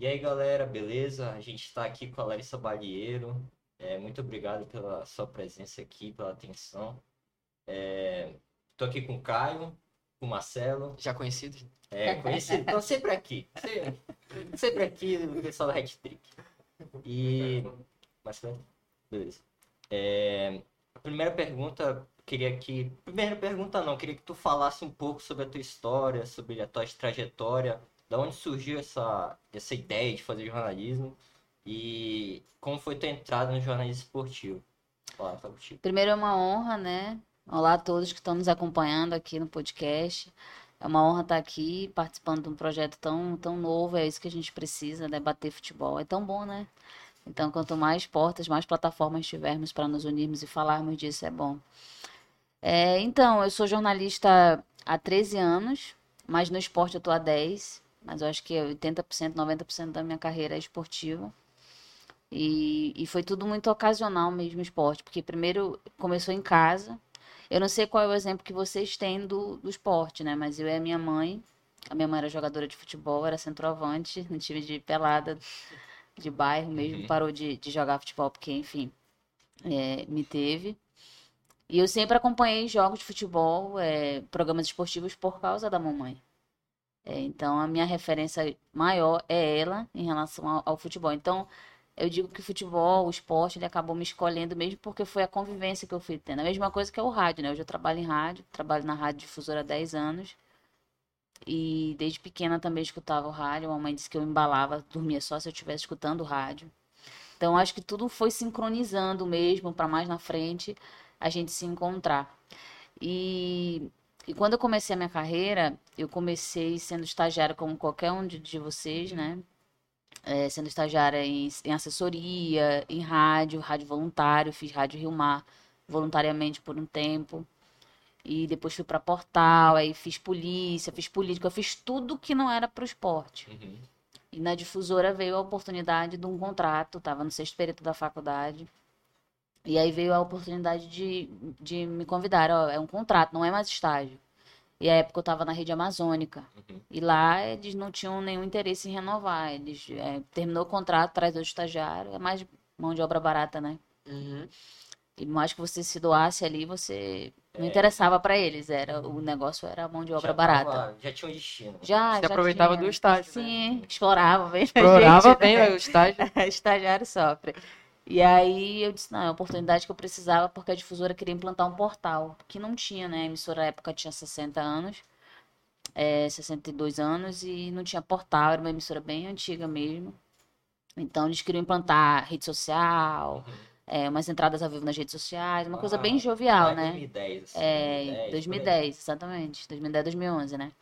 E aí, galera, beleza? A gente está aqui com a Larissa Balieiro. É, muito obrigado pela sua presença aqui, pela atenção. Estou aqui com o Caio, com o Marcelo. Já conhecido? É, conhecido. Estão sempre aqui. Sempre, sempre aqui, o pessoal da Hat Trick. E. Marcelo? Beleza. É, a primeira pergunta, queria que. Primeira pergunta não, queria que tu falasse um pouco sobre a tua história, sobre a tua trajetória, da onde surgiu essa, essa ideia de fazer jornalismo e como foi tua entrada no jornalismo esportivo. Olá, tá contigo. Primeiro é uma honra, né? Olá a todos que estão nos acompanhando aqui no podcast. É uma honra estar aqui participando de um projeto tão, tão novo. É isso que a gente precisa, debater futebol. É tão bom, né? Então, quanto mais portas, mais plataformas tivermos para nos unirmos e falarmos disso, é bom. É, então, eu sou jornalista há 13 anos, mas no esporte eu estou há 10. Mas eu acho que 80%, 90% da minha carreira é esportiva. E, e foi tudo muito ocasional mesmo esporte, porque primeiro começou em casa. Eu não sei qual é o exemplo que vocês têm do, do esporte, né? Mas eu e a minha mãe, a minha mãe era jogadora de futebol, era centroavante no time de pelada de bairro mesmo, Uhum. parou de, de jogar futebol porque, enfim, é, me teve. E eu sempre acompanhei jogos de futebol, é, programas esportivos por causa da mamãe. É, então a minha referência maior é ela em relação ao, ao futebol. Então eu digo que o futebol, o esporte, ele acabou me escolhendo mesmo porque foi a convivência que eu fui tendo. A mesma coisa que é o rádio, né? Hoje eu trabalho em rádio, trabalho na rádio difusora há 10 anos. E desde pequena também escutava o rádio. A mamãe disse que eu embalava, dormia só se eu estivesse escutando o rádio. Então acho que tudo foi sincronizando mesmo para mais na frente a gente se encontrar. E, e quando eu comecei a minha carreira, eu comecei sendo estagiária como qualquer um de, de vocês, né? É, sendo estagiária em, em assessoria, em rádio, rádio voluntário, fiz rádio Rio Mar voluntariamente por um tempo. E depois fui para portal, aí fiz polícia, fiz política, eu fiz tudo que não era para o esporte. Uhum. E na difusora veio a oportunidade de um contrato, estava no sexto período da faculdade. E aí veio a oportunidade de, de me convidar, ó, é um contrato, não é mais estágio. E a época eu estava na rede amazônica. Uhum. E lá eles não tinham nenhum interesse em renovar. Eles é, terminou o contrato, traz outro estagiário, é mais mão de obra barata, né? Uhum. E mais que você se doasse ali, você não É. interessava para eles, era o negócio era mão de obra Já barata. tava- já tinha um destino. Já, Você já aproveitava tinha. do estágio, né? Sim, explorava bem. a Explorava gente, bem né? o estágio. Estagiário sofre. E aí eu disse, não, é a oportunidade que eu precisava porque a difusora queria implantar um portal, que não tinha, né? A emissora na época tinha 60 anos, é, 62 anos, e não tinha portal, era uma emissora bem antiga mesmo. Então eles queriam implantar rede social, Uhum. é, umas entradas ao vivo nas redes sociais, uma coisa Ah, bem jovial, Lá em né? 2010, assim, É, 2010, por 2010, exatamente. 2010, 2011, né?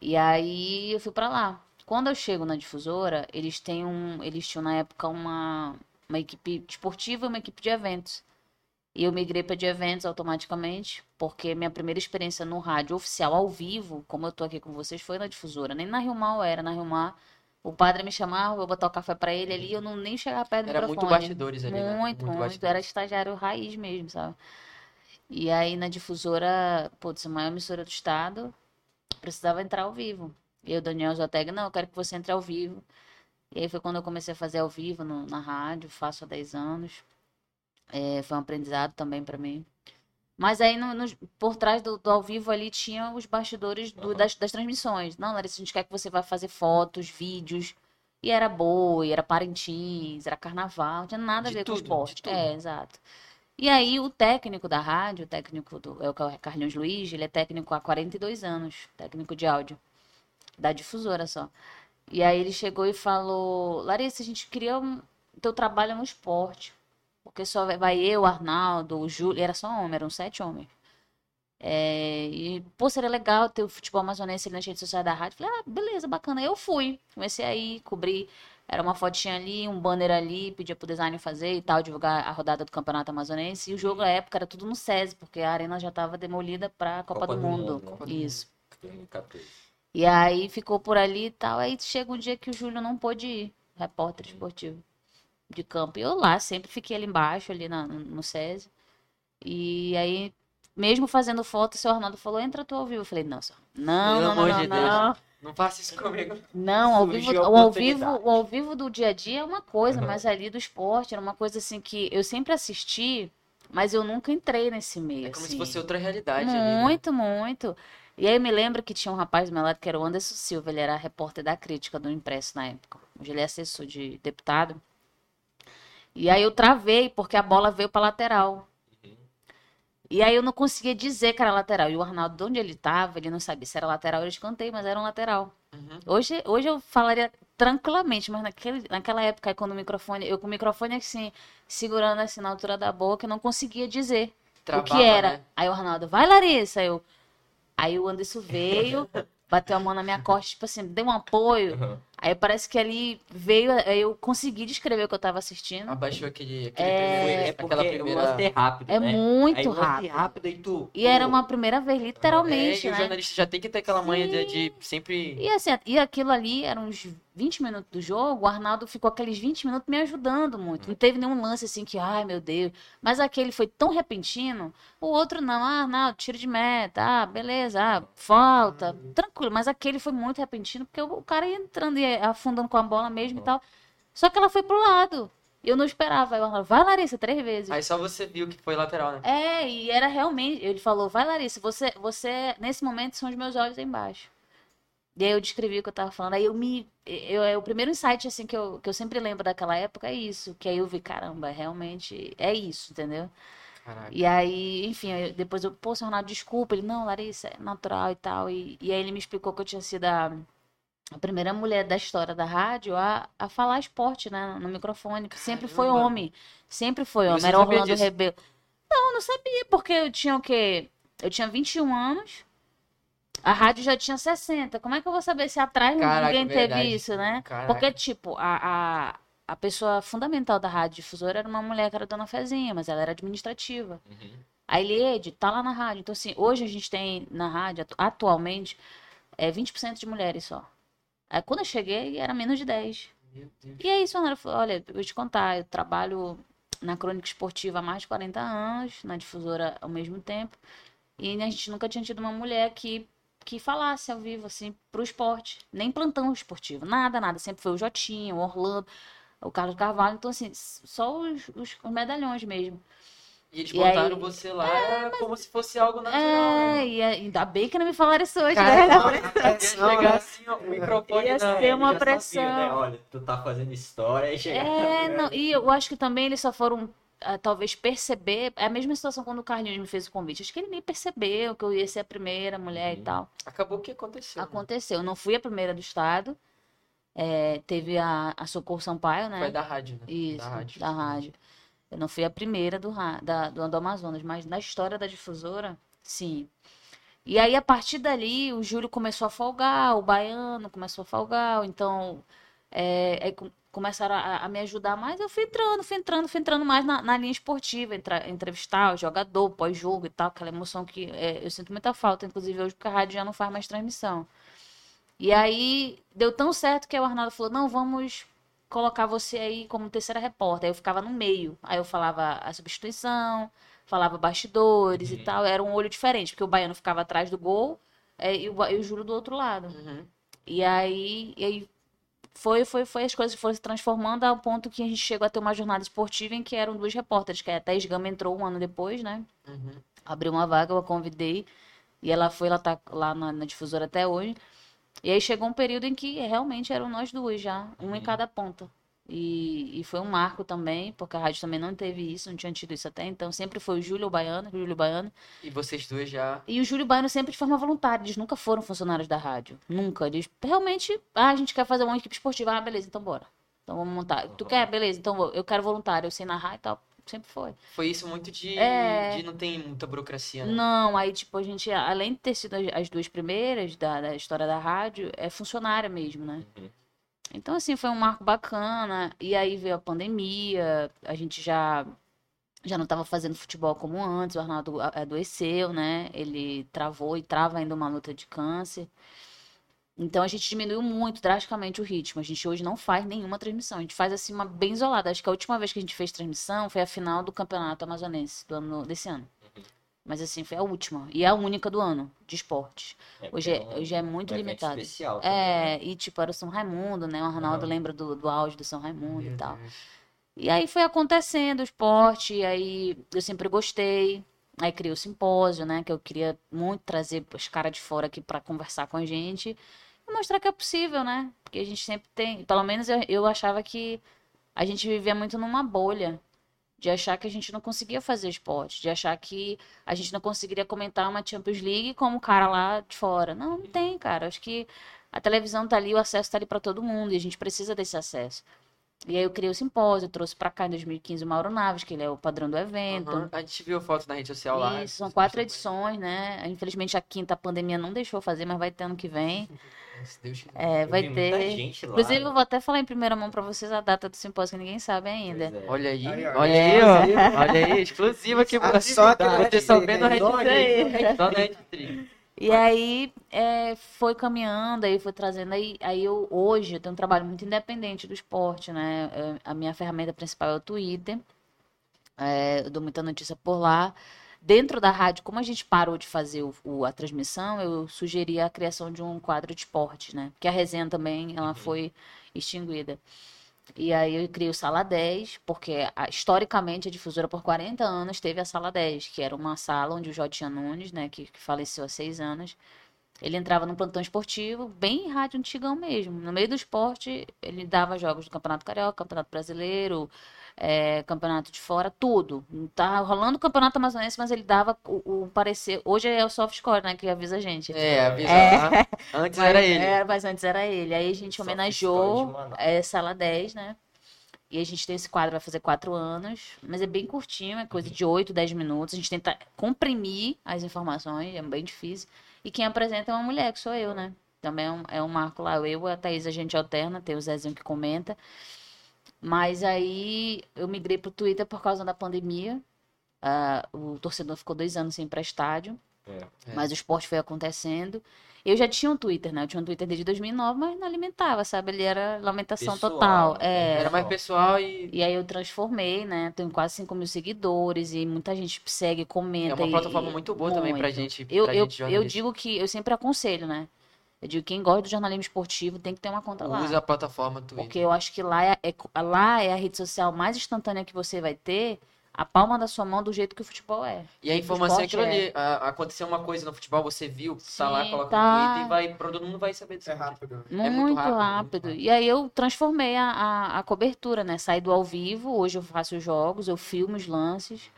E aí eu fui pra lá. Quando eu chego na difusora, eles têm um, eles tinham na época uma uma equipe esportiva e uma equipe de eventos. E eu migrei para de eventos automaticamente, porque minha primeira experiência no rádio oficial ao vivo, como eu tô aqui com vocês, foi na difusora. Nem na Rio eu era, na Rio Mar. O padre me chamava, eu botar o café para ele ali, eu não nem chegava perto do Era muito microfone. bastidores ali, né? Muito, muito. bastidores. Era estagiário raiz mesmo, sabe? E aí na difusora, putz, a maior emissora do estado, precisava entrar ao vivo. E o Daniel Joteg, não, eu quero que você entre ao vivo. E aí foi quando eu comecei a fazer ao vivo no- na rádio, faço há 10 anos. É, foi um aprendizado também para mim. Mas aí no- no- por trás do, do ao vivo ali tinha os bastidores do- Aham. das, das transmissões. Não, Larissa, a gente quer que você vá fazer fotos, vídeos. E era boi, era Parintins, era carnaval, não tinha nada a De ver com tudo, de esporte. É, exato. E aí o técnico da rádio, o técnico do é o Carlinhos Luiz, ele é técnico há 42 anos, técnico de áudio, da difusora só. E aí ele chegou e falou, Larissa, a gente queria um teu trabalho no esporte. Porque só vai- eu, Arnaldo, o Júlio, era só homem, eram sete homens. É, e, pô, seria legal ter o futebol amazonense ali nas redes sociais da rádio. Falei, ah, beleza, bacana. Eu fui. Comecei aí, cobri. Era uma fotinha ali, um banner ali, pedia pro design fazer e tal, divulgar a rodada do Campeonato Amazonense. E o jogo, na época, era tudo no SESI, porque a arena já estava demolida pra Copa, Copa do, do Mundo. Mundo, né? Isso. 2014. E aí ficou por ali e tal. Aí chega um dia que o Júlio não pôde ir, repórter esportivo de campo. E eu lá, sempre fiquei ali embaixo, ali na- no SESI. E aí, mesmo fazendo foto, o seu Arnaldo falou, entra tu ao vivo. Eu falei, não, senhor. Não, Pelo não, não, amor não, de não. Não faça isso comigo. Não, ao vivo, o ao vivo, o ao vivo do dia a dia é uma coisa, Uhum. mas ali do esporte era uma coisa assim que eu sempre assisti, mas eu nunca entrei nesse meio. É como se assim. fosse outra realidade ali, né? Muito, muito. E aí eu me lembro que tinha um rapaz do meu lado que era o Anderson Silva, ele era repórter da crítica do Impresso na época. Hoje ele é assessor de deputado. E aí eu travei porque a bola veio pra lateral. E aí eu não conseguia dizer que era lateral. E o Arnaldo, de onde ele tava, ele não sabia se era lateral ou escanteio, mas era um lateral. Uhum. Hoje, hoje eu falaria tranquilamente, mas naquele, naquela época, quando o microfone, eu com o microfone assim, segurando assim na altura da boca, eu não conseguia dizer o que era. né? Aí o Arnaldo, vai Larissa, eu. Aí o Anderson veio, bateu a mão na minha costa, tipo assim, deu um apoio. Uhum. Aí parece que ali veio, aí eu consegui descrever o que eu tava assistindo. Abaixou aquele, aquele É, primeiro, É aquela porque o primeira... lance é rápido, É né? Aí muito o lance rápido. rápido e tu... E era uma primeira vez, É, literalmente, e o né? jornalista já tem que ter aquela manha de, de sempre... E assim, e aquilo ali eram uns 20 minutos do jogo, o Arnaldo ficou aqueles 20 minutos me ajudando muito. Não teve nenhum lance assim que, ai meu Deus. Mas aquele foi tão repentino, o outro não, ah, Arnaldo, tiro de meta, ah, beleza, ah, falta, tranquilo. Mas aquele foi muito repentino, porque o cara ia entrando e afundando com a bola mesmo e tal. Só que ela foi pro lado. E eu não esperava. O Arnaldo, vai Larissa, três vezes. Aí só você viu que foi lateral, né? É, e era realmente. Ele falou: vai, Larissa, você, você, nesse momento, são os meus olhos aí embaixo. E aí eu descrevi o que eu tava falando. Aí eu me. Eu, é o primeiro insight, assim, que eu, que eu sempre lembro daquela época é isso. Que aí eu vi, caramba, realmente é isso, entendeu? Caraca. E aí, enfim, depois eu, pô, seu Ronaldo, desculpa. Ele, não, Larissa, é natural e tal. E, e aí ele me explicou que eu tinha sido a, a primeira mulher da história da rádio a, a falar esporte, né, no microfone. que Sempre foi Caramba. homem. Sempre foi homem. você Era Orlando disso? Rebelo. Não, não sabia, porque eu tinha o quê? Eu tinha 21 anos. A rádio já tinha 60. Como é que eu vou saber se atrás Caraca, ninguém teve verdade. isso, né? Caraca. Porque, tipo, a, a, a pessoa fundamental da rádio difusora era uma mulher que era dona Fezinha, mas ela era administrativa. Uhum. A Eliade tá lá na rádio. Então, assim, hoje a gente tem na rádio, atu- atualmente, é 20% de mulheres só. Aí quando eu cheguei, era menos de 10. Meu Deus. E aí, Sonora falou, olha, eu vou te contar, eu trabalho na crônica esportiva há mais de 40 anos, na difusora ao mesmo tempo. E a gente nunca tinha tido uma mulher que, que falasse ao vivo, assim, pro esporte. Nem plantão esportivo, nada, nada. Sempre foi o Jotinho, o Orlando, o Carlos Carvalho. Então, assim, só os, os- os medalhões mesmo. E eles E botaram aí- você lá como se fosse algo natural, né? É, e ainda bem que não me falaram isso hoje, Cara, né? ia chegar assim, ó, o microfone Ia na... ser uma pressão. sabia, né? Olha, tu tá fazendo história e chega... É, não, e eu acho que também eles só foram, ah, talvez, perceber. É a mesma situação quando o Carlinhos me fez o convite. Acho que ele nem percebeu que eu ia ser a primeira mulher e Uhum. tal. Acabou que aconteceu. né? Aconteceu. Eu não fui a primeira do estado. É, teve a, a Socorro Sampaio, né? Foi da rádio, né? Isso, Da rádio. da rádio. Eu não fui a primeira do, da, do, do Amazonas, mas na história da difusora, sim. E aí, a partir dali, o Júlio começou a folgar, o Baiano começou a folgar, então é, com- começaram a, a me ajudar mais. Eu fui entrando, fui entrando, fui entrando mais na, na linha esportiva, entra- entrevistar o jogador, pós-jogo e tal, aquela emoção que é, eu sinto muita falta, inclusive hoje, porque a rádio já não faz mais transmissão. E aí, deu tão certo que o Arnaldo falou: não, vamos colocar você aí como terceira repórter. Aí eu ficava no meio. Aí eu falava a substituição, falava bastidores e Uhum. tal. Era um olho diferente, porque o baiano ficava atrás do gol é, e, o, e o Júlio do outro lado. Uhum. E aí, e aí foi, foi, foi, as coisas foram se transformando ao ponto que a gente chegou a ter uma jornada esportiva em que eram duas repórteres, que a Thais Gama entrou um ano depois, né? Uhum. abriu uma vaga, eu a convidei. E ela foi, ela tá lá na, na difusora até hoje. E aí chegou um período em que realmente eram nós duas já, um em Uhum. cada ponta. E, e foi um marco também, porque a rádio também não teve isso, não tinha tido isso até então. Sempre foi o Júlio Baiano, Júlio Baiano. E vocês duas já... E o Júlio Baiano sempre de forma voluntária, eles nunca foram funcionários da rádio. Nunca. Eles realmente, ah, a gente quer fazer uma equipe esportiva, ah, beleza, então bora. Então vamos montar. Tu quer? Beleza, então eu quero voluntário, eu sei narrar e tal. Sempre foi. Foi isso muito de... É. de não tem muita burocracia, né? Não, aí, tipo, a gente, além de ter sido as, as duas primeiras da, da história da rádio, é funcionária mesmo, né? Uhum. Então, assim, foi um marco bacana. E aí veio a pandemia, a gente já, já não estava fazendo futebol como antes, o Arnaldo adoeceu, né? Ele travou e trava ainda uma luta de câncer. Então a gente diminuiu muito, drasticamente o ritmo. A gente hoje não faz nenhuma transmissão. A gente faz assim uma bem isolada. Acho que a última vez que a gente fez transmissão foi a final do Campeonato Amazonense do ano, desse ano. Mas assim, foi a última. E a única do ano, de esportes. É, Hoje é, um- hoje é muito um limitado. especial também, É, né? e tipo, era o São Raimundo, né? O Arnaldo Aham. lembra do, do auge do São Raimundo Meu e tal. Deus. E aí foi acontecendo o esporte, e aí eu sempre gostei. Aí criei o simpósio, né? Que eu queria muito trazer os caras de fora aqui para conversar com a gente mostrar que é possível, né? Porque a gente sempre tem. Pelo menos eu, eu achava que a gente vivia muito numa bolha. De achar que a gente não conseguia fazer esporte, de achar que a gente não conseguiria comentar uma Champions League como o cara lá de fora. Não, não tem, cara. Acho que a televisão tá ali, o acesso tá ali para todo mundo e a gente precisa desse acesso. E aí eu criei o simpósio, eu trouxe pra cá em 2015 o Mauro Naves, que ele é o padrão do evento. Aham. A gente viu foto na rede social lá. Isso, são quatro edições, né? Infelizmente a quinta a pandemia não deixou fazer, mas vai ter ano que vem. Se Deus quiser. É, vai ter. gente lá, Inclusive, eu vou até falar em primeira mão pra vocês a data do simpósio, que ninguém sabe ainda. É. Olha aí, Aí, ó. olha É. aí. Olha aí, exclusiva aqui pra Só no Você só Netflix, vê no né? E aí é, foi caminhando, aí foi trazendo. Aí, aí eu hoje eu tenho um trabalho muito independente do esporte, né? É, A minha ferramenta principal é o Twitter. É, eu dou muita notícia por lá. Dentro da rádio, como a gente parou de fazer o- o- a transmissão, eu sugeri a criação de um quadro de esporte, né? Porque a resenha também ela foi extinguida. E aí eu criei o Sala 10, porque historicamente a difusora por 40 anos teve a Sala 10, que era uma sala onde o Jotinha Nunes, né, que, que faleceu há seis anos, ele entrava no plantão esportivo, bem rádio antigão mesmo. No meio do esporte, ele dava jogos do Campeonato Carioca, Campeonato Brasileiro, é, Campeonato de Fora, tudo. Tá rolando o Campeonato Amazonense, mas ele dava o, o parecer. Hoje é o soft score, né, que avisa a gente. É, avisa É. Antes Mas era ele. era, mas antes era ele. Aí a gente homenageou é, Sala 10, né? E a gente tem esse quadro, vai fazer quatro anos, mas é bem curtinho, é coisa de 8, 10 minutos. A gente tenta comprimir as informações, é bem difícil. E quem apresenta é uma mulher, que sou eu, né? Também é um, é um marco lá. Eu, a Thaís, a gente alterna, tem o Zezinho que comenta. Mas aí eu migrei pro Twitter por causa da pandemia. Ah, o torcedor ficou dois anos sem ir pra estádio. É. É. Mas o esporte foi acontecendo. Eu já tinha um Twitter, né? Eu tinha um Twitter desde 2009, mas não alimentava, sabe? Ele era lamentação Pessoal, total. né? É. Era mais pessoal e E aí eu transformei, né? Tenho quase 5 mil seguidores e muita gente segue, comenta. é uma plataforma e- muito boa também pra muito. gente. Eu, pra eu, gente eu jornalista. digo que eu sempre aconselho, né? Eu digo quem gosta do jornalismo esportivo tem que ter uma conta lá. Usa a plataforma Twitter. Porque eu acho que lá é, é- lá é a rede social mais instantânea que você vai ter, a palma da sua mão do jeito que o futebol é. E a informação é aquilo ali. a- aconteceu uma coisa no futebol, você viu, tá lá, Sim, coloca tá. no Twitter e vai, todo mundo vai saber disso. É rápido. É Muito, muito rápido, rápido, muito E aí eu transformei a, a, a cobertura, né? Saí do ao vivo, hoje eu faço os jogos, eu filmo os lances,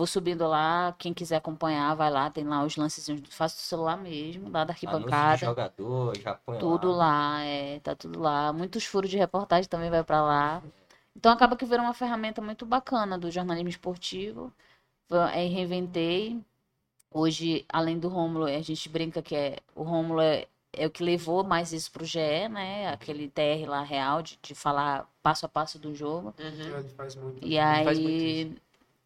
vou subindo lá, quem quiser acompanhar, vai lá, tem lá os lancezinhos, faço do celular mesmo, lá da Anúncio de arquibancada. jogador, já põe Tudo lá. lá, é, tá tudo lá. Muitos furos de reportagem também vai pra lá. Então acaba que virou uma ferramenta muito bacana do jornalismo esportivo. Aí reinventei. Hoje, além do Rômulo, a gente brinca que é, o Rômulo é, é o que levou mais isso pro GE, né? Aquele TR lá real de, de falar passo a passo do jogo. Uhum. Ele faz muito. E faz muito aí,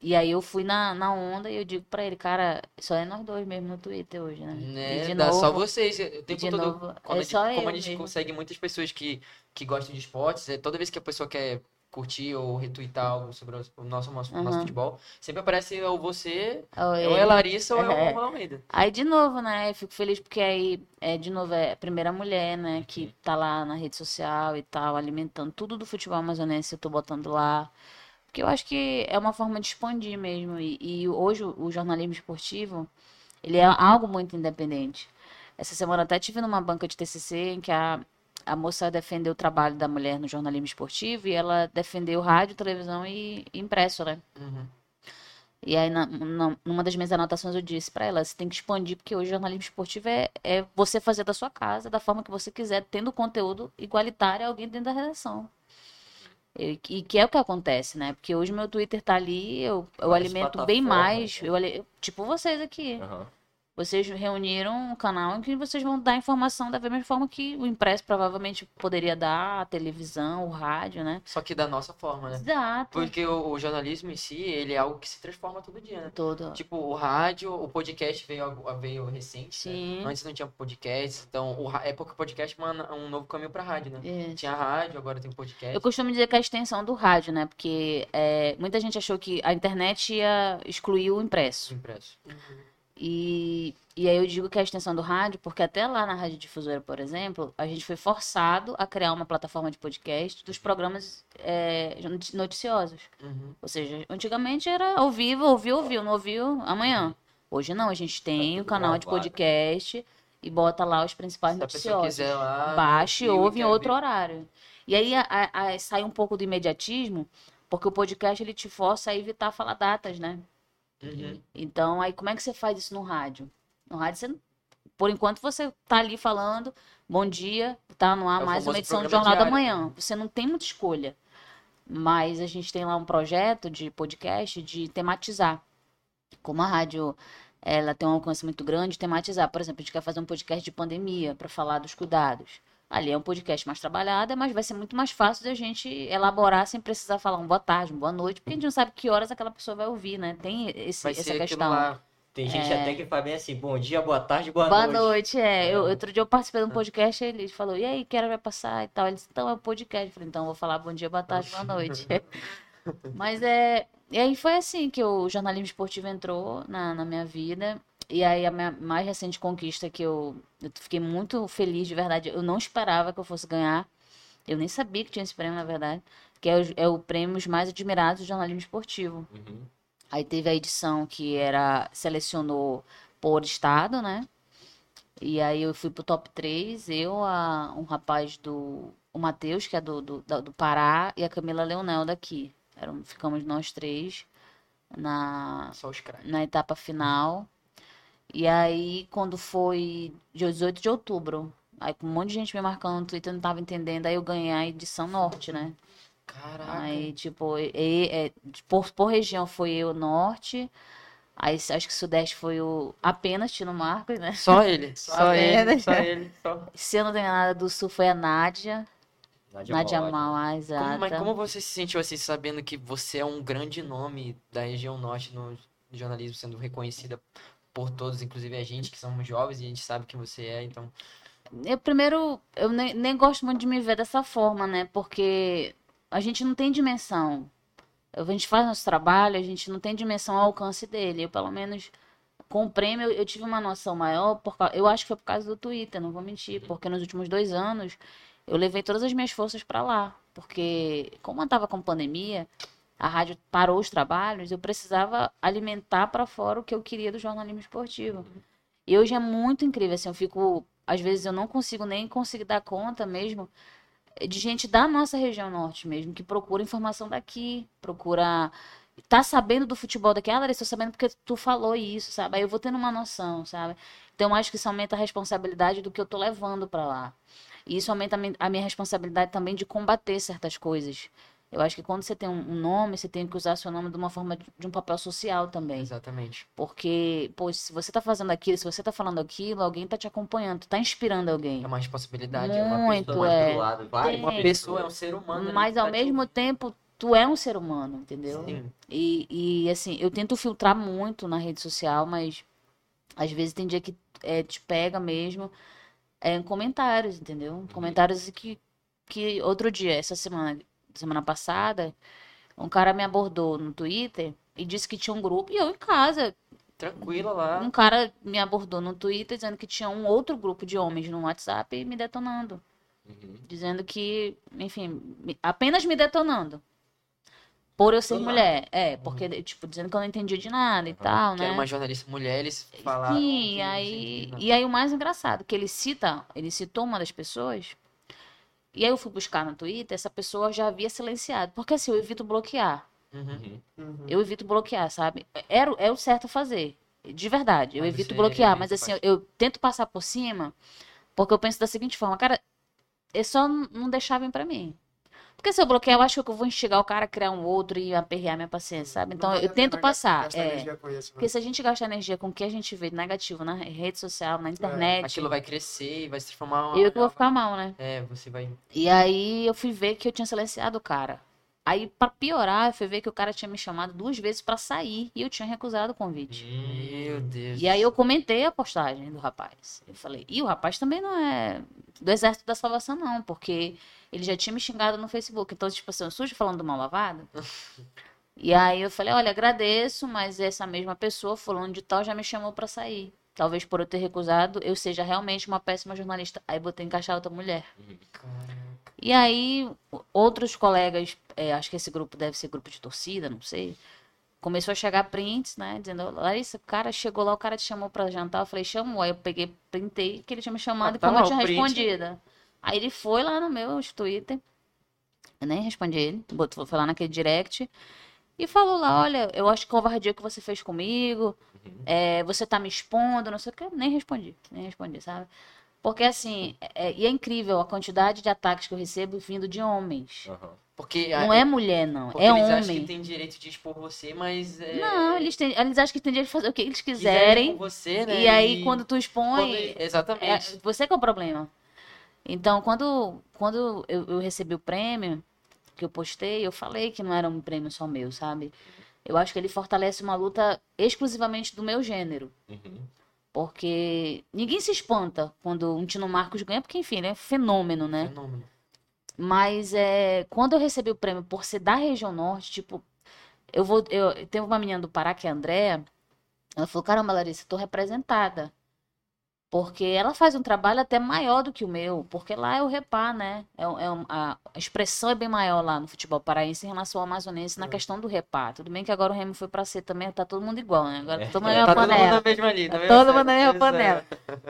e aí eu fui na, na onda e eu digo pra ele, cara, só é nós dois mesmo no Twitter hoje, né? Né? E de Dá só novo- vocês. O tempo de todo. novo, Quando é a gente, só como a gente mesmo. consegue muitas pessoas que, que gostam de esportes, é, toda vez que a pessoa quer curtir ou retweetar algo sobre o nosso, o nosso, o nosso futebol, sempre aparece ou você, Ou ou é Larissa ou é o É. Romulo Almeida. Aí, de novo, né? Eu fico feliz porque aí, é, de novo, é a primeira mulher, né? Que tá lá na rede social e tal, alimentando tudo do futebol amazonense, eu tô botando lá. Porque eu acho que é uma forma de expandir mesmo. E, e hoje o, o jornalismo esportivo, ele é algo muito independente. Essa semana até tive numa banca de TCC em que a, a moça defendeu o trabalho da mulher no jornalismo esportivo e ela defendeu rádio, televisão e impresso, né? Uhum. E aí, na, na- numa das minhas anotações, eu disse pra ela: você tem que expandir, porque hoje o jornalismo esportivo é, é você fazer da sua casa, da forma que você quiser, tendo conteúdo igualitário a alguém dentro da redação. E, que é o que acontece, né? Porque hoje meu Twitter tá ali, eu, eu alimento bem mais, né? eu, tipo vocês aqui. Aham. Vocês reuniram um canal em que vocês vão dar informação da mesma forma que o impresso provavelmente poderia dar, a televisão, o rádio, né? Só que da nossa forma, né? Exato. Porque o, o jornalismo em si, ele é algo que se transforma todo dia, né? Todo. Tipo, o rádio, o podcast veio, veio recente, né? Sim. Antes não tinha podcast, então o, é porque o podcast é um novo caminho pra rádio, né? É. Tinha rádio, agora tem podcast. Eu costumo dizer que é a extensão do rádio, né? Porque é, muita gente achou que a internet ia excluir o impresso. impresso. E, e aí eu digo que é a extensão do rádio, porque até lá na Rádio Difusora, por exemplo, a gente foi forçado a criar uma plataforma de podcast dos programas é, noti- noticiosos. Uhum. Ou seja, antigamente era ao vivo, ouviu, ouviu, não ouviu, amanhã. Hoje não, a gente tem Tá o canal de podcast e bota lá os principais Se a pessoa noticiosos. quiser lá. Baixe e ouve em outro ver. horário. E aí a- a- sai um pouco do imediatismo, porque o podcast ele te força a evitar falar datas, né? Uhum. Então, aí como é que você faz isso no rádio? No rádio, você, por enquanto, você tá ali falando, bom dia, tá no ar É mais uma edição do Jornal da. Manhã. Você não tem muita escolha. Mas a gente tem lá um projeto de podcast de tematizar. Como a rádio ela tem um alcance muito grande, tematizar. Por exemplo, a gente quer fazer um podcast de pandemia para falar dos cuidados. Ali é um podcast mais trabalhado, mas vai ser muito mais fácil da gente elaborar sem precisar falar um boa tarde, um boa noite, porque a gente não sabe que horas aquela pessoa vai ouvir, né? Tem esse, Vai essa questão. lá. Tem gente até que faz bem assim, bom dia, boa tarde, boa, Boa noite. noite, é. Eu, outro dia eu participei de um podcast, ele falou, e aí, que hora vai passar e tal? Ele disse, então é o podcast. Eu falei, então eu vou falar bom dia, boa tarde, boa noite. Mas é. E aí foi assim que o jornalismo esportivo entrou na, na minha vida. E aí a minha mais recente conquista que eu, eu fiquei muito feliz, de verdade. Eu não esperava que eu fosse ganhar. Eu nem sabia que tinha esse prêmio, na verdade. Que é o, é o prêmio Mais Admirados do Jornalismo Esportivo. Uhum. Aí teve a edição que era selecionou por estado, né? E aí eu fui pro top 3, eu, a, um rapaz do. O Matheus, que é do, do, do Pará, e a Camila Leonel daqui. Eram, ficamos nós três na, na etapa final. E aí, quando foi dia 18 de outubro, aí com um monte de gente me marcando no Twitter, eu não tava entendendo, aí eu ganhei a edição norte, né? Caraca. Aí, tipo, e- e- é, por, por região foi eu norte. Aí acho que sudeste foi o apenas Tino Marcos, né? Só ele. Só vendo? ele. Só ele. Só. Se eu não tenho nada do sul foi a Nádia. Nádia. Mauá, Como, exata. mas como você se sentiu assim, sabendo que você é um grande nome da região norte no jornalismo, sendo reconhecida por todos, inclusive a gente que somos jovens e a gente sabe que você é, então. Eu primeiro, eu nem, nem gosto muito de me ver dessa forma, né? Porque a gente não tem dimensão. A gente faz nosso trabalho, a gente não tem dimensão ao alcance dele. Eu, pelo menos, com o prêmio, eu, tive uma noção maior. Por, eu acho que foi por causa do Twitter, não vou mentir. Porque nos últimos dois anos, eu levei todas as minhas forças para lá. Porque, como eu tava com pandemia, a rádio parou os trabalhos, eu precisava alimentar para fora o que eu queria do jornalismo esportivo. E hoje é muito incrível, assim, eu fico, às vezes eu não consigo nem conseguir dar conta mesmo de gente da nossa região norte mesmo, que procura informação daqui, procura tá sabendo do futebol daqui, ah, Larissa, tô sabendo porque tu falou isso, sabe? Aí eu vou tendo uma noção, sabe? Então eu acho que isso aumenta a responsabilidade do que eu tô levando para lá. E isso aumenta a minha responsabilidade também de combater certas coisas. Eu acho que quando você tem um nome, você tem que usar seu nome de uma forma de um papel social também. Exatamente. Porque, pô, se você tá fazendo aquilo, se você tá falando aquilo, alguém tá te acompanhando, tá inspirando alguém. É uma responsabilidade. É uma Muito, pessoa é. do lado, vai, Uma pessoa é um ser humano. Mas que ao tá te mesmo tempo, tu é um ser humano, entendeu? Sim. E, e assim, eu tento filtrar muito na rede social, mas às vezes tem dia que é, te pega mesmo é, em comentários, entendeu? Comentários que, que outro dia, essa semana, semana passada, um cara me abordou no Twitter e disse que tinha um grupo, e eu em casa, Tranquila lá. um cara me abordou no Twitter dizendo que tinha um outro grupo de homens no WhatsApp e me detonando. Uhum. Dizendo que, enfim, apenas me detonando. Por eu ser mulher. É, porque, tipo, dizendo que eu não entendia de nada e tal, Que né? era uma jornalista mulher, eles falaram. Sim, aí. E aí o mais engraçado, que ele cita, ele citou uma das pessoas. E aí eu fui buscar no Twitter, essa pessoa já havia silenciado. Porque assim, eu evito bloquear. Uhum. Uhum. Uhum. Eu evito bloquear, sabe? Era, o- é o certo a fazer. De verdade. Eu Mas evito você bloquear, mas assim, eu, eu tento passar por cima, porque eu penso da seguinte forma, cara, é só não deixar vir pra mim. Porque se eu bloquear, eu acho que eu vou instigar o cara a criar um outro e aperrear minha paciência, sabe? Então eu tento passar. gastar é. isso, né? Porque se a gente gasta energia com o que a gente vê negativo na rede social, na internet, Aquilo vai crescer e vai se transformar uma... eu que vou ficar mal, né? É, você vai... E aí eu fui ver que eu tinha silenciado o cara. Aí, pra piorar, eu fui ver que o cara tinha me chamado duas vezes pra sair e eu tinha recusado o convite. Meu Deus. E aí eu comentei a postagem do rapaz. Eu falei, e o rapaz também não é do Exército da Salvação, não, porque ele já tinha me xingado no Facebook. Então, tipo assim, eu sujo falando do mal lavado. e aí eu falei, olha, agradeço, mas essa mesma pessoa, fulano de tal, já me chamou pra sair. Talvez por eu ter recusado, eu seja realmente uma péssima jornalista. Aí botei encaixar outra mulher. E aí, outros colegas, é, acho que esse grupo deve ser grupo de torcida, não sei. Começou a chegar prints, né? Dizendo, Larissa, o cara chegou lá, o cara te chamou pra jantar. Eu falei, chamou. Aí eu peguei, printei que ele tinha me chamado Ah, e tá como eu lá o tinha print. respondido. Aí ele foi lá no meu Twitter. Eu nem respondi ele. Botou, foi lá naquele direct. E falou lá, olha, eu acho que covardia que você fez comigo. é, você tá me expondo, não sei o que. Eu nem respondi. Nem respondi, sabe? Porque assim, é- e é incrível a quantidade de ataques que eu recebo vindo de homens. Aham. Porque, Não é mulher, não. porque É eles acham que homem. tem direito de expor você, mas... É... Não, eles, têm, eles acham que tem direito de fazer o que eles quiserem quiserem. com você, né? E aí, quando tu expõe, Quando- Exatamente. é, você que é o problema. Então, quando, quando eu, eu recebi o prêmio que eu postei, eu falei que não era um prêmio só meu, sabe? Eu acho que ele fortalece uma luta exclusivamente do meu gênero. Uhum. Porque ninguém se espanta quando um Tino Marcos ganha, porque, enfim, ele é fenômeno, né? Fenômeno. Mas é, quando eu recebi o prêmio por ser da região norte, tipo, eu vou. Eu, tem uma menina do Pará, que é a Andréa, ela falou, caramba, Larissa, eu tô representada. Porque ela faz um trabalho até maior do que o meu, porque lá é o repá, né? É, é a expressão é bem maior lá no futebol paraense em relação ao amazonense na É. questão do repá. Tudo bem que agora o Remo foi pra ser também, tá todo mundo igual, né? Agora tá todo mundo na Tá todo mundo panela. na mesma ali. Tá todo mundo na mesma panela.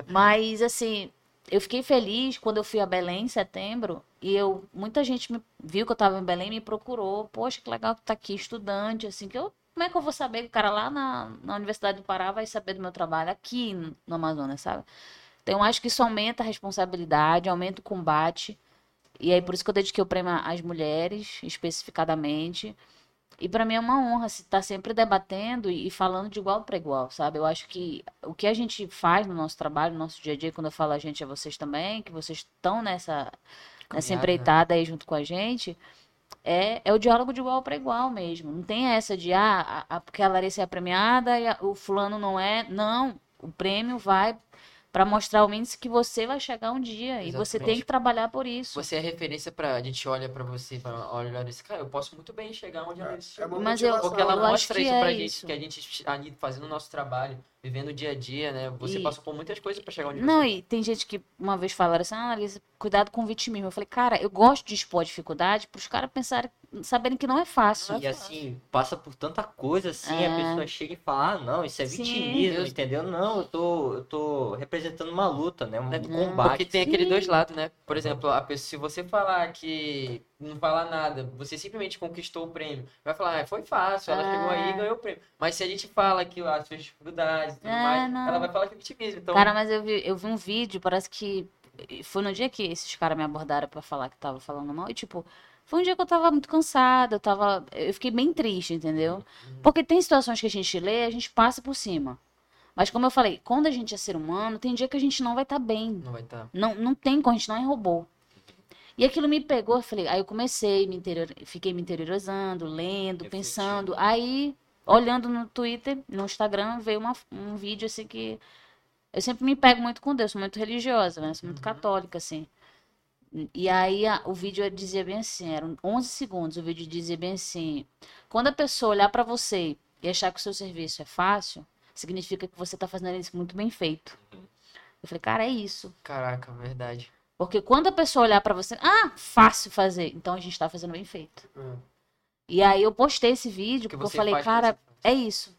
Mas, assim, eu fiquei feliz quando eu fui a Belém em setembro e eu, muita gente me viu que eu tava em Belém e me procurou. Poxa, que legal que tá aqui, estudante, assim, que eu. Como é que eu vou saber que o cara lá na, na Universidade do Pará vai saber do meu trabalho aqui no- Amazonas, sabe? Então, acho que isso aumenta a responsabilidade, aumenta o combate. E aí, por isso que eu dediquei o prêmio às mulheres, especificadamente. E para mim é uma honra estar sempre debatendo e falando de igual para igual, sabe? Eu acho que o que a gente faz no nosso trabalho, no nosso dia a dia, quando eu falo a gente é vocês também, que vocês estão nessa, nessa Caminhada, empreitada aí junto com a gente, é, é o diálogo de igual para igual mesmo. Não tem essa de, ah, a, a, porque a Larissa é a premiada e a- o fulano não é. Não, o prêmio vai para mostrar ao menos que você vai chegar um dia e você tem Exatamente. que trabalhar por isso. Você é referência pra. A gente olha pra você e fala, olha, esse cara, eu posso muito bem chegar onde a Larissa É. Mas eu- Porque ela eu acho mostra isso é pra gente, isso. que a gente ali fazendo o nosso trabalho, vivendo o dia a dia, né? Você E- passou por muitas coisas pra chegar onde Não, você e tem gente que uma vez falaram assim, ah, Larissa, cuidado com o vitimismo. Eu falei, cara, eu gosto de expor a dificuldade para os caras pensarem, saberem que não é fácil. E assim, passa por tanta coisa assim, a É. pessoa chega e fala, ah, não, isso é Sim. vitimismo, Deus. entendeu? Não, eu tô, eu tô representando uma luta, né? Um Né? combate. Porque tem aqueles Sim. dois lados, né? Por exemplo, a pessoa, se você falar que não falar nada, você simplesmente conquistou o prêmio, vai falar, ah, foi fácil, ela É. chegou aí e ganhou o prêmio. Mas se a gente fala que as suas dificuldades e tudo É, mais, não. ela vai falar que é vitimismo. Então, Cara, mas eu vi, eu vi um vídeo, parece que foi no dia que esses caras me abordaram pra falar que tava falando mal. E, tipo, foi um dia que eu tava muito cansada, eu tava. Eu fiquei bem triste, entendeu? Porque tem situações que a gente lê, a gente passa por cima. Mas como eu falei, quando a gente é ser humano, tem dia que a gente não vai estar bem. não vai estar. Não, não tem como, a gente não é robô. E aquilo me pegou, eu falei, aí eu comecei, me interior, fiquei me interiorizando, lendo, pensando. Aí, olhando no Twitter, no Instagram, veio uma, um vídeo assim que. Eu sempre me pego muito com Deus, sou muito religiosa, né? Sou muito Uhum. católica, assim. E aí a- o vídeo dizia bem assim, eram 11 segundos, o vídeo dizia bem assim, quando a pessoa olhar pra você e achar que o seu serviço é fácil, significa que você tá fazendo isso muito bem feito. Eu falei, cara, é isso. Caraca, verdade. Porque quando a pessoa olhar pra você, ah, fácil fazer, então a gente tá fazendo bem feito. É. E aí eu postei esse vídeo Porque porque eu falei, cara, é isso.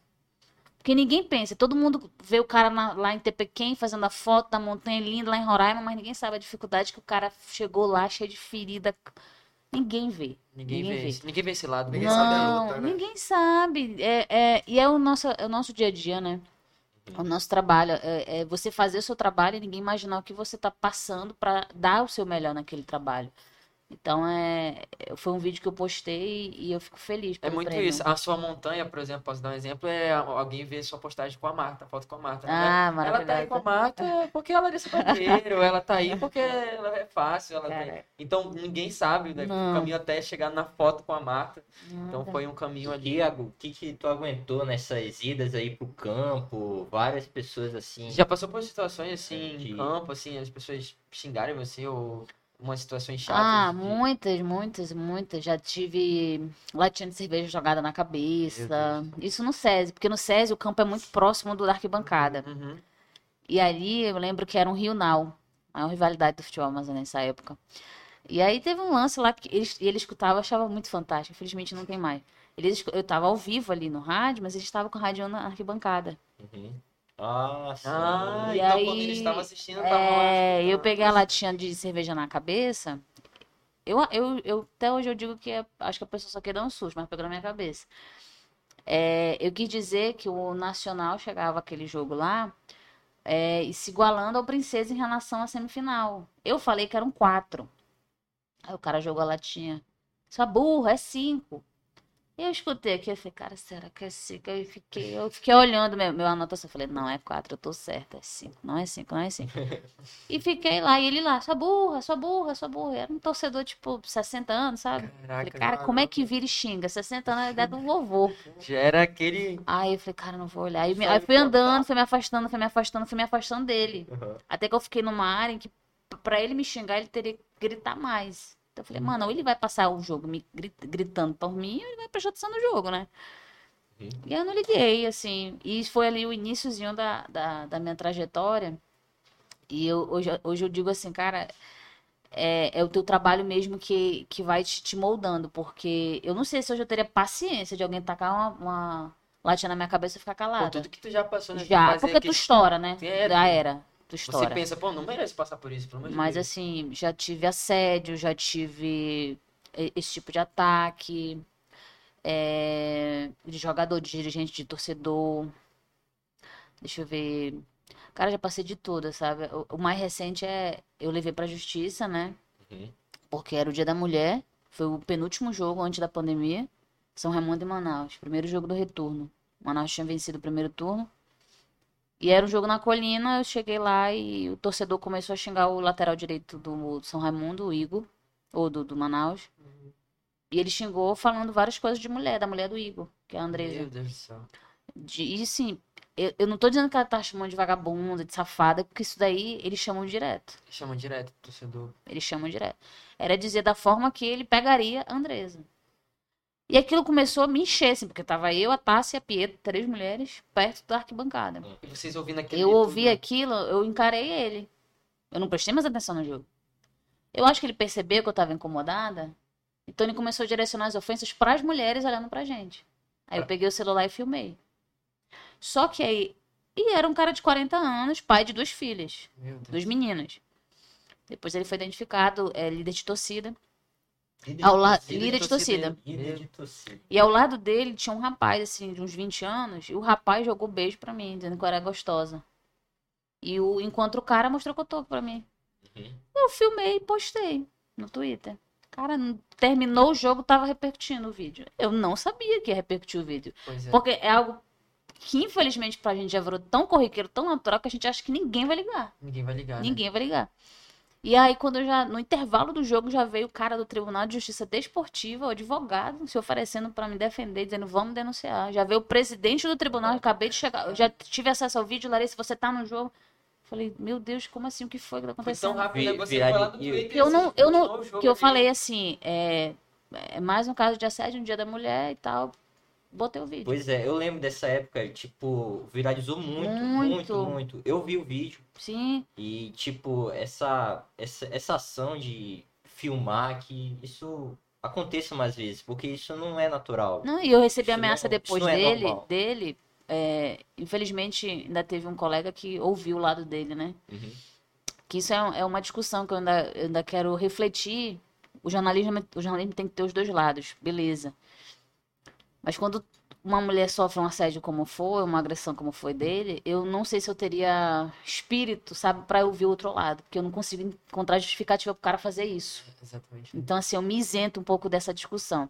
Porque ninguém pensa, todo mundo vê o cara na- lá em Tepequém fazendo a foto da montanha linda lá em Roraima, mas ninguém sabe a dificuldade que o cara chegou lá cheio de ferida. Ninguém vê. Ninguém, Ninguém vê, vê. isso. Ninguém vê esse lado. Ninguém mesmo. sabe a Não, luta, né? ninguém sabe. É, é- e é o, nosso, é o nosso dia a dia, né? O nosso trabalho. É, é você fazer o seu trabalho e ninguém imaginar o que você tá passando pra dar o seu melhor naquele trabalho. Então é, foi um vídeo que eu postei e eu fico feliz É muito prêmio. isso. A sua montanha, por exemplo, posso dar um exemplo, é alguém ver sua postagem com a Marta, foto com a Marta. Ah, ela, ela tá aí com a Marta porque ela é desse bandeiro, ela tá aí porque ela é fácil. Ela tem-. Então ninguém sabe né, Não. o caminho até chegar na foto com a Marta. Então Nada. foi um caminho ali. Iago, o que que tu aguentou nessas idas aí pro campo? Várias pessoas assim. Já passou por situações assim, De- em campo, assim, as pessoas xingarem você ou umas situações chatas? Ah, de- muitas, muitas, muitas. Já tive latinha de cerveja jogada na cabeça. Isso no SESI, porque no SESI o campo é muito próximo do da arquibancada. Uhum. E ali eu lembro que era um Rio Now, a maior rivalidade do futebol amazonense nessa época. E aí teve um lance lá que eles, ele escutava, eu achava muito fantástico. Infelizmente não tem mais. Eles, escu- eu tava ao vivo ali no rádio, mas eles estavam com o rádio na arquibancada. Uhum. Ah, sim. Ah, E então aí, quando eles estavam assistindo, tava lá. É, eu escutando. peguei a latinha de cerveja na cabeça. Eu, eu, eu até hoje eu digo que é- acho que a pessoa só quer dar um susto, mas pegou na minha cabeça. É, eu quis dizer que o Nacional chegava aquele jogo lá é, e se igualando ao Princesa em relação à semifinal. Eu falei que eram quatro. Aí o cara jogou a latinha. Sua burra, é cinco. Eu escutei aqui, eu falei, cara, será que é cinco? Eu fiquei, eu fiquei olhando meu, meu anotação. Eu falei, não, é quatro, eu tô certa, é cinco. Não é cinco, não é cinco. e fiquei lá, e ele lá, sua burra, sua burra, sua burra. Era um torcedor, tipo, 60 anos, sabe? Falei, Caraca, cara, como é que vira e xinga? 60 anos é a idade do vovô. já era aquele. Aí eu falei, cara, não vou olhar. Aí, me- aí fui andando, fui me afastando, fui me afastando, fui me afastando dele. Uhum. Até que eu fiquei numa área em que, pra ele me xingar, ele teria que gritar mais. Então eu falei, mano, ou ele vai passar o jogo me gri- gritando por mim, ou ele vai prestar atenção no jogo, né? Uhum. E eu não liguei, assim. E foi ali o iníciozinho da, da, da minha trajetória. E eu, hoje, hoje eu digo assim, cara, é, é o teu trabalho mesmo que, que vai te, te moldando. Porque eu não sei se hoje eu teria paciência de alguém tacar uma, uma latinha na minha cabeça e ficar calada. tudo que tu já passou, né? Já, porque tu estoura, né? É, Já era. Você pensa, pô, não merece passar por isso, pelo de Mas Deus. assim, já tive assédio, já tive esse tipo de ataque, é, de jogador, de dirigente, de torcedor. Deixa eu ver. Cara, já passei de tudo, sabe? O, o mais recente é eu levei pra justiça, né? Uhum. Porque era o Dia da Mulher, foi o penúltimo jogo antes da pandemia. São Raimundo e Manaus, primeiro jogo do retorno. Manaus tinha vencido o primeiro turno. E era um jogo na colina, eu cheguei lá e o torcedor começou a xingar o lateral direito do São Raimundo, o Igor, ou do, do Manaus. E ele xingou falando várias coisas de mulher, da mulher do Igor, que é a Andresa. Meu Deus do céu. De, e assim, eu, eu não tô dizendo que ela tá chamando de vagabunda, de safada, porque isso daí eles chamam direto. Chama direto, torcedor. Eles chamam direto. Era dizer da forma que ele pegaria a Andresa. E aquilo começou a me encher, assim, porque tava eu, a Tássia e a Pietro, três mulheres, perto da arquibancada. E vocês ouvindo aquele. Eu ouvi tudo, né? aquilo, eu encarei ele. Eu não prestei mais atenção no jogo. Eu acho que ele percebeu que eu tava incomodada. Então ele começou a direcionar as ofensas para as mulheres olhando pra gente. Aí eu peguei o celular e filmei. Só que aí. E era um cara de 40 anos, pai de duas filhas, duas meninas. Depois ele foi identificado, é líder de torcida. Líder Ao de la- torcida. líder de torcida. Líder de torcida. E ao lado dele tinha um rapaz, assim, de uns 20 anos, e o rapaz jogou beijo pra mim, dizendo que eu era gostosa. E o, enquanto o cara mostrou cotoco pra mim. Uhum. Eu filmei e postei no Twitter. Cara, terminou o jogo, tava repercutindo o vídeo. Eu não sabia que ia repercutir o vídeo. É. Porque é algo que, infelizmente, pra gente já virou tão corriqueiro, tão natural, que a gente acha que ninguém vai ligar. Ninguém vai ligar. né? Ninguém vai ligar. E aí, quando eu já, no intervalo do jogo, já veio o cara do Tribunal de Justiça Desportiva, o advogado, se oferecendo pra me defender, dizendo, vamos denunciar. Já veio o presidente do tribunal, eu acabei de chegar, eu já tive acesso ao vídeo, Larissa, você tá no jogo. Falei, meu Deus, como assim? O que foi que tá Foi tão rápido, né? Foi lá de- no Twitter. Que eu não, eu não, o que eu falei assim, é, é mais um caso de assédio no dia da mulher e tal. Botei o vídeo. Pois é, eu lembro dessa época, tipo, viralizou muito, Muito. muito, muito. Eu vi o vídeo Sim, e, tipo, essa, essa, essa ação de filmar que isso aconteça mais vezes, porque isso não é natural. Não, e eu recebi Isso ameaça não- depois é dele, dele. é, infelizmente, ainda teve um colega que ouviu o lado dele, né? Uhum. Que isso é, é uma discussão que eu ainda, eu ainda quero refletir. O jornalismo, o jornalismo tem que ter os dois lados, beleza. Mas quando uma mulher sofre um assédio como foi, uma agressão como foi dele, eu não sei se eu teria espírito, sabe, pra ouvir o outro lado. Porque eu não consigo encontrar justificativa pro cara fazer isso. Exatamente. Então, assim, eu me isento um pouco dessa discussão.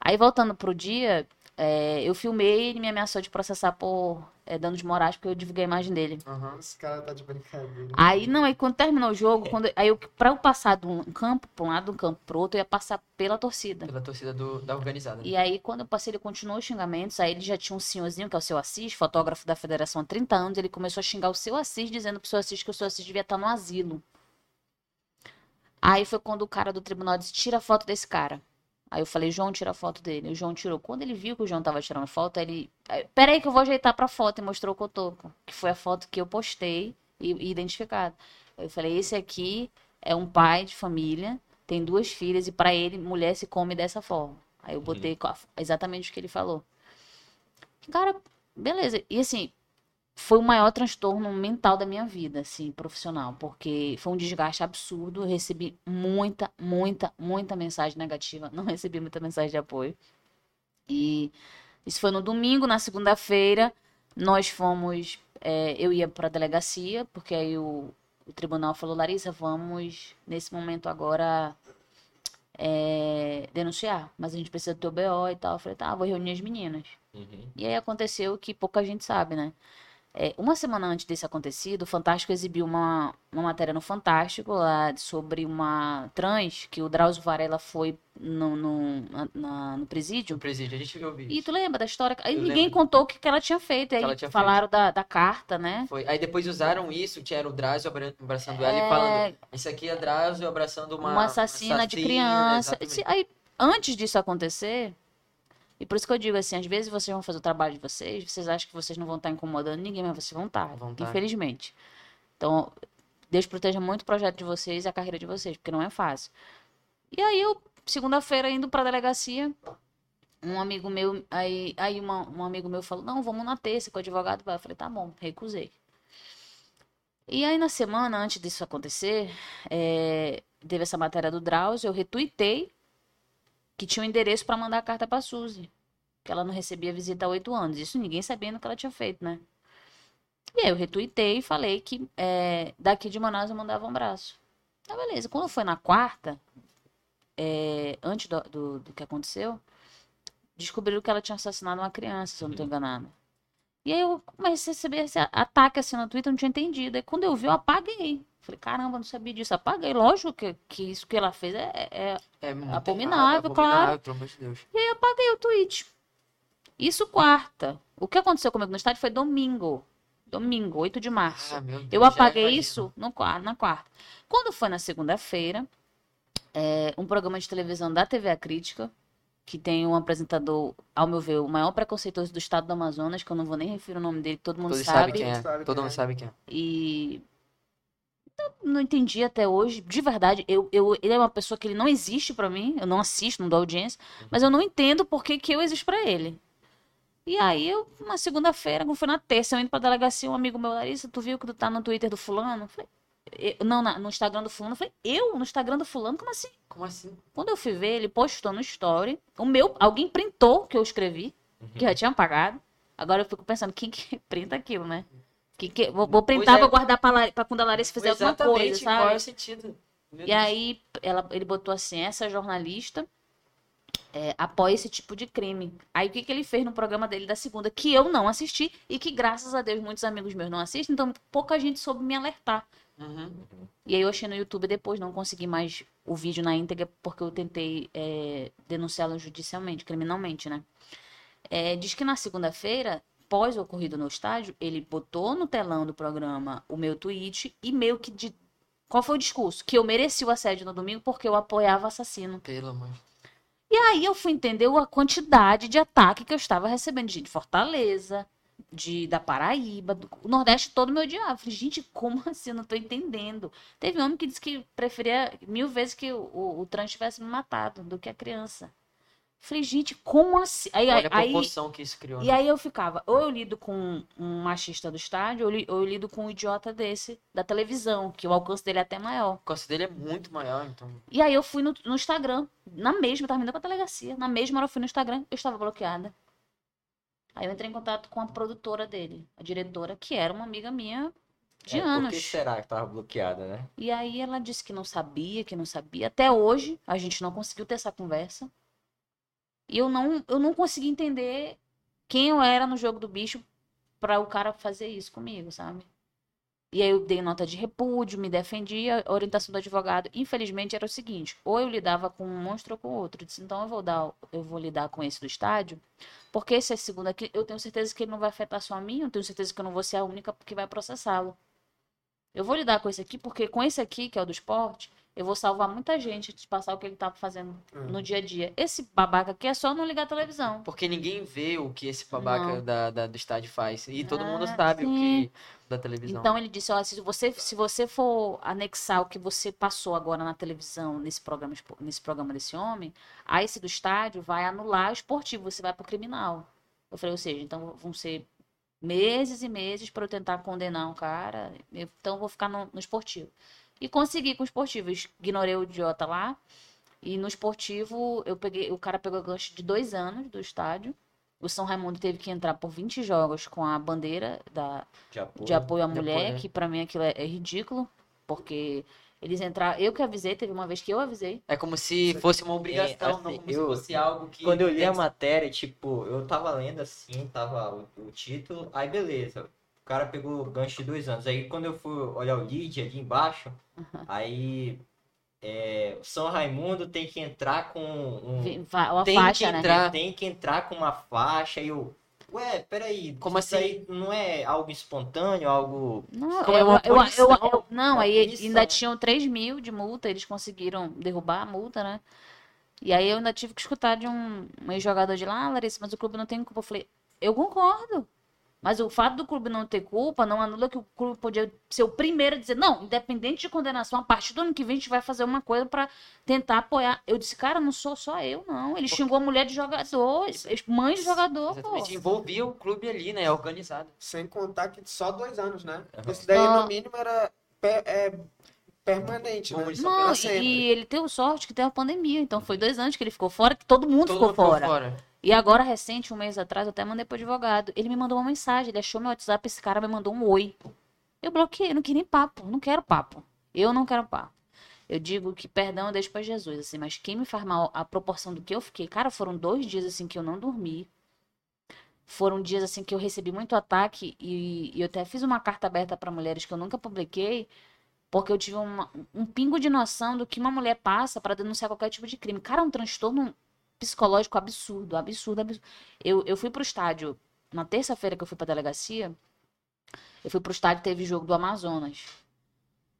Aí, voltando pro dia, é, eu filmei e ele me ameaçou de processar por é, danos morais, porque eu divulguei a imagem dele. Aham. Esse cara tá de brincadeira. Aí, não, aí quando terminou o jogo, quando, aí eu, pra eu passar de um campo pra um lado, de um campo pro outro, eu ia passar pela torcida. Pela torcida do, da organizada. E aí, quando eu passei, ele continuou os xingamentos. Aí ele já tinha um senhorzinho, que é o seu Assis, fotógrafo da federação há 30 anos. Ele começou a xingar o seu Assis, dizendo pro seu Assis que o seu Assis devia estar no asilo. Aí foi quando o cara do tribunal disse: tira a foto desse cara. Aí eu falei, João, tira a foto dele. O João tirou. Quando ele viu que o João tava tirando foto, ele. aí, Peraí, que eu vou ajeitar pra foto. E mostrou o cotoco. Que foi a foto que eu postei e, e identificado. Eu falei, esse aqui é um pai de família, tem duas filhas, e pra ele, mulher se come dessa forma. Aí eu botei co- exatamente o que ele falou. Cara, beleza. E assim, foi o maior transtorno mental da minha vida, assim, profissional, porque foi um desgaste absurdo. Eu recebi muita, muita, muita mensagem negativa, não recebi muita mensagem de apoio. E isso foi no domingo, na segunda-feira, nós fomos. é, eu ia para a delegacia, porque aí o, o tribunal falou: Larissa, vamos, nesse momento agora, é, denunciar, mas a gente precisa do teu BO e tal. Eu falei: tá, vou reunir as meninas. Uhum. E aí aconteceu o que pouca gente sabe, né? É, uma semana antes desse acontecido, o Fantástico exibiu uma, uma matéria no Fantástico lá sobre uma trans que o Drauzio Varela foi no, no, na- no presídio. O presídio, a gente viu o vídeo. E tu lembra da história? Aí Eu ninguém lembro. contou o que, que ela tinha feito. Aí tinha falaram da, da carta, né? Foi. Aí depois usaram isso, tinha o Drauzio abra- abraçando ela e É, falando, isso aqui é Drauzio abraçando uma, uma assassina de criança. exatamente. Se- Aí, antes disso acontecer, e por isso que eu digo assim, às vezes vocês vão fazer o trabalho de vocês, vocês acham que vocês não vão estar incomodando ninguém, mas vocês vão estar, Vão tá. infelizmente. Então, Deus proteja muito o projeto de vocês e a carreira de vocês, porque não é fácil. E aí eu, segunda-feira, indo pra delegacia, um amigo meu, aí, aí uma- um amigo meu falou, não, vamos na terça com o advogado. Eu falei, tá bom, recusei. E aí, na semana antes disso acontecer, é, teve essa matéria do Drauzio, eu retuitei que tinha um endereço para mandar a carta para Suzy, que ela não recebia visita há oito anos. Isso ninguém sabendo o que ela tinha feito, né? E aí eu retuitei e falei que é, daqui de Manaus eu mandava um abraço. Tá, beleza. Quando foi na quarta, é, antes do, do, do que aconteceu, descobriram que ela tinha assassinado uma criança, se eu não tô enganada. E aí eu comecei a receber esse ataque assim no Twitter, eu não tinha entendido. Aí quando eu vi, eu apaguei. Falei, caramba, não sabia disso. Apaguei. Lógico que, que isso que ela fez é, é, É muito Abominável, claro. abominável, Pelo amor de Deus. apaguei o tweet. Isso quarta. O que aconteceu comigo no estádio foi domingo. Domingo, 8 de março. Ah, meu Deus, Eu apaguei isso no, na quarta. Quando foi na segunda-feira, é, um programa de televisão da TV A Crítica, que tem um apresentador, ao meu ver, o maior preconceituoso do estado do Amazonas, que eu não vou nem referir o nome dele, todo mundo Todos sabe. sabem quem é. Sabe Todo mundo é. sabe quem é. E eu não entendi até hoje, de verdade. Eu, eu, ele é uma pessoa que ele não existe pra mim, eu não assisto, não dou audiência, mas eu não entendo por que, que eu existo pra ele. E aí, eu, uma segunda-feira, quando foi na terça, eu indo pra delegacia, um amigo meu, Larissa, tu viu que tu tá no Twitter do fulano? Eu falei, "Eu- não, na- no Instagram do fulano. Eu falei, eu? No Instagram do fulano? Como assim? Como assim? Quando eu fui ver, ele postou no story, o meu, alguém printou o que eu escrevi, que Uhum. já tinha apagado. Agora eu fico pensando, quem que printa aquilo, né? Que que, vou, vou printar, é. vou guardar pra, pra quando a Larissa fizer alguma Exatamente, coisa, qual é sabe? o sentido? Meu E Deus. aí ela, ele botou assim, essa jornalista é, apoia esse tipo de crime. Aí o que, que ele fez no programa dele da segunda, que eu não assisti e que graças a Deus muitos amigos meus não assistem, então pouca gente soube me alertar. Uhum. E aí eu achei no YouTube depois, não consegui mais o vídeo na íntegra porque eu tentei é, denunciá-lo judicialmente, criminalmente, né? É, diz que na segunda-feira, pós o ocorrido no estádio, ele botou no telão do programa o meu tweet e meio que de... Qual foi o discurso? Que eu mereci o assédio no domingo porque eu apoiava o assassino. Pelo amor. E aí eu fui entender a quantidade de ataque que eu estava recebendo de Fortaleza, de da Paraíba, do o Nordeste todo meu odiava. Falei, gente, como assim? Eu não tô entendendo. Teve um homem que disse que preferia mil vezes que o, o, o trans tivesse me matado do que a criança. Falei, gente, como assim? Aí, Olha a aí, proporção que isso criou. e né? aí eu ficava, ou eu lido com um machista do estádio, ou eu lido com um idiota desse da televisão, que o alcance dele é até maior. O costo dele é muito maior, então. E aí eu fui no, no Instagram, na mesma, eu tava indo pra delegacia. Na mesma hora eu fui no Instagram, eu estava bloqueada. Aí eu entrei em contato com a produtora dele, a diretora, que era uma amiga minha de É, anos. Por que será que tava bloqueada, né? E aí ela disse que não sabia, que não sabia. Até hoje a gente não conseguiu ter essa conversa. E eu não, eu não consegui entender quem eu era no jogo do bicho pra o cara fazer isso comigo, sabe? E aí eu dei nota de repúdio, me defendi, a orientação do advogado, infelizmente, era o seguinte: ou eu lidava com um monstro ou com outro. Eu disse, então eu vou dar, eu vou lidar com esse do estádio, porque esse é segundo aqui, eu tenho certeza que ele não vai afetar só a mim, eu tenho certeza que eu não vou ser a única que vai processá-lo. Eu vou lidar com esse aqui, porque com esse aqui, que é o do esporte, eu vou salvar muita gente de passar o que ele tá fazendo no dia a dia. Esse babaca aqui é só não ligar a televisão. Porque ninguém vê o que esse babaca da, da- do estádio faz. E todo mundo Ah, sabe o sim. que da televisão. Então ele disse, ó, se você, se você for anexar o que você passou agora na televisão, nesse programa, nesse programa desse homem, a esse do estádio vai anular o esportivo, você vai pro criminal. Eu falei, ou seja, então vão ser meses e meses para eu tentar condenar um cara, eu- então eu vou ficar no, no esportivo. E consegui com o esportivo, ignorei o idiota lá, e no esportivo eu peguei, o cara pegou gancho de dois anos do estádio, o São Raimundo teve que entrar por 20 jogos com a bandeira da, De apoio. de apoio à De mulher, apoio, né? que pra mim aquilo é, é ridículo, porque eles entraram. Eu que avisei, teve uma vez que eu avisei. É como se fosse uma obrigação, É, assim, não como eu- se fosse algo que. Quando eu li a que- matéria, tipo, eu tava lendo assim, tava o, o título, aí beleza. O cara pegou o gancho de dois anos. Aí quando eu fui olhar o lead ali embaixo, aí é, o São Raimundo tem que entrar com um. Uma Tem que faixa, né? entrar. Tem que entrar com uma faixa e eu. Ué, peraí, Como isso assim? aí não é algo espontâneo, algo. Não, Como é eu, eu, eu, eu- não, uma aí punição. ainda tinham 3 mil de multa, eles conseguiram derrubar a multa, né? E aí eu ainda tive que escutar de um, um ex-jogador de lá, ah, Larissa, mas o clube não tem culpa. Eu falei, eu concordo. Mas o fato do clube não ter culpa não anula que o clube podia ser o primeiro a dizer, não, independente de condenação, a partir do ano que vem a gente vai fazer uma coisa pra tentar apoiar. Eu disse, cara, não sou só eu, não. Ele xingou a mulher de jogador, mãe de jogador, pô. Exatamente, envolvia o clube ali, né? Organizado. Sem contar que só dois anos, né? Aham. Isso daí, Ah. no mínimo, era é, permanente, né? Não, e, sempre. ele teve sorte que teve a pandemia, então foi dois anos que ele ficou fora, que todo mundo Todo ficou mundo ficou fora. E agora, recente, um mês atrás, eu até mandei pro advogado. Ele me mandou uma mensagem, ele achou meu WhatsApp, esse cara me mandou um oi. Eu bloqueei, não queria nem papo, não quero papo. Eu não quero papo. Eu digo que perdão eu deixo pra Jesus, assim, mas quem me faz mal, a proporção do que eu fiquei, cara, foram dois dias, assim, que eu não dormi. Foram dias, assim, que eu recebi muito ataque e, e eu até fiz uma carta aberta pra mulheres que eu nunca publiquei, porque eu tive uma- um pingo de noção do que uma mulher passa pra denunciar qualquer tipo de crime. Cara, é um transtorno psicológico absurdo, absurdo, absurdo. Eu, eu fui pro estádio, na terça-feira que eu fui pra delegacia, eu fui pro estádio, teve jogo do Amazonas.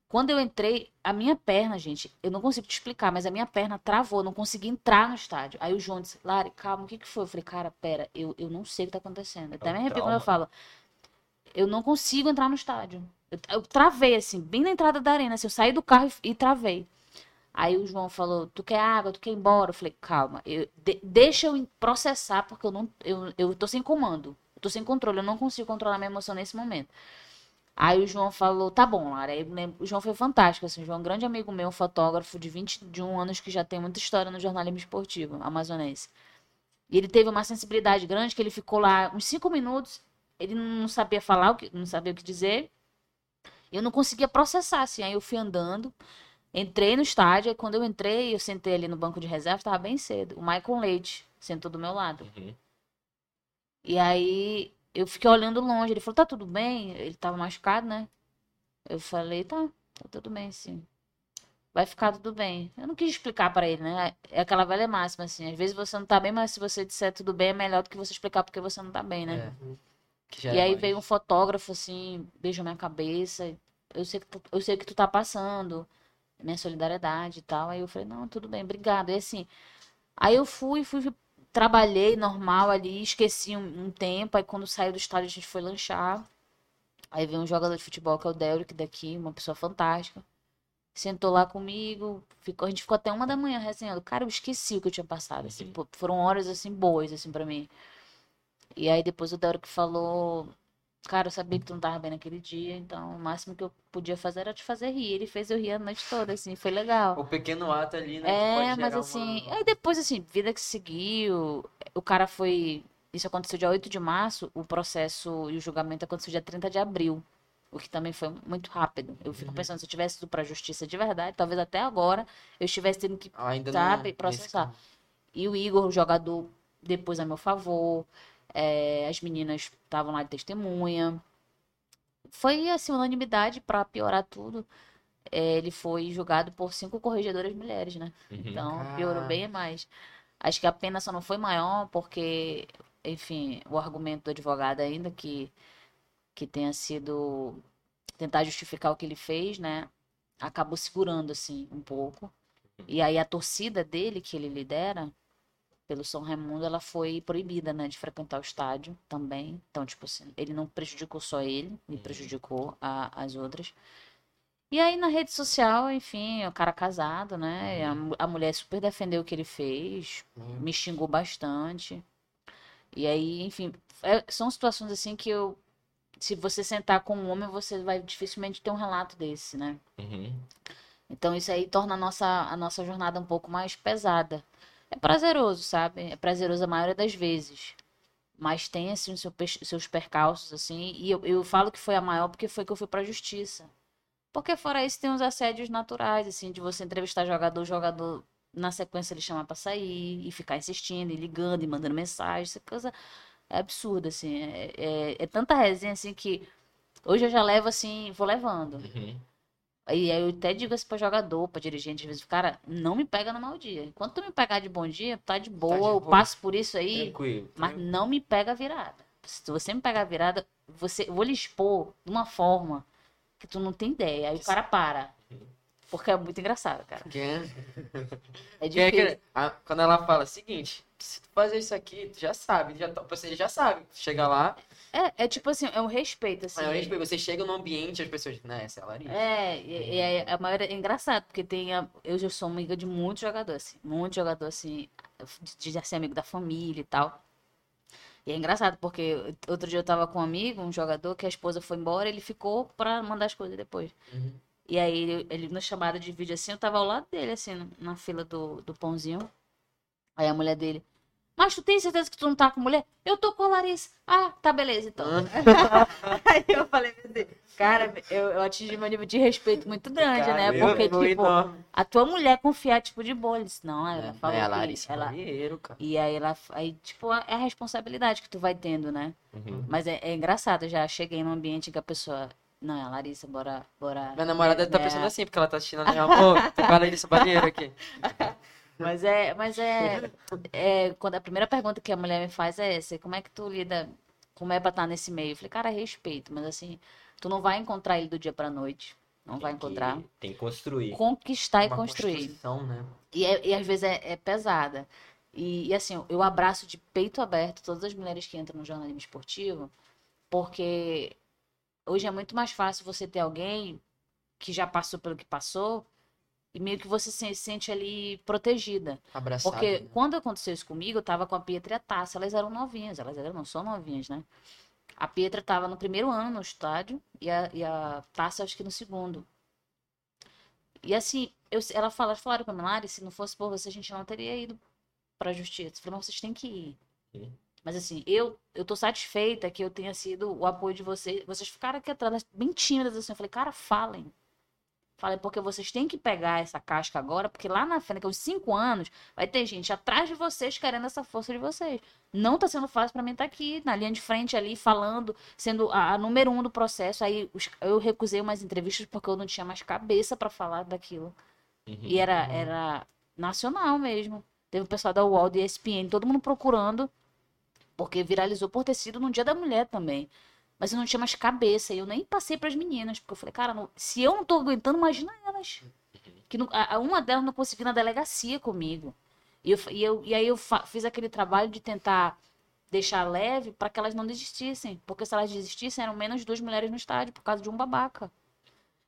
Quando eu entrei, a minha perna, gente, eu não consigo te explicar, mas a minha perna travou, não consegui entrar no estádio. Aí o João disse, Lari, calma, o que que foi? Eu falei, cara, pera, eu, eu não sei o que tá acontecendo. Eu até um me arrepio quando eu falo, eu não consigo entrar no estádio. Eu, eu travei, assim, bem na entrada da arena, assim, eu saí do carro e, e travei. Aí o João falou, tu quer água, tu quer ir embora? Eu falei, calma, eu, de- deixa eu processar, porque eu não, eu, eu tô sem comando. Eu tô sem controle, eu não consigo controlar minha emoção nesse momento. Aí o João falou, tá bom, Lara. Aí o João foi fantástico, assim, o João é um grande amigo meu, fotógrafo de 21 anos que já tem muita história no jornalismo esportivo amazonense. E ele teve uma sensibilidade grande que ele ficou lá uns cinco minutos, ele não sabia falar, não sabia o que dizer. Eu não conseguia processar, assim. Aí eu fui andando, entrei no estádio, aí quando eu entrei, eu sentei ali no banco de reserva, estava bem cedo. O Michael Leite sentou do meu lado. Uhum. E aí eu fiquei olhando longe. Ele falou, tá tudo bem? Ele tava machucado, né? Eu falei, tá, tá tudo bem, sim. Vai ficar tudo bem. Eu não quis explicar pra ele, né? É aquela velha máxima, assim. Às vezes você não tá bem, mas se você disser tudo bem, é melhor do que você explicar porque você não tá bem, né? É. E é aí mais- veio um fotógrafo, assim, beijou minha cabeça. Eu sei que tu, eu sei o que tu tá passando. Minha solidariedade e tal. Aí eu falei, não, tudo bem, obrigado. E assim, aí eu fui, fui, trabalhei normal ali, esqueci um, um tempo. Aí quando saiu do estádio, a gente foi lanchar. Aí veio um jogador de futebol, que é o Delric daqui, uma pessoa fantástica. Sentou lá comigo, ficou, a gente ficou até uma da manhã resenhando. Cara, eu esqueci o que eu tinha passado. Assim, Uhum. foram horas assim boas, assim, pra mim. E aí depois o Delric falou, cara, eu sabia que tu não tava bem naquele dia, então o máximo que eu podia fazer era te fazer rir. Ele fez eu rir a noite toda, assim, foi legal. O pequeno ato ali, né? É, mas assim, uma- aí depois, assim, vida que seguiu, o cara foi Isso aconteceu dia 8 de março, o processo e o julgamento aconteceu dia 30 de abril. O que também foi muito rápido. Eu fico Uhum. pensando, se eu tivesse ido pra justiça de verdade, talvez até agora eu estivesse tendo que Ainda Sabe, não. processar. nesse- e o Igor, o jogador, depois a meu favor. É, as meninas estavam lá de testemunha. Foi, assim, unanimidade pra piorar tudo. É, ele foi julgado por cinco corregedoras mulheres, né? Uhum. Então, Cara. piorou bem mais. Acho que a pena só não foi maior porque, enfim, o argumento do advogado ainda que, que tenha sido tentar justificar o que ele fez, né? Acabou segurando, assim, um pouco. E aí a torcida dele, que ele lidera, pelo São Raimundo, ela foi proibida, né, de frequentar o estádio também. Então, tipo assim, ele não prejudicou só ele, ele Uhum. prejudicou a- as outras. E aí na rede social, enfim, o cara casado, né? e A, a mulher super defendeu o que ele fez, Meu me xingou bastante. E aí, enfim, é- são situações assim que eu. Se você sentar com um homem, você vai dificilmente ter um relato desse, né? Uhum. Então isso aí torna a nossa, a nossa jornada um pouco mais pesada. É prazeroso, sabe? É prazeroso a maioria das vezes. Mas tem, assim, seu seus percalços, assim. E eu, eu falo que foi a maior porque foi que eu fui pra justiça. Porque fora isso tem os assédios naturais, assim, de você entrevistar jogador, jogador na sequência ele chamar pra sair e ficar insistindo, e ligando, e mandando mensagem. Essa coisa é absurda, assim. É, é, é tanta resenha, assim, que hoje eu já levo, assim, vou levando. Uhum. E aí eu até digo assim pra jogador, pra dirigente, às vezes, cara, não me pega no mau dia. Enquanto tu me pegar de bom dia, tá de boa, eu boa. passo por isso aí, Tranquilo. mas não me pega a virada. Se você me pegar a virada, você, eu vou lhe expor de uma forma que tu não tem ideia. Aí o cara para. Porque é muito engraçado, cara. Que é- É que é difícil. que- quando ela fala, seguinte, se tu fazer isso aqui, tu já sabe, já, tá- você já sabe. Chega lá, É, é tipo assim, é um respeito, assim. aí eu respeito, você chega no ambiente, as pessoas, né, essa é a Larissa. É, e, e aí a maioria é engraçado, porque tem a- eu já sou amiga de muitos jogadores, assim, muito jogador assim, de, de ser amigo da família e tal. E é engraçado, porque outro dia eu tava com um amigo, um jogador, que a esposa foi embora, ele ficou pra mandar as coisas depois. Uhum. E aí ele, ele na chamada de vídeo assim, eu tava ao lado dele, assim, na- na fila do, do pãozinho. Aí a mulher dele, mas tu tem certeza que tu não tá com mulher? Eu tô com a Larissa. Ah, tá beleza então. Aí eu falei cara, eu, eu atingi meu nível de respeito muito grande, né? Caramba, Porque, tipo, a tua mulher confiar, tipo, de disse, não, ela falou é a que Larissa ela... Cara. E aí ela, aí, tipo, é a responsabilidade que tu vai tendo, né? Uhum. Mas é, é engraçado, eu já cheguei num ambiente que a pessoa, não, é a Larissa, bora, bora... Minha namorada tá é, pensando assim, porque ela tá assistindo a minha amor, tô com a Larissa Marinheiro aqui. Mas é, mas é, é, quando a primeira pergunta que a mulher me faz é essa, como é que tu lida, como é pra estar nesse meio? Eu falei, cara, respeito, mas assim, tu não vai encontrar ele do dia pra noite, não vai Tem que- encontrar. Tem que construir. Conquistar e Uma construir. construção, né? E, é- e às vezes é, é pesada. E, e, assim, eu abraço de peito aberto todas as mulheres que entram no jornalismo esportivo, porque hoje é muito mais fácil você ter alguém que já passou pelo que passou e meio que você se sente ali protegida. Abraçado. Porque né? quando aconteceu isso comigo, eu tava com a Pietra e a Tassa, elas eram novinhas, elas eram, não são novinhas, né? A Pietra tava no primeiro ano no estádio e a, e a Tassa acho que no segundo. E assim, eu, ela fala, falaram pra Milari, se não fosse por você, a gente não teria ido pra justiça. Eu falei, mas vocês têm que ir. Sim. Mas assim, eu, eu tô satisfeita que eu tenha sido o apoio de vocês. Vocês ficaram aqui atrás, bem tímidas assim. Eu falei, cara, falem. Falei, porque vocês têm que pegar essa casca agora, porque lá na frente, daqui a uns cinco anos, vai ter gente atrás de vocês querendo essa força de vocês. Não tá sendo fácil pra mim estar aqui, na linha de frente ali, falando, sendo a, a número um do processo. Aí os- eu recusei umas entrevistas porque eu não tinha mais cabeça pra falar daquilo. Uhum. E era, era nacional mesmo. Teve o pessoal da UOL, da ESPN, todo mundo procurando, porque viralizou por ter sido no Dia da Mulher também. Mas eu não tinha mais cabeça, e eu nem passei pras meninas, porque eu falei, cara, não- se eu não tô aguentando, imagina elas. Que não- a- uma delas não conseguiu na delegacia comigo. E, eu, e, eu, e aí eu fiz aquele trabalho de tentar deixar leve para que elas não desistissem. Porque se elas desistissem, eram menos duas mulheres no estádio, por causa de um babaca.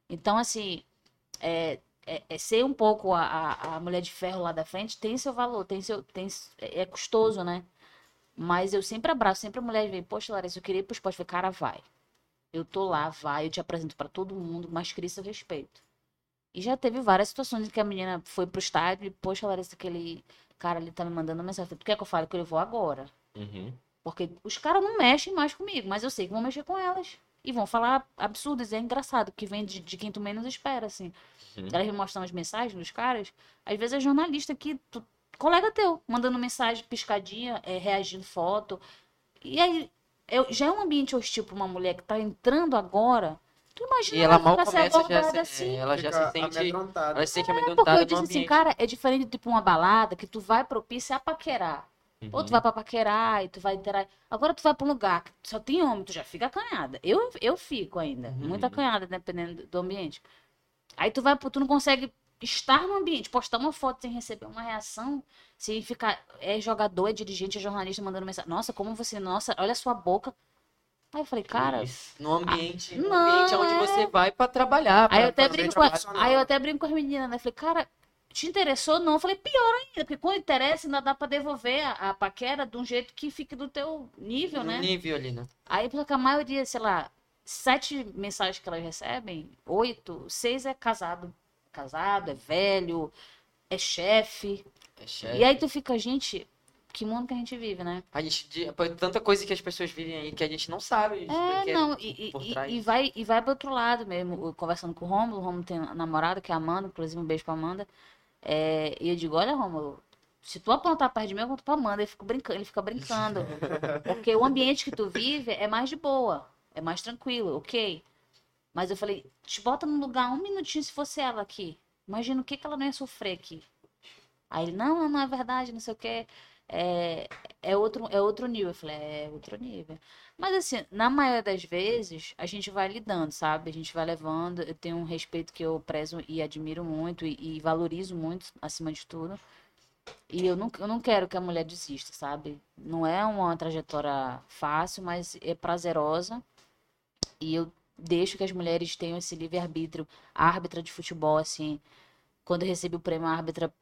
Então, assim, é, é- é ser um pouco a, a, a mulher de ferro lá da frente tem seu valor, tem seu, tem, é é custoso, né? Mas eu sempre abraço, sempre a mulher vem, poxa, Larissa, eu queria ir pro esporte. Eu falei, cara, vai. Eu tô lá, vai, eu te apresento para todo mundo, mas cria seu respeito. E já teve várias situações em que a menina foi pro estádio e, poxa, Larissa, aquele cara ali tá me mandando mensagem. Tu quer que eu fale que eu vou agora? Uhum. Porque os caras não mexem mais comigo, mas eu sei que vão mexer com elas. E vão falar absurdos, é engraçado, que vem de, de quem tu menos espera, assim. Uhum. Elas me mostram as mensagens dos caras, às vezes é jornalista que, tu- colega teu, mandando mensagem, piscadinha, é, reagindo foto. E aí, eu- já é um ambiente hostil pra uma mulher que tá entrando agora. Tu imagina E ela mal começa, já abordada se, assim. é, ela já Fica se sente. amedrontada. Ela se sente É, porque amedrontada eu no disse assim, cara, é diferente de tipo uma balada que tu vai propícia a paquerar. Ou Uhum. tu vai pra paquerar e tu vai interagir. Agora tu vai pra um lugar que só tem homem, tu já fica acanhada. Eu, eu fico ainda, Uhum. muito acanhada, dependendo do ambiente. Aí tu vai, tu não consegue estar no ambiente, postar uma foto sem receber uma reação, sem ficar. É jogador, é dirigente, é jornalista mandando mensagem. Nossa, como você. Nossa, olha a sua boca. Aí eu falei, cara. Isso. No ambiente, no não, ambiente onde é. você vai pra trabalhar. Aí pra eu até brinco com aí eu até brinco com as meninas, né? Falei, cara, te interessou? Não. Eu falei, pior ainda, porque quando interessa, ainda dá pra devolver a, a paquera de um jeito que fique do teu nível, né? nível ali, né? Aí, porque a maioria, sei lá, sete mensagens que elas recebem, oito, seis é casado. Casado, é velho, é chefe. É chefe. E aí tu fica, gente, que mundo que a gente vive, né? A gente, pô, tanta coisa que as pessoas vivem aí que a gente não sabe. É, porque não, e, e- e- vai, e vai pro outro lado mesmo, conversando com o Rômulo, o Rômulo tem namorada, que é a Amanda, inclusive um beijo pra Amanda, É, e eu digo, olha, Rômulo, se tu apontar perto de mim, eu conto pra Amanda, ele fica brincando, ele fica brincando, porque o ambiente que tu vive é mais de boa, é mais tranquilo, ok? Mas eu falei, te bota num lugar um minutinho se fosse ela aqui, imagina o que que ela não ia sofrer aqui. Aí ele, não, não é verdade, não sei o quê. É, é, outro, é outro nível. Eu falei, é outro nível. Mas assim, na maioria das vezes, a gente vai lidando, sabe? A gente vai levando. Eu tenho um respeito que eu prezo e admiro muito e, e valorizo muito, acima de tudo. E eu não, eu não quero que a mulher desista, sabe? Não é uma trajetória fácil, mas é prazerosa. E eu deixo que as mulheres tenham esse livre-arbítrio. A árbitra de futebol, assim, quando eu recebi o prêmio árbitra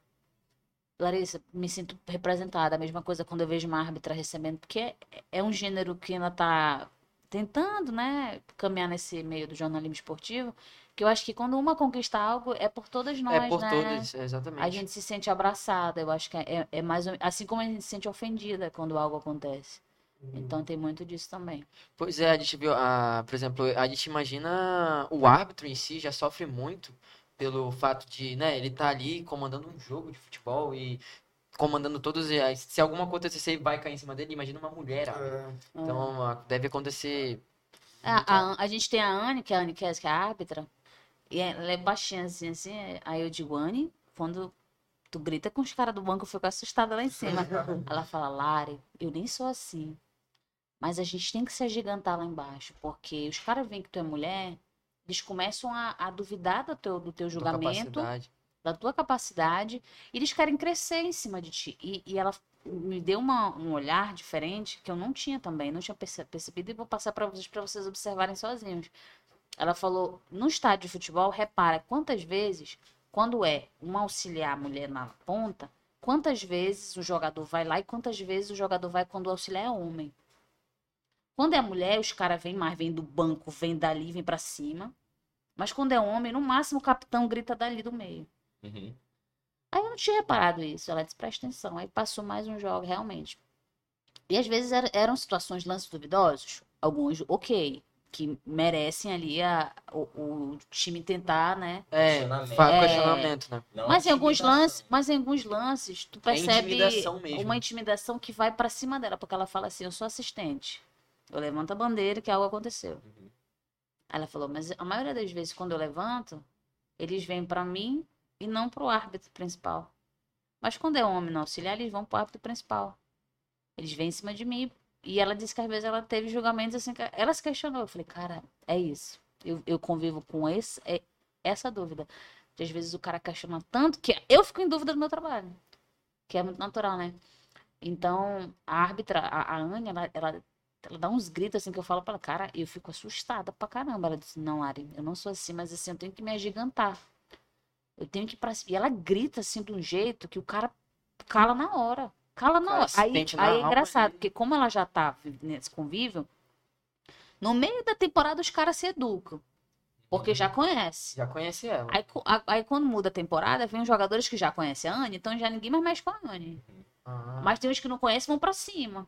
Larissa, me sinto representada. A mesma coisa quando eu vejo uma árbitra recebendo, porque é, é um gênero que ainda está tentando, né, caminhar nesse meio do jornalismo esportivo, que eu acho que quando uma conquista algo, é por todas nós, é por né? todos, exatamente. A gente se sente abraçada, eu acho que é, é mais assim como a gente se sente ofendida quando algo acontece. Então tem muito disso também. Pois é, a gente viu, a, por exemplo, a gente imagina o árbitro em si já sofre muito pelo fato de, né, ele tá ali comandando um jogo de futebol e comandando todos, se alguma coisa acontecer, vai cair em cima dele, imagina uma mulher. árbitro. É, Então, deve acontecer A, a, a gente tem a Anne, que é a Anne Kess, que é a árbitra, e ela é baixinha assim, assim. é- Aí eu digo, Anne, quando tu grita com os caras do banco, eu fico assustada lá em cima. Ela fala, Lari, eu nem sou assim. Mas a gente tem que se agigantar lá embaixo, porque os caras veem que tu é mulher, eles começam a, a duvidar do teu, do teu julgamento, da tua capacidade, e eles querem crescer em cima de ti. E, e ela me deu uma- um olhar diferente que eu não tinha também, não tinha perce- percebido, e vou passar para vocês, para vocês observarem sozinhos. Ela falou, no estádio de futebol, repara quantas vezes, quando é uma auxiliar mulher na ponta, quantas vezes o jogador vai lá e quantas vezes o jogador vai quando o auxiliar é homem. Quando é mulher, os caras vêm mais, vêm do banco, vêm dali, vêm para cima. Mas quando é homem, no máximo o capitão grita dali do meio. Uhum. Aí eu não tinha reparado isso. Ela disse, presta atenção. Aí passou mais um jogo, realmente. E às vezes era- eram situações, lances duvidosos. Alguns, ok. Que merecem ali a, o, o time tentar, né? É, Questionamento. É. questionamento, né? Não Mas em alguns intimidação. lances, mas em alguns lances, tu É percebe intimidação mesmo. uma intimidação que vai pra cima dela, porque ela fala assim, eu sou assistente. Eu levanto a bandeira que algo aconteceu. Uhum. Ela falou, mas a maioria das vezes quando eu levanto, eles vêm pra mim e não pro árbitro principal. Mas quando é homem no auxiliar, eles vão pro árbitro principal. Eles vêm em cima de mim. E ela disse que às vezes ela teve julgamentos assim, que ela se questionou. Eu falei, cara, é isso. Eu, eu convivo com esse, é, essa dúvida. De, às vezes o cara questiona tanto que eu fico em dúvida do meu trabalho. Que é muito natural, né? Então, a árbitra, a, a Anne, ela, ela, ela dá uns gritos assim que eu falo pra ela, cara, eu fico assustada pra caramba. Ela disse, não, Ari, eu não sou assim, mas assim, eu tenho que me agigantar. Eu tenho que ir pra. E ela grita assim de um jeito que o cara cala na hora. Cala na hora. Aí, aí é engraçado, porque como ela já tá nesse convívio, no meio da temporada os caras se educam. Porque já conhece. Já conhece ela. Aí, aí quando muda a temporada, vem os jogadores que já conhecem a Anne, então já ninguém mais mexe com a Anne. Ah, Mas tem uns que não conhecem vão pra cima.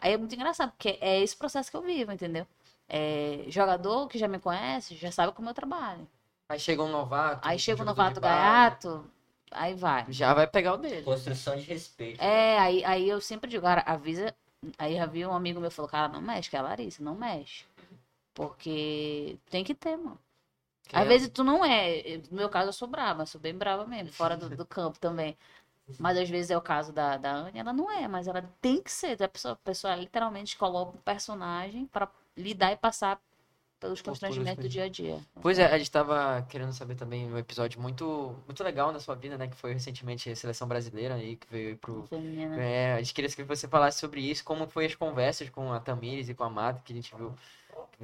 Aí é muito engraçado, porque é esse processo que eu vivo, entendeu? É, jogador que já me conhece, já sabe como eu trabalho. Aí chega um novato. Aí chega o jogador novato gaiato, aí vai. Já vai pegar o dele. Construção de respeito. É, aí, aí eu sempre digo, cara, avisa. Aí já vi um amigo meu falou, cara, não mexe, que é a Larissa, não mexe. Porque tem que ter, mano. Que Às é- vezes tu não é. No meu caso, eu sou brava, sou bem brava mesmo, fora do, do campo também. Mas às vezes é o caso da, da Anne, ela não é, mas ela tem que ser. A pessoa, a pessoa literalmente coloca um personagem pra lidar e passar pelos constrangimentos do dia a dia. Pois é, a gente tava querendo saber também um episódio muito, muito legal na sua vida, né? Que foi recentemente a seleção brasileira aí, que veio pro. Feminina. É, a gente queria que você falasse sobre isso, como foi as conversas com a Tamires e com a Mata, que a gente viu.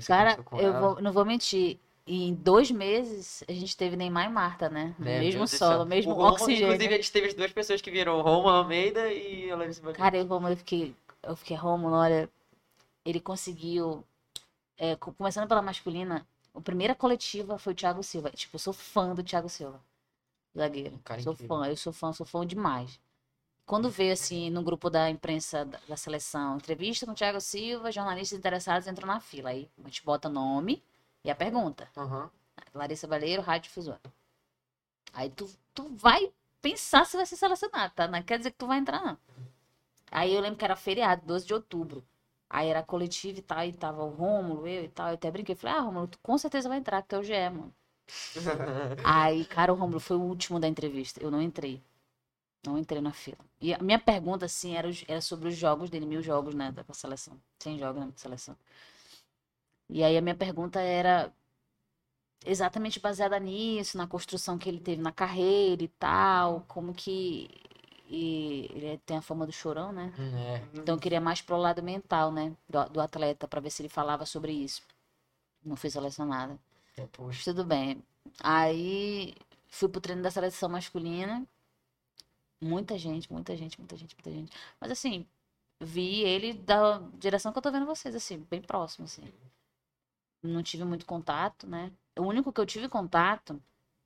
Cara, eu vou, não vou mentir. Em dois meses, a gente teve Neymar e Marta, né? No mesmo solo, mesmo O Roma, oxigênio. Inclusive, a gente teve as duas pessoas que viram, Roma Almeida e a. Cara, eu, Romulo, eu fiquei, eu fiquei, Romulo, olha, ele conseguiu, é, co- começando pela masculina, a primeira coletiva foi o Thiago Silva. Tipo, eu sou fã do Thiago Silva, zagueiro. Cara sou incrível. fã, eu sou fã, sou fã demais. Quando veio, assim, no grupo da imprensa da, da seleção, entrevista com o Thiago Silva, jornalistas interessados entram na fila. Aí a gente bota nome e a pergunta. Aham. Larissa Baleiro, Rádio Difusora. Aí tu, tu vai pensar se vai ser selecionado, tá? Não quer dizer que tu vai entrar, não. Aí eu lembro que era feriado, 12 de outubro. Aí era coletivo e tal, e tava o Rômulo, eu e tal. Eu até brinquei, falei, ah, Rômulo, tu com certeza vai entrar, que tu é o GE, mano. Aí, cara, o Rômulo foi o último da entrevista. Eu não entrei. Não entrei na fila. E a minha pergunta, assim, era, era sobre os jogos dele, mil jogos, né, da seleção. 100 jogos na seleção. E aí a minha pergunta era exatamente baseada nisso, na construção que ele teve na carreira e tal, como que e ele tem a fama do chorão, né? É. Então eu queria mais pro lado mental, né, do, do atleta para ver se ele falava sobre isso. Não fui selecionada. Poxa. Tudo bem. Aí fui pro treino da seleção masculina. Muita gente, muita gente, muita gente, muita gente. Mas assim, vi ele da direção que eu tô vendo vocês, assim, bem próximo, assim. Não tive muito contato, né? O único que eu tive contato,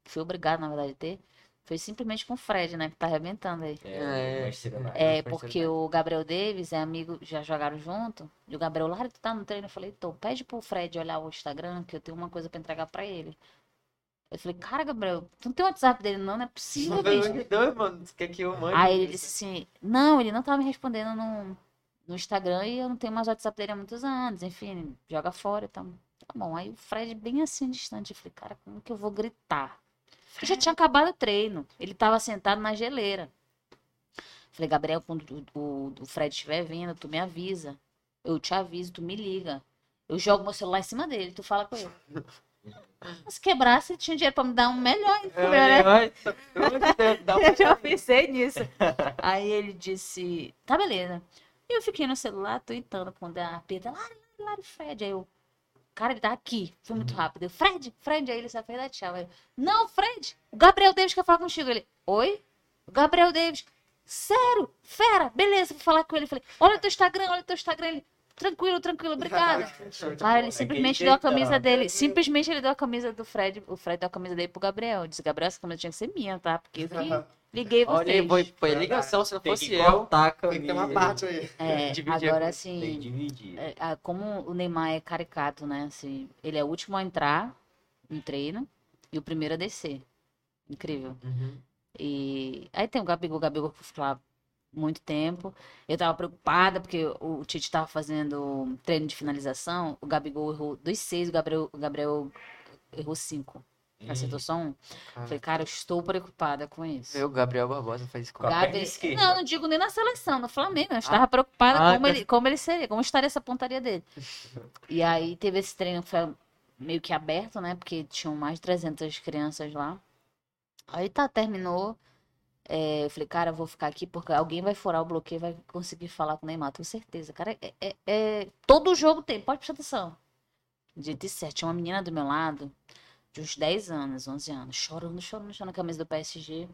que fui obrigado, na verdade, a ter, foi simplesmente com o Fred, né? Que tá arrebentando aí. É, É. United. É, Manchester porque o Gabriel Davis é amigo, já jogaram junto. E o Gabriel, Lara, tu tá no treino? Eu falei, tô, pede pro Fred olhar o Instagram, que eu tenho uma coisa pra entregar pra ele. Eu falei, cara, Gabriel, tu não tem o WhatsApp dele, não? Não é possível, bicho. Não, doido, mano. Você quer que eu mande? Aí ele disse assim, não, ele não tava me respondendo no, no Instagram e eu não tenho mais o WhatsApp dele há muitos anos, enfim, joga fora e tal. Tá bom, aí o Fred bem assim distante, eu falei, cara, como que eu vou gritar? Eu já tinha acabado o treino, ele tava sentado na geleira. Falei, Gabriel, quando o, o, o Fred estiver vindo, tu me avisa. Eu te aviso, tu me liga. Eu jogo meu celular em cima dele, tu fala com ele. Se quebrasse, ele tinha dinheiro pra me dar um melhor, É, entendeu, né? eu- já pensei nisso. Aí ele disse, tá beleza. E eu fiquei no celular, tweetando quando a Pedra, Lari, Lari, Fred. Aí eu, cara, ele tá aqui. Foi muito rápido. Eu, Fred, Fred. Aí ele só fez dar tchau. Eu, não, Fred, o Gabriel Davis quer falar contigo. Ele, oi? O Gabriel Davis, sério? Fera, beleza, vou falar com ele. Falei, olha o teu Instagram, olha o teu Instagram. Ele, tranquilo, tranquilo, obrigada. Cara, ele simplesmente deu a camisa dele. Simplesmente ele deu a camisa do Fred. O Fred deu a camisa dele pro Gabriel. Eu disse, Gabriel, essa camisa tinha que ser minha, tá? Porque eu que liguei Olha, vocês. foi, foi ligação, se não Tem fosse que eu. cortar Tem que ter uma camisa. parte aí. É, dividir agora assim, é, ah, como o Neymar é caricato, né? Assim, ele é o último a entrar no treino e o primeiro a descer. Incrível. Uhum. E aí tem o Gabigol, o Gabigol que ficou lá muito tempo. Eu tava preocupada porque o Tite tava fazendo treino de finalização. O Gabigol errou dos seis, o Gabriel, o Gabriel errou cinco. Acertou só um. Cara. Falei, cara, eu estou preocupada com isso. Meu, Gabriel Barbosa faz isso com a a perna Gabi... esquerda. Não, não digo nem na seleção, no Flamengo. Eu estava preocupada Ah, como, tá. ele, como ele seria, como estaria essa pontaria dele. E aí teve esse treino que foi meio que aberto, né? Porque tinham mais de 300 crianças lá. Aí tá, terminou. É, eu falei, cara, vou ficar aqui porque alguém vai furar o bloqueio vai conseguir falar com o Neymar, tenho certeza. Cara, é, é- é- todo jogo tem, pode prestar atenção. E certo, tinha uma menina do meu lado, de uns 10 anos, 11 anos, chorando, chorando, chorando na camisa do PSG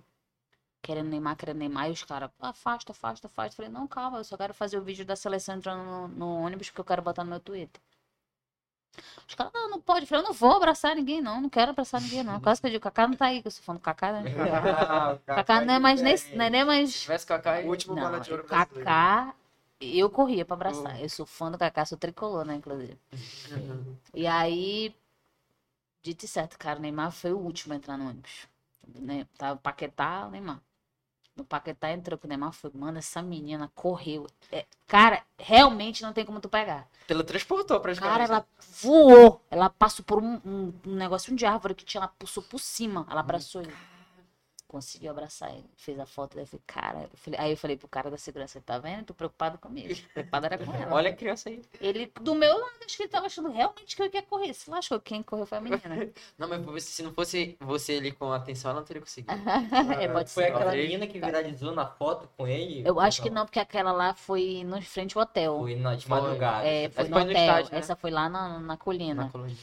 querendo Neymar, querendo Neymar, e os caras, afasta, afasta, afasta. Eu falei, não, calma, eu só quero fazer o vídeo da seleção entrando no, no ônibus porque eu quero botar no meu Twitter. Os caras, não, não pode. Eu falei, eu não vou abraçar ninguém, não, não quero abraçar ninguém, não. Quase que eu digo, Kaká não tá aí, que eu sou fã do Kaká, né? Kaká não é mais nesse, não é nem Se mais. tivesse Kaká O último Não, bola de ouro. Kaká eu corria pra abraçar. Eu sou fã do Kaká, sou tricolor, né, inclusive. E aí, dito e certo, cara, o Neymar foi o último a entrar no ônibus. Né? Tava Paquetá, o Neymar. O Paquetá entrou com o Neymar, foi, mano, essa menina correu. É, cara, realmente não tem como tu pegar. Teletransportou praticamente. Cara, ela voou. Ela passou por um, um, um negocinho de árvore que tinha, ela passou por cima. Ela abraçou ele. Conseguiu abraçar ele. Fez a foto. Daí eu falei, cara. eu falei- aí eu falei pro cara da segurança, tá vendo? Tô preocupado comigo. Preocupado era com ela. Olha a criança aí. Ele, do meu lado, acho que ele tava achando realmente que eu ia correr. Se lascou, quem correu foi a menina. Não, mas se não fosse você ali com atenção, ela não teria conseguido. é, pode Foi ser. aquela Talvez. menina que viralizou na foto com ele? Eu acho que não, porque aquela lá foi no frente ao hotel. Foi na de madrugada. É, foi Essa no foi no hotel. estádio, né? Essa foi lá na, na colina. Na colônia.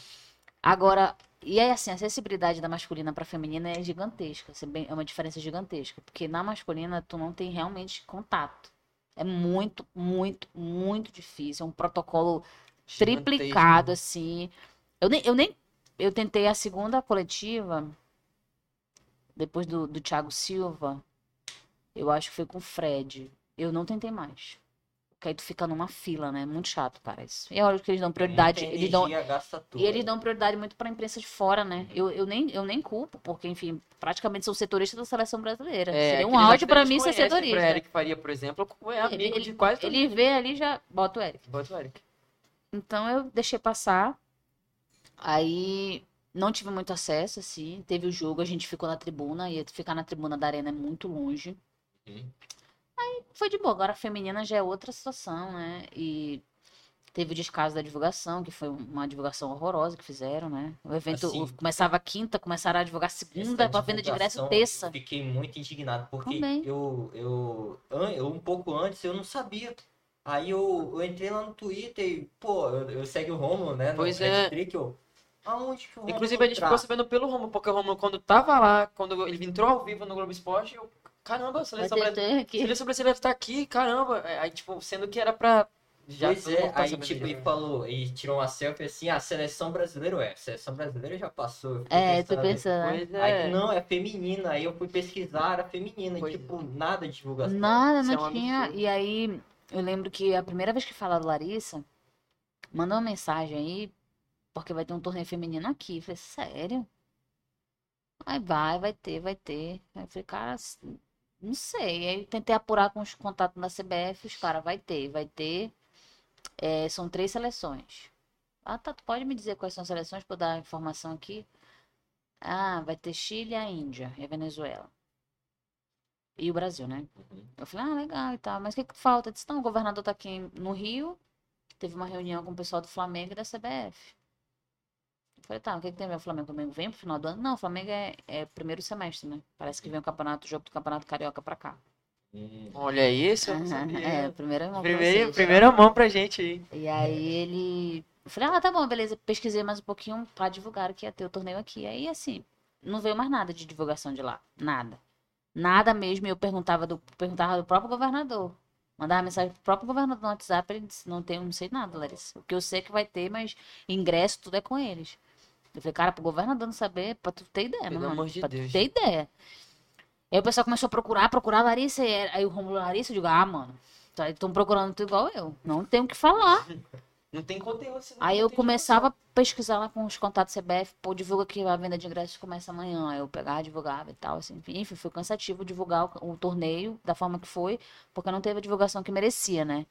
Agora, e aí assim, a acessibilidade da masculina pra feminina é gigantesca. assim, É uma diferença gigantesca. Porque na masculina tu não tem realmente contato. É muito, muito, muito difícil. É um protocolo triplicado, assim. Eu nem, eu nem. Eu tentei a segunda coletiva, depois do, do Thiago Silva. Eu acho que foi com o Fred. Eu não tentei mais. Porque aí tu fica numa fila, né? Muito chato, cara. Isso. E é hora que eles dão prioridade. Eles dão, e eles dão prioridade muito para a imprensa de fora, né? Eu, eu, nem, eu nem culpo, porque, enfim, praticamente sou setorista da seleção brasileira. Seria um áudio atletas mim ser conhecem, setorista. Pra Eric Faria, por exemplo, é amigo Ele- de quase todo Ele vê ali já bota o Eric. Bota o Eric. Então eu deixei passar. Aí não tive muito acesso, assim. Teve o jogo, a gente ficou na tribuna, e ficar na tribuna da arena é muito longe. Uhum. Aí foi de boa. Agora a feminina já é outra situação, né? E teve o descaso da divulgação, que foi uma divulgação horrorosa que fizeram, né? O evento Assim, começava quinta, começaram a divulgar segunda, pra venda de ingresso terça. Eu fiquei muito indignado, porque Também. eu, eu, eu, um pouco antes, eu não sabia. Aí eu, eu entrei lá no Twitter e, pô, eu, eu segue o Romulo, né? No Pois é. Trick, eu, aonde que o Romulo Inclusive, a gente ficou sabendo pelo Romulo, porque o Romulo, quando tava lá, quando ele entrou ao vivo no Globo Esporte, eu, caramba, a seleção brasileira. Seleção brasileira tá aqui, caramba. É, Aí, tipo, sendo que era pra. Já pois é, tá aí tipo, ele falou, e tirou uma selfie assim, a seleção brasileira, ué, a seleção brasileira já passou. Eu É, tu pensando, Aí, é. não, é feminina. Aí eu fui pesquisar, era feminina. Pois e, tipo, nada de divulgação. Nada, é não um tinha. absurdo. E aí, eu lembro que a primeira vez que falaram Larissa, mandou uma mensagem aí, porque vai ter um torneio feminino aqui. Eu falei, sério? Aí vai, vai ter, vai ter. Aí eu falei, cara, não sei. Aí eu tentei apurar com os contatos da CBF, os caras, vai ter, vai ter. É, são três seleções. Ah, tá, tu pode me dizer quais são as seleções eu dar a informação aqui? Ah, vai ter Chile, a Índia e a Venezuela. E o Brasil, né? Uhum. Eu falei, ah, legal e tal. Mas o que, que falta? Eu disse, não, o governador tá aqui no Rio. Teve uma reunião com o pessoal do Flamengo e da CBF. Falei, tá, o que, que tem a ver? O Flamengo também vem pro final do ano? Não, o Flamengo é, é primeiro semestre, né? Parece que vem o campeonato, o jogo do Campeonato Carioca pra cá. Hum. Olha isso, eu. É, primeira mão pra Primeiro, vocês. primeira mão pra gente aí. E aí ele. Eu falei, ah, tá bom, beleza. Pesquisei mais um pouquinho pra divulgar que ia ter o torneio aqui. Aí, assim, não veio mais nada de divulgação de lá. Nada. Nada mesmo. Eu perguntava do, perguntava do próprio governador. Mandava mensagem pro próprio governador no WhatsApp. Ele disse, não tem, não sei nada, Larissa. O que eu sei é que vai ter, mas ingresso tudo é com eles. Eu falei, cara, pro governador não saber, pra tu ter ideia, Pelo mano. amor de pra Deus. tu ter ideia. Aí o pessoal começou a procurar, procurar a Larissa. E aí o Romulo Larissa, eu digo, ah, mano, estão procurando tu igual eu. Não tem o que falar. Não tem conteúdo. não Aí eu começava a pesquisar lá com os contatos CBF, pô, divulga que a venda de ingressos começa amanhã. Aí eu pegava, divulgava e tal, assim. Enfim, foi cansativo divulgar o, o torneio da forma que foi, porque não teve a divulgação que merecia, né?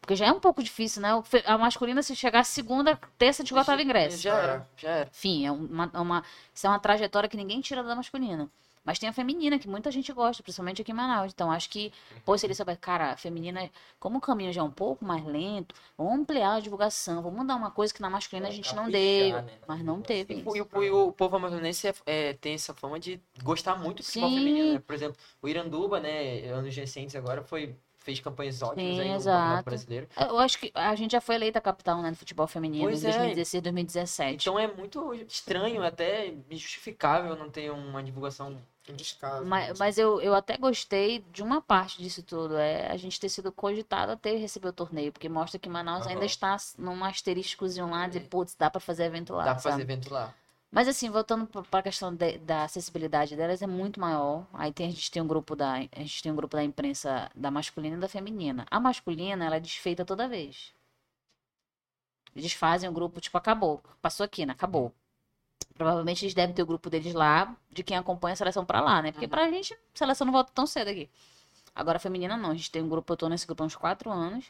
Porque já é um pouco difícil, né? A masculina, se chegar segunda, terça, te esgotava ingresso. Já era, já era. Enfim, é uma, é uma, isso é uma trajetória que ninguém tira da masculina. Mas tem a feminina, que muita gente gosta, principalmente aqui em Manaus. Então, acho que, pô, se ele souber, cara, a feminina, como o caminho já é um pouco mais lento, vamos ampliar a divulgação, vamos dar uma coisa que na masculina a gente não Caprichar, deu. né, na Mas não teve E, isso. o- e o, povo amazonense é, é, tem essa fama de gostar muito do futebol feminino, né? Por exemplo, o Iranduba, né, anos recentes agora, foi, fez campanhas ótimas Sim, aí no exato. Campeonato Brasileiro. Eu acho que a gente já foi eleita capital, né, do futebol feminino Pois em é. 2016, 2017. Então é muito estranho, até injustificável não ter uma divulgação. Descaso. Mas, mas eu, eu até gostei de uma parte disso tudo, é a gente ter sido cogitado a ter receber o torneio, porque mostra que Manaus Aham. ainda está num asteriscozinho lá de, putz, dá pra fazer evento lá, Dá pra sabe? fazer evento lá. Mas assim, voltando para a questão de- da acessibilidade delas, é muito maior. Aí tem, a gente tem um grupo da a gente tem um grupo da imprensa da masculina e da feminina. A masculina, ela é desfeita toda vez. Eles fazem o grupo, tipo, acabou. Passou aqui, né? Acabou. Provavelmente eles devem ter o grupo deles lá, de quem acompanha a seleção pra lá, né? Porque Uhum. pra gente, a seleção não volta tão cedo aqui. Agora a feminina não. A gente tem um grupo, eu tô nesse grupo há uns quatro anos.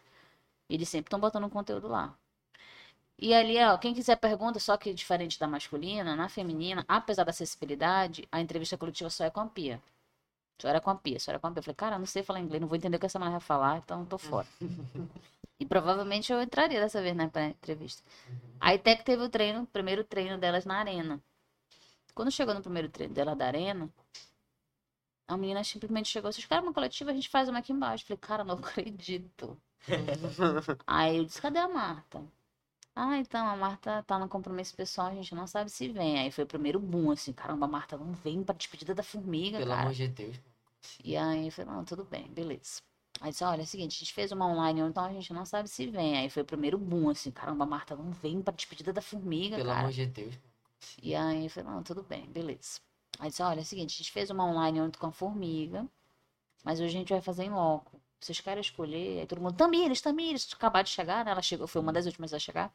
E eles sempre estão botando conteúdo lá. E ali, ó, quem quiser pergunta, só que diferente da masculina, na feminina, apesar da acessibilidade, a entrevista coletiva só é com a Pia. Só era com a Pia, só era com a Pia. Eu falei, cara, não sei falar inglês, não vou entender o que essa mulher vai falar, então tô fora. e provavelmente eu entraria dessa vez na entrevista. Aí até que teve o treino, o primeiro treino delas na arena. Quando chegou no primeiro treino dela da arena, a menina simplesmente chegou, vocês querem uma coletiva? A gente faz uma aqui embaixo. Eu falei, cara, não acredito. Aí eu disse, cadê a Marta? Ah, então, a Marta tá no compromisso pessoal, a gente não sabe se vem. Aí foi o primeiro boom, assim, caramba, a Marta não vem pra despedida da formiga, Pelo cara. amor de Deus. E aí eu falei, não, tudo bem, beleza. Aí disse, olha, é o seguinte, a gente fez uma online, então a gente não sabe se vem. Aí foi o primeiro boom, assim, caramba, a Marta não vem pra despedida da formiga, Pelo cara. amor de Deus. E aí eu falei, não, tudo bem, beleza. Aí disse, olha, é o seguinte, a gente fez uma online ontem com a formiga, mas hoje a gente vai fazer em loco. Vocês querem escolher? Aí todo mundo, Tamires, Tamires, acabar de chegar, né? Ela chegou, foi uma das últimas a chegar.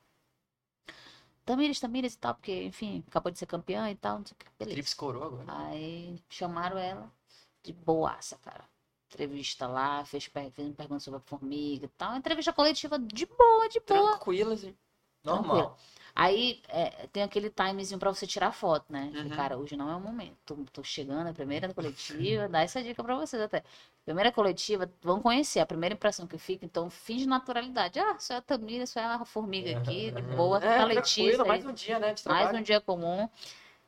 Tamires, Tamires e tal, porque, enfim, acabou de ser campeã e tal, não sei o que. Beleza. Trips coroa agora. Aí chamaram ela de boaça, cara. Entrevista lá, fez, fez uma pergunta sobre a formiga e tal. Entrevista coletiva de boa, de boa. Tranquilo, assim. Normal. Aí é, tem aquele timezinho pra você tirar foto, né? Falei, Uhum. Cara, hoje não é o momento. Tô, tô chegando, a primeira coletiva, dá essa dica pra vocês até. Primeira coletiva, vão conhecer, a primeira impressão que fica, então finge naturalidade. Ah, só é a Tamira, só é a formiga aqui, de boa, É, tá Letícia. mais um dia, né? Mais um dia comum.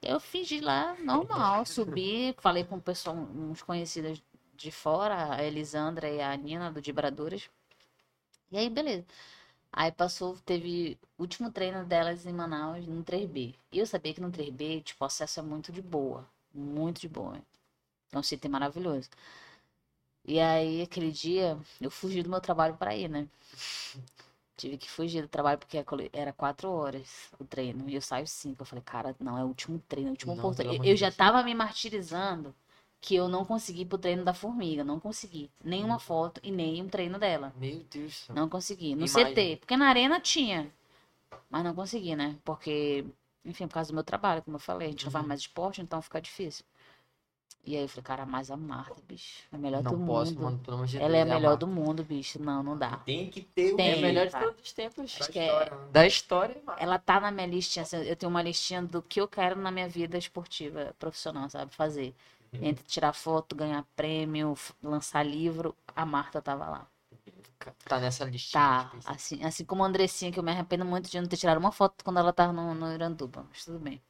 Eu fingi lá, normal, subi, falei com o pessoal, uns conhecidos de fora, a Elisandra e a Nina, do Dibraduras. E aí, beleza. Aí passou, teve o último treino delas em Manaus, no 3B. E eu sabia que no 3B, tipo, o acesso é muito de boa. Muito de boa. É um sítio maravilhoso. E aí, aquele dia, eu fugi do meu trabalho para ir, né? Tive que fugir do trabalho porque era quatro horas o treino. E eu saio cinco. Eu falei, cara, não, é o último treino, é o último oportunidade. pelo Eu, eu já tava me martirizando que eu não consegui ir pro treino da formiga. Não consegui. Nenhuma foto e nem um treino dela. Meu Deus do céu. Não consegui. No Imagem. CT. Porque na arena tinha. Mas não consegui, né? Porque, enfim, por causa do meu trabalho, como eu falei, a gente não faz Uhum. mais esporte, então fica difícil. E aí eu falei, cara, mas a Marta, bicho, é a melhor Não do posso, mundo. mano, pelo amor de Ela Deus. é a melhor Marta. do mundo, bicho. Não, não dá. Tem que ter o Tem. É a melhor de cara. todos os tempos. Da que é- história, né? Da história, mano. Ela tá na minha listinha, assim, eu tenho uma listinha do que eu quero na minha vida esportiva, profissional, sabe? Fazer. Entre tirar foto, ganhar prêmio, lançar livro, a Marta tava lá. Tá nessa listinha. Tá, assim, assim como a Andressinha, que eu me arrependo muito de não ter tirado uma foto quando ela tava no, no Iranduba, mas tudo bem.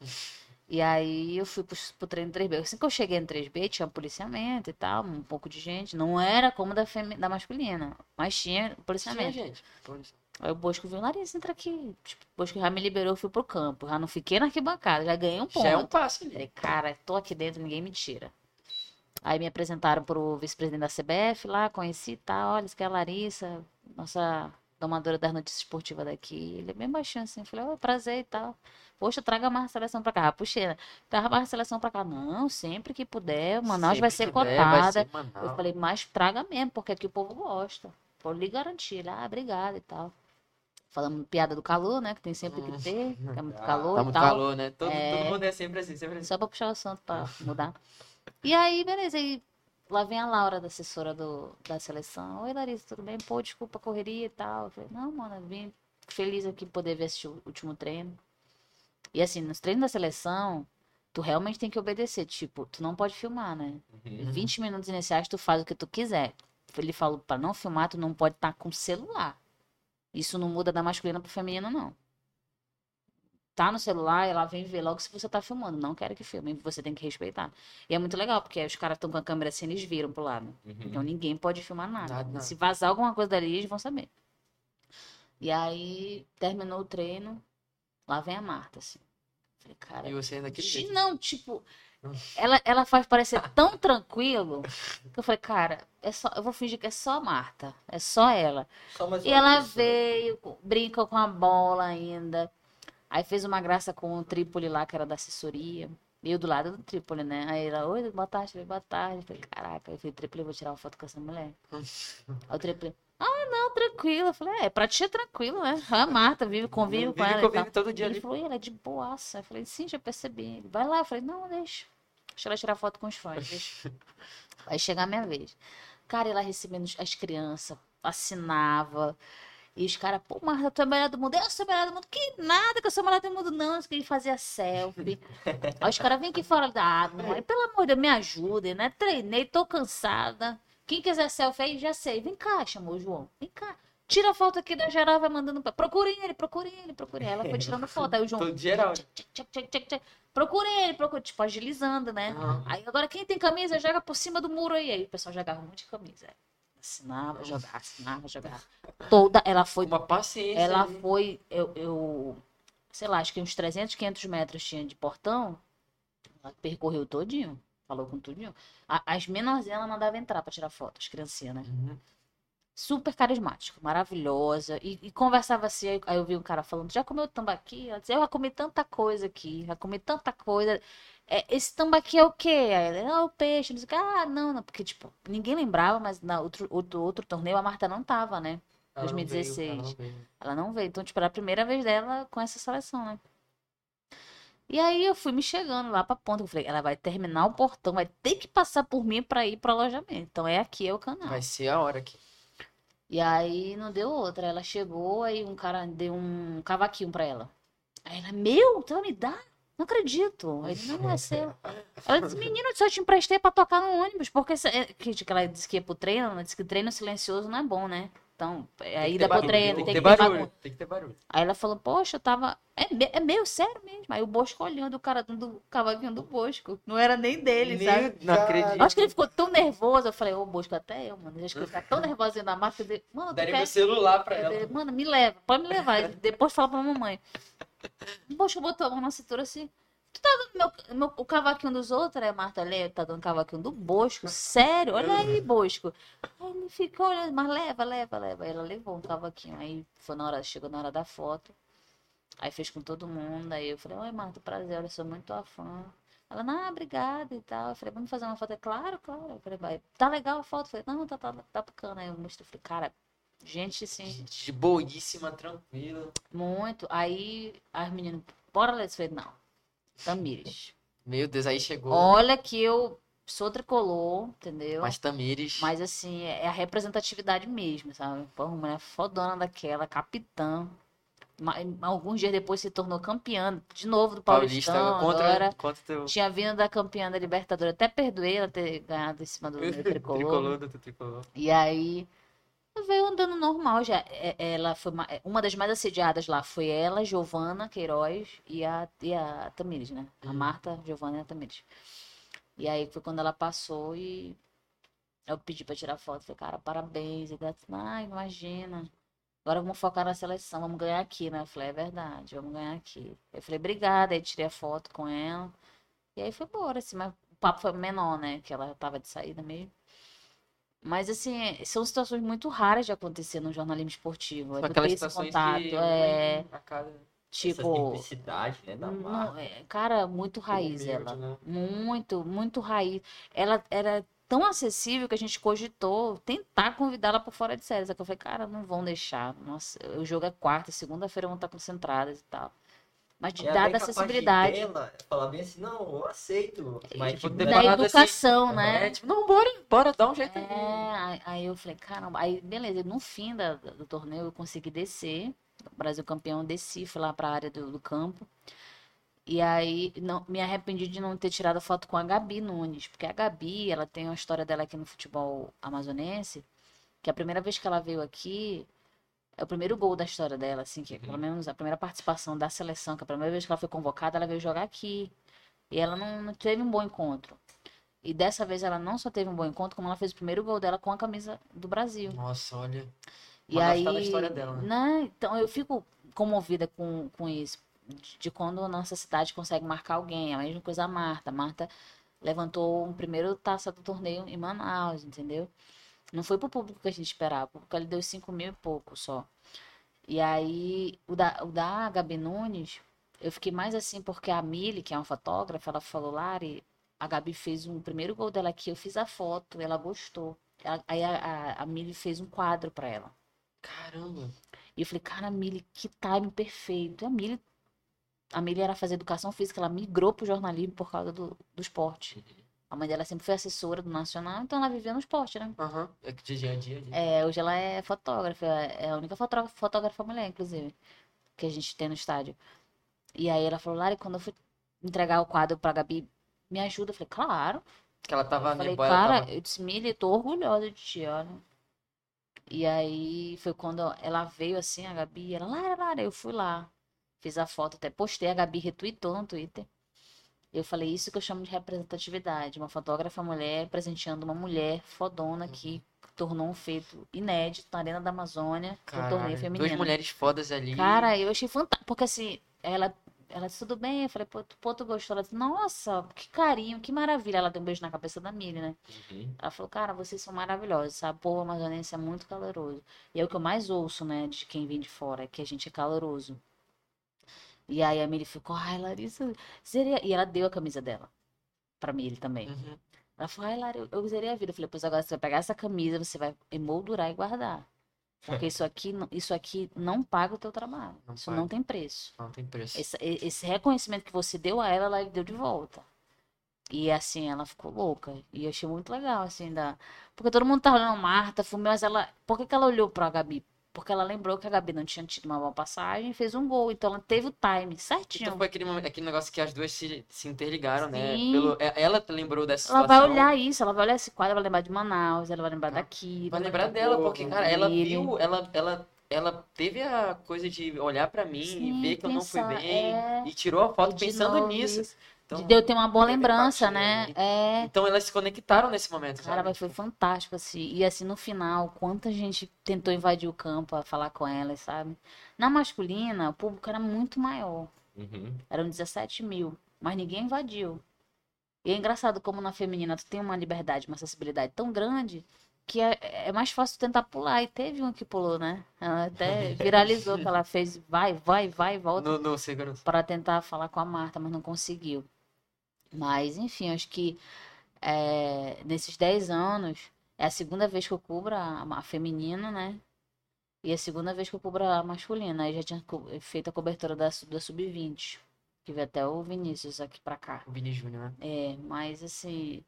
E aí eu fui pro, pro treino 3B. Assim que eu cheguei no 3B, tinha policiamento e tal, um pouco de gente. Não era como da, femi- da masculina, mas tinha Tinha, policiamento. gente. Polícia. Aí o Bosco viu, Larissa, entra aqui. Tipo, o Bosco já me liberou, eu fui pro campo. Já não fiquei na arquibancada, já ganhei um ponto. Já é um passo ali. Falei, cara, tô aqui dentro, ninguém me tira. Aí me apresentaram pro vice-presidente da CBF lá, conheci e tal. Olha, isso aqui é a Larissa, nossa domadora das notícias esportivas daqui. Ele é bem baixinho assim. Eu falei, ô, prazer e tal. Poxa, traga mais seleção pra cá. Ah, Puxei, né? Traga mais seleção pra cá. Não, sempre que puder, Manaus vai ser Sempre vai cotada. ser Manaus. Eu falei, mas traga mesmo, porque aqui o povo gosta. Vou lhe garantir. Ele, ah, obrigada e tal. Falando piada do calor, né? Que tem sempre que ter, que é muito calor Tá e muito tal. calor, né? Todo, É. todo mundo é sempre assim, sempre assim. Só pra puxar o santo pra mudar. E aí, beleza. Aí lá vem a Laura, da assessora do, da seleção. Oi, Larissa, tudo bem? Pô, desculpa a correria e tal. Eu falei, não, mano, eu vim feliz aqui poder ver esse último treino. E assim, nos treinos da seleção, tu realmente tem que obedecer. Tipo, tu não pode filmar, né? Uhum. 20 minutos iniciais, tu faz o que tu quiser. Ele falou, pra não filmar, tu não pode estar com celular. Isso não muda da masculina pro feminino, não. Tá no celular, ela vem ver logo se você tá filmando. Não quero que filme, você tem que respeitar. E é muito legal, porque os caras estão com a câmera assim, eles viram pro lado. Então Uhum. ninguém pode filmar nada. Nada. Se vazar alguma coisa dali, eles vão saber. E aí, terminou o treino, lá vem a Marta, assim. Falei, cara, E você ainda Xi, jeito. Não, tipo, ela, ela faz parecer tão tranquilo que eu falei, cara, é só, eu vou fingir que é só a Marta, é só ela. Só E ela pessoa. veio, brinca com a bola ainda. Aí fez uma graça com o Trípoli lá, que era da assessoria. E eu do lado do Trípoli, né? Aí ela, oi, boa tarde, falei, boa tarde. Falei, caraca, eu falei, Trípoli, eu vou tirar uma foto com essa mulher. Aí o Trípoli, ah, não, tranquilo. Eu falei, é, pra ti é tranquilo, né? A Marta vive, convive com ela. convive todo dia Ele falou, "Ih, ela é de boaça. Eu falei, sim, já percebi. Ele, vai lá. Eu falei, não, deixa. Deixa ela tirar foto com os fãs. deixa. Vai chegar a minha vez. Cara, ela recebendo as crianças, assinava. E os caras, pô, Marta, tu é a melhor do mundo. Eu sou a melhor do mundo. Que nada que eu sou a melhor do mundo, não. Que ele fazia selfie. Aí os caras, vem aqui fora da água. Mãe. Pelo amor de Deus, me ajudem, né? Treinei, tô cansada. Quem quiser selfie aí, já sei. Vem cá, chamou o João. Vem cá. Tira a foto aqui da geral, vai mandando. pra- Procurem ele, procurem ele, procurem ele. Ela foi tirando foto. Aí o João. Todo geral. Procurem ele, procurem. Tipo, agilizando, né? Aí agora quem tem camisa, joga por cima do muro aí. Aí o pessoal jogava um monte de camisa. Assinava, jogava, assinava, jogava. Toda, ela foi, Uma paciência. ela ali. foi, eu, eu, sei lá, acho que uns 300, 500 metros tinha de portão. Ela percorreu todinho, falou com tudinho. A- As menorzinhas ela mandava entrar pra tirar foto, as criancinhas, né? Uhum. Super carismática, maravilhosa. E, e conversava assim, aí- aí eu vi um cara falando, já comeu tambaqui? Ela dizia, eu já comi tanta coisa aqui, já comi tanta coisa. É, esse tambaqui é o quê? Aí ela, ah, o peixe. Não sei o quê. Ah, não, não, porque, tipo, ninguém lembrava, mas na outro, outro, outro torneio a Marta não tava, né? Ela não veio, 2016. ela não veio. Ela não veio. Então, tipo, era a primeira vez dela com essa seleção, né? E aí eu fui me chegando lá pra ponta. Eu falei, ela vai terminar o portão, vai ter que passar por mim pra ir pro alojamento. Então é aqui, é o canal. Vai ser a hora aqui. E aí não deu outra. Ela chegou, aí um cara deu um cavaquinho pra ela. Aí ela, meu, tu vai me dar? Não acredito. Ele, não, é seu. Ela disse, menino, eu só te emprestei pra tocar no ônibus. Porque é, que ela disse que ia pro treino, ela disse que treino silencioso não é bom, né? Então, a Tem que ida ter pro treino, tem que ter barulho. Tem que ter barulho. Aí ela falou, poxa, eu tava. É, é meio sério mesmo. Aí o Bosco olhando o cara do cavaquinho do Bosco. Não era nem dele, Nem- sabe? Não acredito. Acho que ele ficou tão nervoso. Eu falei, ô Bosco, até eu, mano. Acho que ele fica tão nervoso na marca. Eu dei, Mano, Daria quer. meu celular pra ela. falei, Mano, me leva, pode me levar. Depois fala pra mamãe. O Bosco botou a mão na cintura assim. Tu tá dando meu, meu- o cavaquinho dos outros? A Marta tá dando cavaquinho do Bosco. Sério? Olha aí, Bosco. Aí ele ficou olhando, mas leva, leva, leva. Aí ela levou um cavaquinho. Aí foi na hora, chegou na hora da foto. Aí fez com todo mundo. Aí eu falei, oi, Marta, prazer, eu sou muito tua fã. Ela, não, obrigada e tal. Eu falei, vamos fazer uma foto? É claro, claro. Eu falei, vai, tá legal a foto? Eu falei, não, tá, tá, tá bacana. Aí eu mostrei, falei, cara, gente, sim. De boíssima, tranquila. Muito. Aí as meninas, bora ler. Eu falei, não. Tamires. Meu Deus, aí chegou. Olha que eu sou tricolor, entendeu? Mas Tamires. Mas assim, é a representatividade mesmo, sabe? Pô, uma mulher fodona daquela, capitã. Alguns dias depois se tornou campeã de novo do Paulista Paulistão. contra, agora contra teu tinha vindo da campeã da Libertadores. Até perdoei ela ter ganhado em cima do meu tricolor. tricolor do tricolor. E aí veio andando normal já. É- Ela foi ma- uma das mais assediadas lá. Foi ela, Giovana Queiroz e a, e a Tamires, né? A Uhum. Marta, Giovana e a Tamires. E aí foi quando ela passou e eu pedi pra tirar foto. Falei, cara, parabéns. E ela ah, imagina. Agora vamos focar na seleção, vamos ganhar aqui, né? Eu falei, é verdade, vamos ganhar aqui. Eu falei, obrigada. Aí tirei a foto com ela. E aí foi embora, assim, mas o papo foi menor, né? Que ela tava de saída mesmo. Mas, assim, são situações muito raras de acontecer no jornalismo esportivo. É São aquelas situações contato. que É, a cada tipo, né, não- é, cara, muito raiz humilde, ela. né? Muito, muito raiz. Ela era tão acessível que a gente cogitou tentar convidá-la por fora de série. Só que eu falei, cara, não vão deixar. Nossa, o jogo é quarta, segunda-feira vão estar concentradas e tal. Mas de é bem dada a capaz de acessibilidade dela falar bem assim, não, eu aceito. Mas, tipo, tipo, da falado assim, educação, né? É, tipo, não, bora, bora, dá um jeito aí. É, aí- aí eu falei, caramba, aí beleza, no fim da- do torneio eu consegui descer, o Brasil campeão, desci, fui lá pra área do, do campo, e aí não, me arrependi de não ter tirado foto com a Gabi Nunes, porque a Gabi, ela tem uma história dela aqui no futebol amazonense, que a primeira vez que ela veio aqui, é o primeiro gol da história dela, assim, que é pelo menos a primeira participação da seleção, que a primeira vez que ela foi convocada, ela veio jogar aqui, e ela não, não teve um bom encontro. E dessa vez ela não só teve um bom encontro, como ela fez o primeiro gol dela com a camisa do Brasil. Nossa, olha. E aí, da história dela, né? né, Então eu fico comovida com, com isso, de, de quando a nossa cidade consegue marcar alguém. A mesma coisa a Marta. A Marta levantou um primeiro taça do torneio em Manaus, entendeu? Não foi pro público que a gente esperava, o público ele deu 5 mil e pouco só. E aí, o da, o da Gabi Nunes, eu fiquei mais assim porque a Mili, que é uma fotógrafa, ela falou, Lari, a Gabi fez um primeiro gol dela aqui, eu fiz a foto, ela gostou. Ela- aí a, a, a Mili fez um quadro pra ela. Caramba. E eu falei, cara, Mili, que timing perfeito. E a Mili, a Mili era fazer educação física, ela migrou pro jornalismo por causa do, do esporte. A mãe dela sempre foi assessora do Nacional, então ela vivia no esporte, né? Aham. É que de dia a dia. É, hoje ela é fotógrafa, é a única fotógrafa, fotógrafa mulher, inclusive, que a gente tem no estádio. E aí ela falou, Lari, quando eu fui entregar o quadro pra Gabi, me ajuda. Eu falei, claro. Que ela tava Eu falei, ela cara, tava- eu disse, Mili, tô orgulhosa de ti, olha. E aí foi quando ela veio assim, a Gabi, ela, Lara, Lara, eu fui lá. Fiz a foto, até postei, a Gabi retweetou no Twitter. Eu falei, isso que eu chamo de representatividade. Uma fotógrafa mulher presenteando uma mulher fodona que tornou um feito inédito na Arena da Amazônia, no torneio Caralho, feminino. duas mulheres fodas ali. Cara, eu achei fantástico. Porque assim, ela, ela disse, tudo bem? Eu falei, pô, tu, pô, tu gostou? Ela disse, nossa, que carinho, que maravilha. Ela deu um beijo na cabeça da Miri, né? Uhum. Ela falou, cara, vocês são maravilhosos, sabe? O povo amazonense é muito caloroso. E é o que eu mais ouço, né, de quem vem de fora, é que a gente é caloroso. E aí a Miri ficou, ai, Larissa, seria... E ela deu a camisa dela pra Miri também. Uhum. Ela falou, ai, Lara, eu, eu zerei a vida. Eu falei, pois agora você vai pegar essa camisa, você vai emoldurar e guardar. Porque isso aqui, não- isso aqui não paga o teu trabalho. Não isso paga. não tem preço. Não tem preço. Esse, esse reconhecimento que você deu a ela, ela deu de volta. E assim, ela ficou louca. E eu achei muito legal, assim, da... Porque todo mundo tá olhando a Marta, Fumeu, mas ela... Por que, que ela olhou pra Gabi? Porque ela lembrou que a Gabi não tinha tido uma boa passagem e fez um gol. Então ela teve o time certinho. Então foi aquele, momento- aquele negócio que as duas se, se interligaram, né? Sim. Pelo, é- ela lembrou dessa Ela situação. vai olhar isso, ela vai olhar esse quadro, ela vai lembrar de Manaus, ela vai lembrar Tá. daqui. Vai vai lembrar lembrar dela, porque, cara, ela viu, ela, ela, ela teve a coisa de olhar pra mim Sim, e ver que eu não fui pensar, bem. é. E tirou a foto pensando nisso. isso. Então, De eu ter uma boa lembrança, empatia, né? né? É. então elas se conectaram nesse momento, Cara, sabe? mas foi fantástico, assim. E assim, no final, quanta gente tentou invadir o campo a falar com elas, sabe? Na masculina, o público era muito maior. Uhum. Eram 17 mil. Mas ninguém invadiu. E é engraçado como na feminina tu tem uma liberdade, uma acessibilidade tão grande que é, é mais fácil tentar pular. E teve um que pulou, né? Ela até viralizou que ela fez vai, vai, vai, volta No, no segurança. para tentar falar com a Marta, mas não conseguiu. Mas, enfim, acho que é, nesses 10 anos é a segunda vez que eu cubro a, a feminina, né? E a segunda vez que eu cubro a masculina. Aí já tinha feito a cobertura da, da Sub-20. Que veio até o Vinícius aqui pra cá. O Vini Júnior, né? É, mas assim,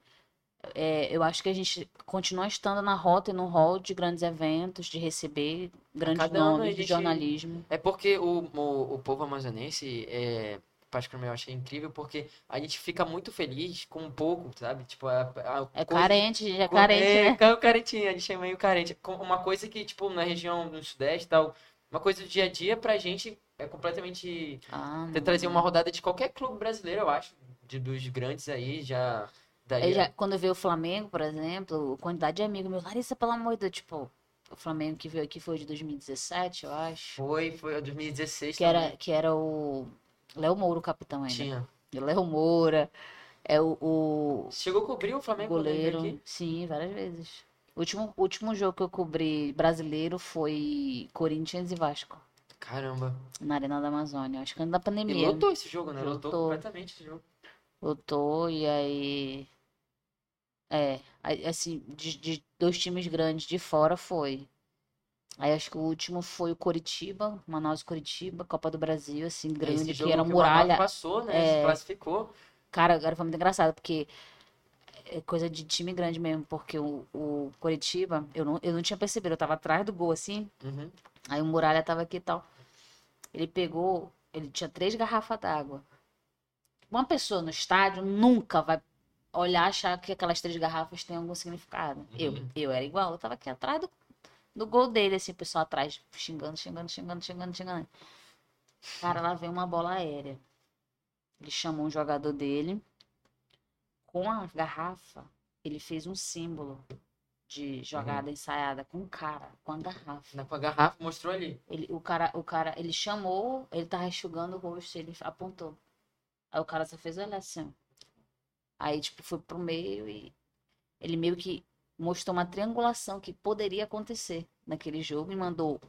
é, eu acho que a gente continua estando na rota e no hall de grandes eventos, de receber grandes cada nomes de gente- jornalismo. É porque o, o, o povo amazonense, é, particularmente eu achei incrível, porque a gente fica muito feliz com um pouco, sabe? Tipo, a, a É coisa- carente, é Co- carente, é, né? ca- carentinho, a gente é meio carente. Com- Uma coisa que, tipo, na região do Sudeste e tal, uma coisa do dia a dia pra gente é completamente. Ah, Ter trazer uma rodada de qualquer clube brasileiro, eu acho. De, dos grandes aí, já. Eu já, quando eu vi o Flamengo, por exemplo, a quantidade de amigos meu, Larissa, pelo amor de Deus, tipo, o Flamengo que veio aqui foi de 2017, eu acho. Foi, foi 2016 Que era, também. que era o Léo Moura, o capitão ainda. Tinha. Léo Moura, é o, o Chegou a cobrir o Flamengo goleiro. aqui? Sim, várias vezes. O último, último jogo que eu cobri brasileiro foi Corinthians e Vasco, Caramba. na Arena da Amazônia. Acho que antes da E pandemia. lotou esse jogo, né? Lotou, Lotou. completamente esse jogo. Lotou e aí. É, assim, de, de dois times grandes de fora foi. Aí acho que o último foi o Coritiba, Manaus e Coritiba, Copa do Brasil, assim, Esse grande, que era que o muralha. passou, né? É. Se classificou. Cara, agora foi muito engraçado, porque é coisa de time grande mesmo, porque o, o Coritiba, eu não, eu não tinha percebido, eu tava atrás do gol, assim, Uhum. aí o Muralha tava aqui e tal. Ele pegou, ele tinha três garrafas d'água. Uma pessoa no estádio nunca vai olhar achar que aquelas três garrafas têm algum significado. Eu, Uhum. eu era igual, eu tava aqui atrás do, do gol dele, assim, o pessoal atrás, xingando, xingando, xingando, xingando, xingando. Cara, lá vem uma bola aérea. Ele chamou um jogador dele. Com a garrafa, ele fez um símbolo de jogada ensaiada com o cara, com a garrafa. Com a garrafa mostrou ali. Ele, o cara, o cara, ele chamou, ele tava enxugando o rosto, ele apontou. Aí o cara só fez olhar assim. Aí, tipo, foi pro meio e ele meio que mostrou uma triangulação que poderia acontecer naquele jogo e mandou.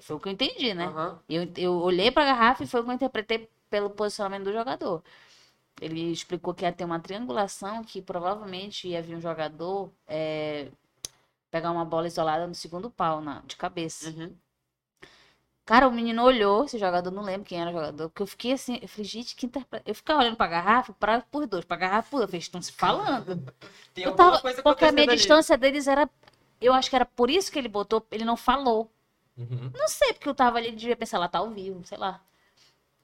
Foi o que eu entendi, né? Aham. Eu, eu olhei pra garrafa e foi o que eu interpretei pelo posicionamento do jogador. Ele explicou que ia ter uma triangulação, que provavelmente ia vir um jogador é, pegar uma bola isolada no segundo pau, na, de cabeça. Uhum. Cara, o menino olhou, esse jogador, não lembro quem era o jogador, porque eu fiquei assim, eu falei, gente, que interpreta... Eu ficava olhando pra garrafa, pra, por dois, pra garrafa por dois, eu falei, estão se falando. Tem Eu tava, porque a minha ali. distância deles era, eu acho que era por isso que ele botou, ele não falou. Uhum. Não sei, porque eu tava ali, devia pensar, lá tá ao vivo, sei lá.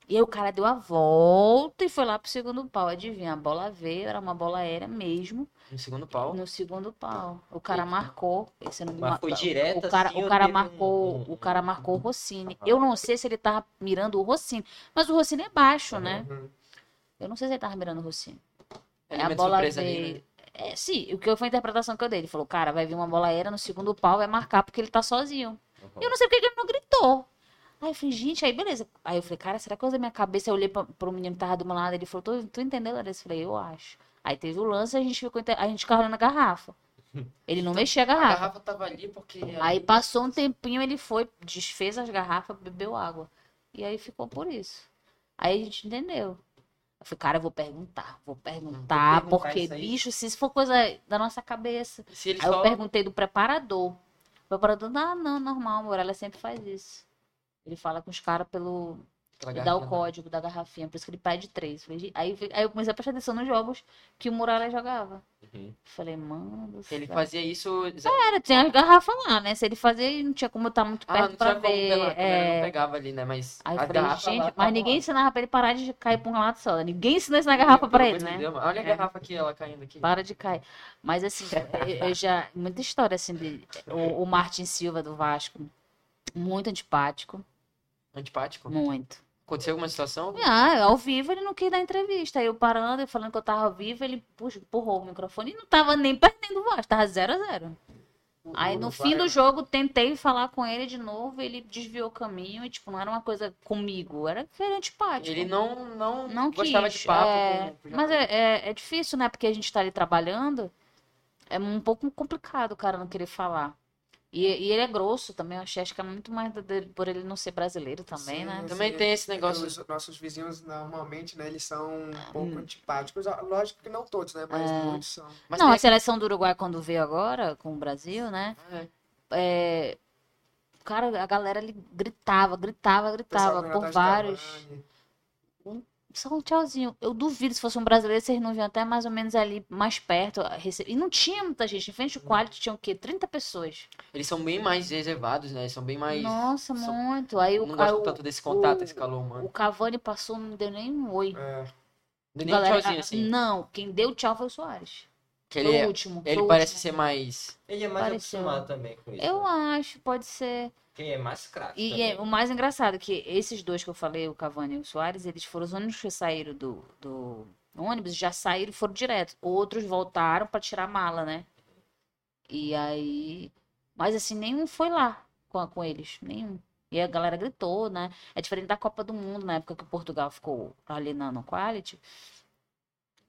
E aí o cara deu a volta e foi lá pro segundo pau. Adivinha, a bola veio, era uma bola aérea mesmo, No segundo pau. no segundo pau. O cara marcou. Esse não Mas foi direto o cara, assim o cara marcou, um- o cara marcou o Rossini. Eu não sei se ele tava mirando o Rossini, mas o Rossini é baixo, né? Uhum. Eu não sei se ele tava mirando o Rossini. É, a Elemento bola veio. ali, né? É, sim, o que foi a interpretação que eu dei. Ele falou, cara, vai vir uma bola aérea no segundo pau, vai marcar porque ele tá sozinho. Uhum. Eu não sei porque que ele não gritou. Aí eu falei, gente, aí beleza. Aí eu falei, cara, será que eu usei minha cabeça? Eu olhei pra, pro menino que tava do meu lado, ele falou, tu, tu entendeu, Larissa? Eu falei, eu acho. Aí teve o lance e a gente ficou, a gente ficava olhando a garrafa. Ele não mexia a A garrafa. garrafa tava ali porque. Aí passou um tempinho, ele foi, desfez as garrafas, bebeu água. E aí ficou por isso. Aí a gente entendeu. Eu falei, cara, eu vou perguntar, vou perguntar, perguntar porque, bicho, se isso for coisa da nossa cabeça. Aí eu perguntei do preparador. O preparador, ah, não, normal, amor, ela sempre faz isso. Ele fala com os caras pelo. Ele dá o código da garrafinha, por isso que ele pede três. Falei, "Gente", Aí, aí eu comecei a prestar atenção nos jogos que o Morales jogava. Uhum. Falei, mano. Ele fazia isso. Era, tinha as garrafas lá, né? Se ele fazia, não tinha como estar muito Ah, perto não pra como ver. é. não pegava ali, né? Mas Aí falei, garrafas lá gente, mas ninguém ensinava pra ele parar de cair pra um lado só. Ninguém ensinou isso na garrafa pra ele, né? Deus. Olha a É. garrafa aqui, ela caindo aqui. Para de cair. Mas assim, eu, eu já. Muita história assim de. O, o Martin Silva do Vasco. Muito antipático. Antipático. Muito. Aconteceu alguma situação? Ah, ao vivo ele não quis dar entrevista. Aí eu parando e falando que eu tava ao vivo, ele puxa, empurrou o microfone e não tava nem perdendo voz, tava 0 a 0 Aí no fim do jogo tentei falar com ele de novo, ele desviou o caminho e tipo, não era uma coisa comigo, era que era antipático. Ele não, não, não gostava quis, de papo. é, com Mas é, é, é difícil, né? Porque a gente tá ali trabalhando, é um pouco complicado o cara não querer falar. E, e ele é grosso também, eu achei, acho que é muito mais por ele não ser brasileiro também, Sim, né? Também tem esse negócio. Hum. Os nossos vizinhos, normalmente, né, eles são um pouco antipáticos. Lógico que não todos, né, mas É. muitos são. Mas não, tem a seleção do Uruguai quando veio agora com o Brasil, né? É. é, cara, a galera ali gritava, gritava, gritava por vários. Cavani. Só um tchauzinho. Eu duvido se fosse um brasileiro, vocês não viam até mais ou menos ali mais perto. a rece- E não tinha muita gente. Em frente ao quality tinha o quê? 30 pessoas. Eles são bem mais reservados, né? Eles são bem mais. Nossa, são- muito. Aí o, não aí gostam o- tanto desse contato, o- esse calor humano. o Cavani passou, não deu nem um oi. É, Não nem um Galera, tchauzinho ah, assim. Não, quem deu tchau foi o Soares. Que foi ele, o é- último. ele parece último. ser mais. Ele é mais Pareceu. acostumado também com isso. Eu né? acho, pode ser. Quem é mais craque. E é, o mais engraçado é que esses dois que eu falei, o Cavani e o Soares, eles foram os únicos que saíram do, do ônibus, já saíram e foram direto. Outros voltaram pra tirar a mala, né? E aí. Mas assim, nenhum foi lá com, com eles. Nenhum. E a galera gritou, né? É diferente da Copa do Mundo, na época que o Portugal ficou ali na no Quality.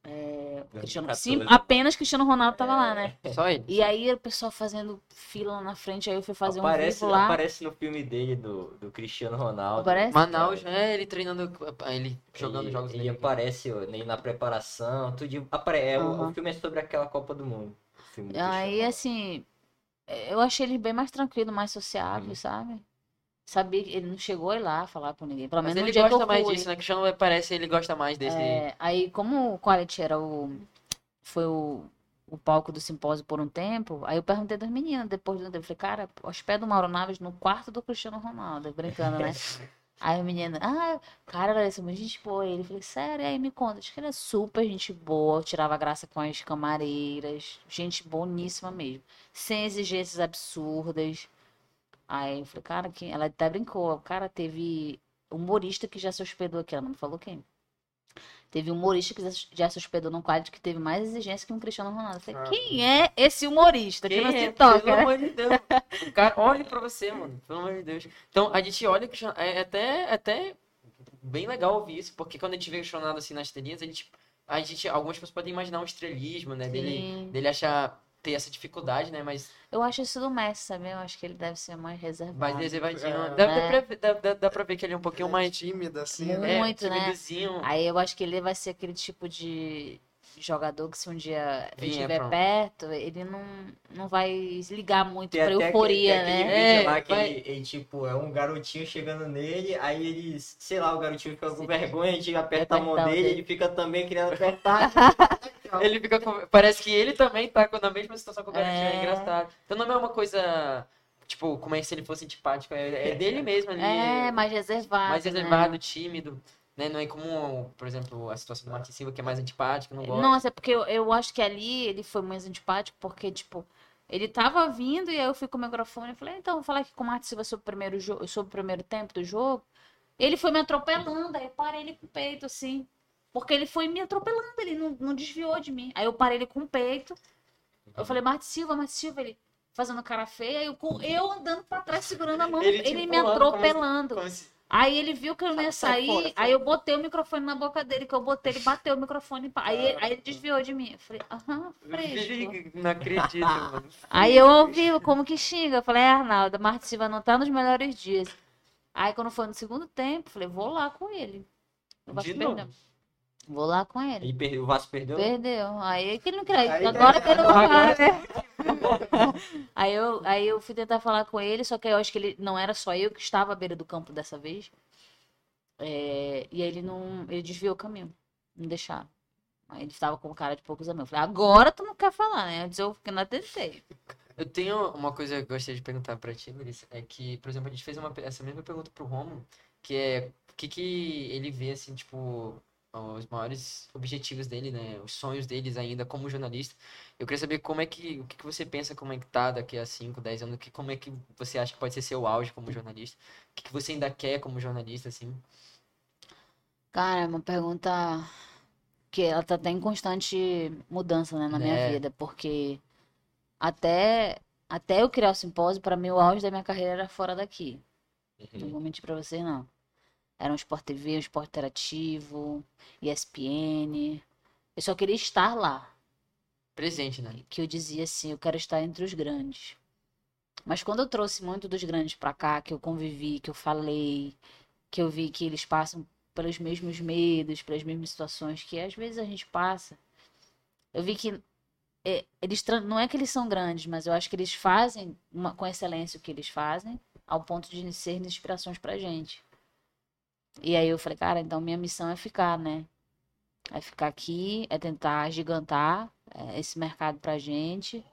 É, Cristiano, 2014. sim, apenas Cristiano Ronaldo tava lá, né? Só ele. E aí o pessoal fazendo fila lá na frente, aí eu fui fazer aparece, um vivo lá. aparece no filme dele, do, do Cristiano Ronaldo. Aparece? Manaus, é ele treinando. Ele jogando ele, jogos ele dele. aparece nem na preparação, tudo. Apare... é, o- filme é sobre aquela Copa do Mundo. o filme do Aí, assim, eu achei ele bem mais tranquilo, mais sociável, Uhum. sabe? Sabia que ele não chegou a ir lá falar com ninguém. Pelo Mas menos no ele que gosta eu mais fui. disso, né? Cristiano parece ele gosta mais desse. É, aí, como o Quality era o. Foi o, o palco do simpósio por um tempo, aí eu perguntei das meninas depois do tempo. Falei, cara, hospeda o Mauro Naves no quarto do Cristiano Ronaldo, brincando, né? Aí a menina, ah, cara, Larissa, muito gente boa. Ele falei, sério, aí me conta. Acho que ele é super gente boa, tirava graça com as camareiras, gente boníssima mesmo. Sem exigências absurdas. Aí eu falei, cara, que... ela até brincou. Cara, teve humorista que já se hospedou aqui. Ela não falou quem. Teve humorista que já se hospedou num quadro que teve mais exigência que um Cristiano Ronaldo. Eu falei, Ah. quem é esse humorista que não se é? toca? Pelo né? amor de Deus. O cara, olha pra você, mano. Pelo amor de Deus. Então, a gente olha que é até, até bem legal ouvir isso, porque quando a gente vê o Ronaldo assim nas telinhas, a gente, a gente, algumas pessoas podem imaginar um estrelismo, né? Dele, Sim. dele achar ter essa dificuldade, né? Mas Eu acho isso do Messi, sabe? Eu acho que ele deve ser mais reservado. mais reservadinho. É. Dá, É. dá, pra, dá, dá, dá pra ver que ele é um pouquinho É mais tímido, assim, Muito. né? é, né? Aí eu acho que ele vai ser aquele tipo de jogador que se um dia Vinha estiver pra- perto, ele não, não vai ligar muito Tem pra euforia, aquele, né? vídeo lá É, que vai- ele, ele, tipo, é um garotinho chegando nele, aí ele, sei lá, o garotinho fica com vergonha de apertar a mão dele, dedo. ele fica também querendo apertar. Ele fica com... Parece que ele também tá na mesma situação que o garotinho. É, É. engraçado. Então não é uma coisa. Tipo, como é se ele fosse antipático. É, é dele mesmo ali. É, mais reservado. mais né? reservado, tímido. Né? Não é como, por exemplo, a situação do Martin Silva, que é mais antipático, não gosta. Nossa, é porque eu, eu acho que ali ele foi mais antipático, porque, tipo, ele tava vindo e aí eu fui com o microfone e falei, então, vou falar aqui com o Martin Silva sobre o primeiro, jo- sobre o primeiro tempo do jogo. Ele foi me atropelando, aí eu parei ele com o peito, assim. Porque ele foi me atropelando, ele não, não desviou de mim. Aí eu parei ele com o peito. Eu falei, Martin Silva, Martin Silva, ele fazendo cara feia, eu, eu andando pra trás segurando a mão, Ele ele, me empurrando, como se- atropelando. Como se- Aí ele viu que eu não ia Sai sair, fora, aí eu botei o microfone na boca dele, que eu botei, ele bateu o microfone, aí, aí ele desviou de mim. Eu falei, aham, fresco. Não acredito, mano. Aí eu ouvi como que xinga. Eu falei, é, Arnaldo, Marta Silva não tá nos melhores dias. Aí quando foi no segundo tempo, eu falei, vou lá com ele. O Vasco De novo? perdeu. Vou lá com ele. Ele perdeu, o Vasco perdeu? Perdeu. Aí que ele não queria. Aí Agora que ele não vai, né? Aí eu, aí eu fui tentar falar com ele, só que eu acho que ele não era só eu que estava à beira do campo dessa vez. É, e ele não. Ele desviou o caminho. Não deixaram. Aí ele estava com cara de poucos amigos. Eu falei, agora tu não quer falar, né? Antes eu fiquei não tentei. Eu tenho uma coisa que eu gostaria de perguntar pra ti, Melissa, é que, por exemplo, a gente fez uma, essa mesma pergunta pro Romulo, que é o que que ele vê, assim, tipo, os maiores objetivos dele, né, os sonhos deles ainda como jornalista. Eu queria saber como é que, o que que você pensa como é que tá daqui a 5, 10 anos, que, como é que você acha que pode ser seu auge como jornalista, o que que você ainda quer como jornalista, assim. Cara, é uma pergunta que ela tá até em constante mudança, né, na minha É. vida, porque até, até eu criar o simpósio, pra mim o auge da minha carreira era fora daqui. Não Uhum. vou mentir pra vocês, não. Era um Sport TV, um Sport Interativo, ESPN. Eu só queria estar lá. Presente, né? Que eu dizia assim, eu quero estar entre os grandes. Mas quando eu trouxe muito dos grandes pra cá, que eu convivi, que eu falei, que eu vi que eles passam pelos mesmos medos, pelas mesmas situações que às vezes a gente passa, eu vi que é, eles não é que eles são grandes, mas eu acho que eles fazem uma- com excelência o que eles fazem, ao ponto de ser inspirações pra gente. E aí eu falei, cara, então minha missão é ficar, né? É ficar aqui, é tentar gigantar é, esse mercado pra gente,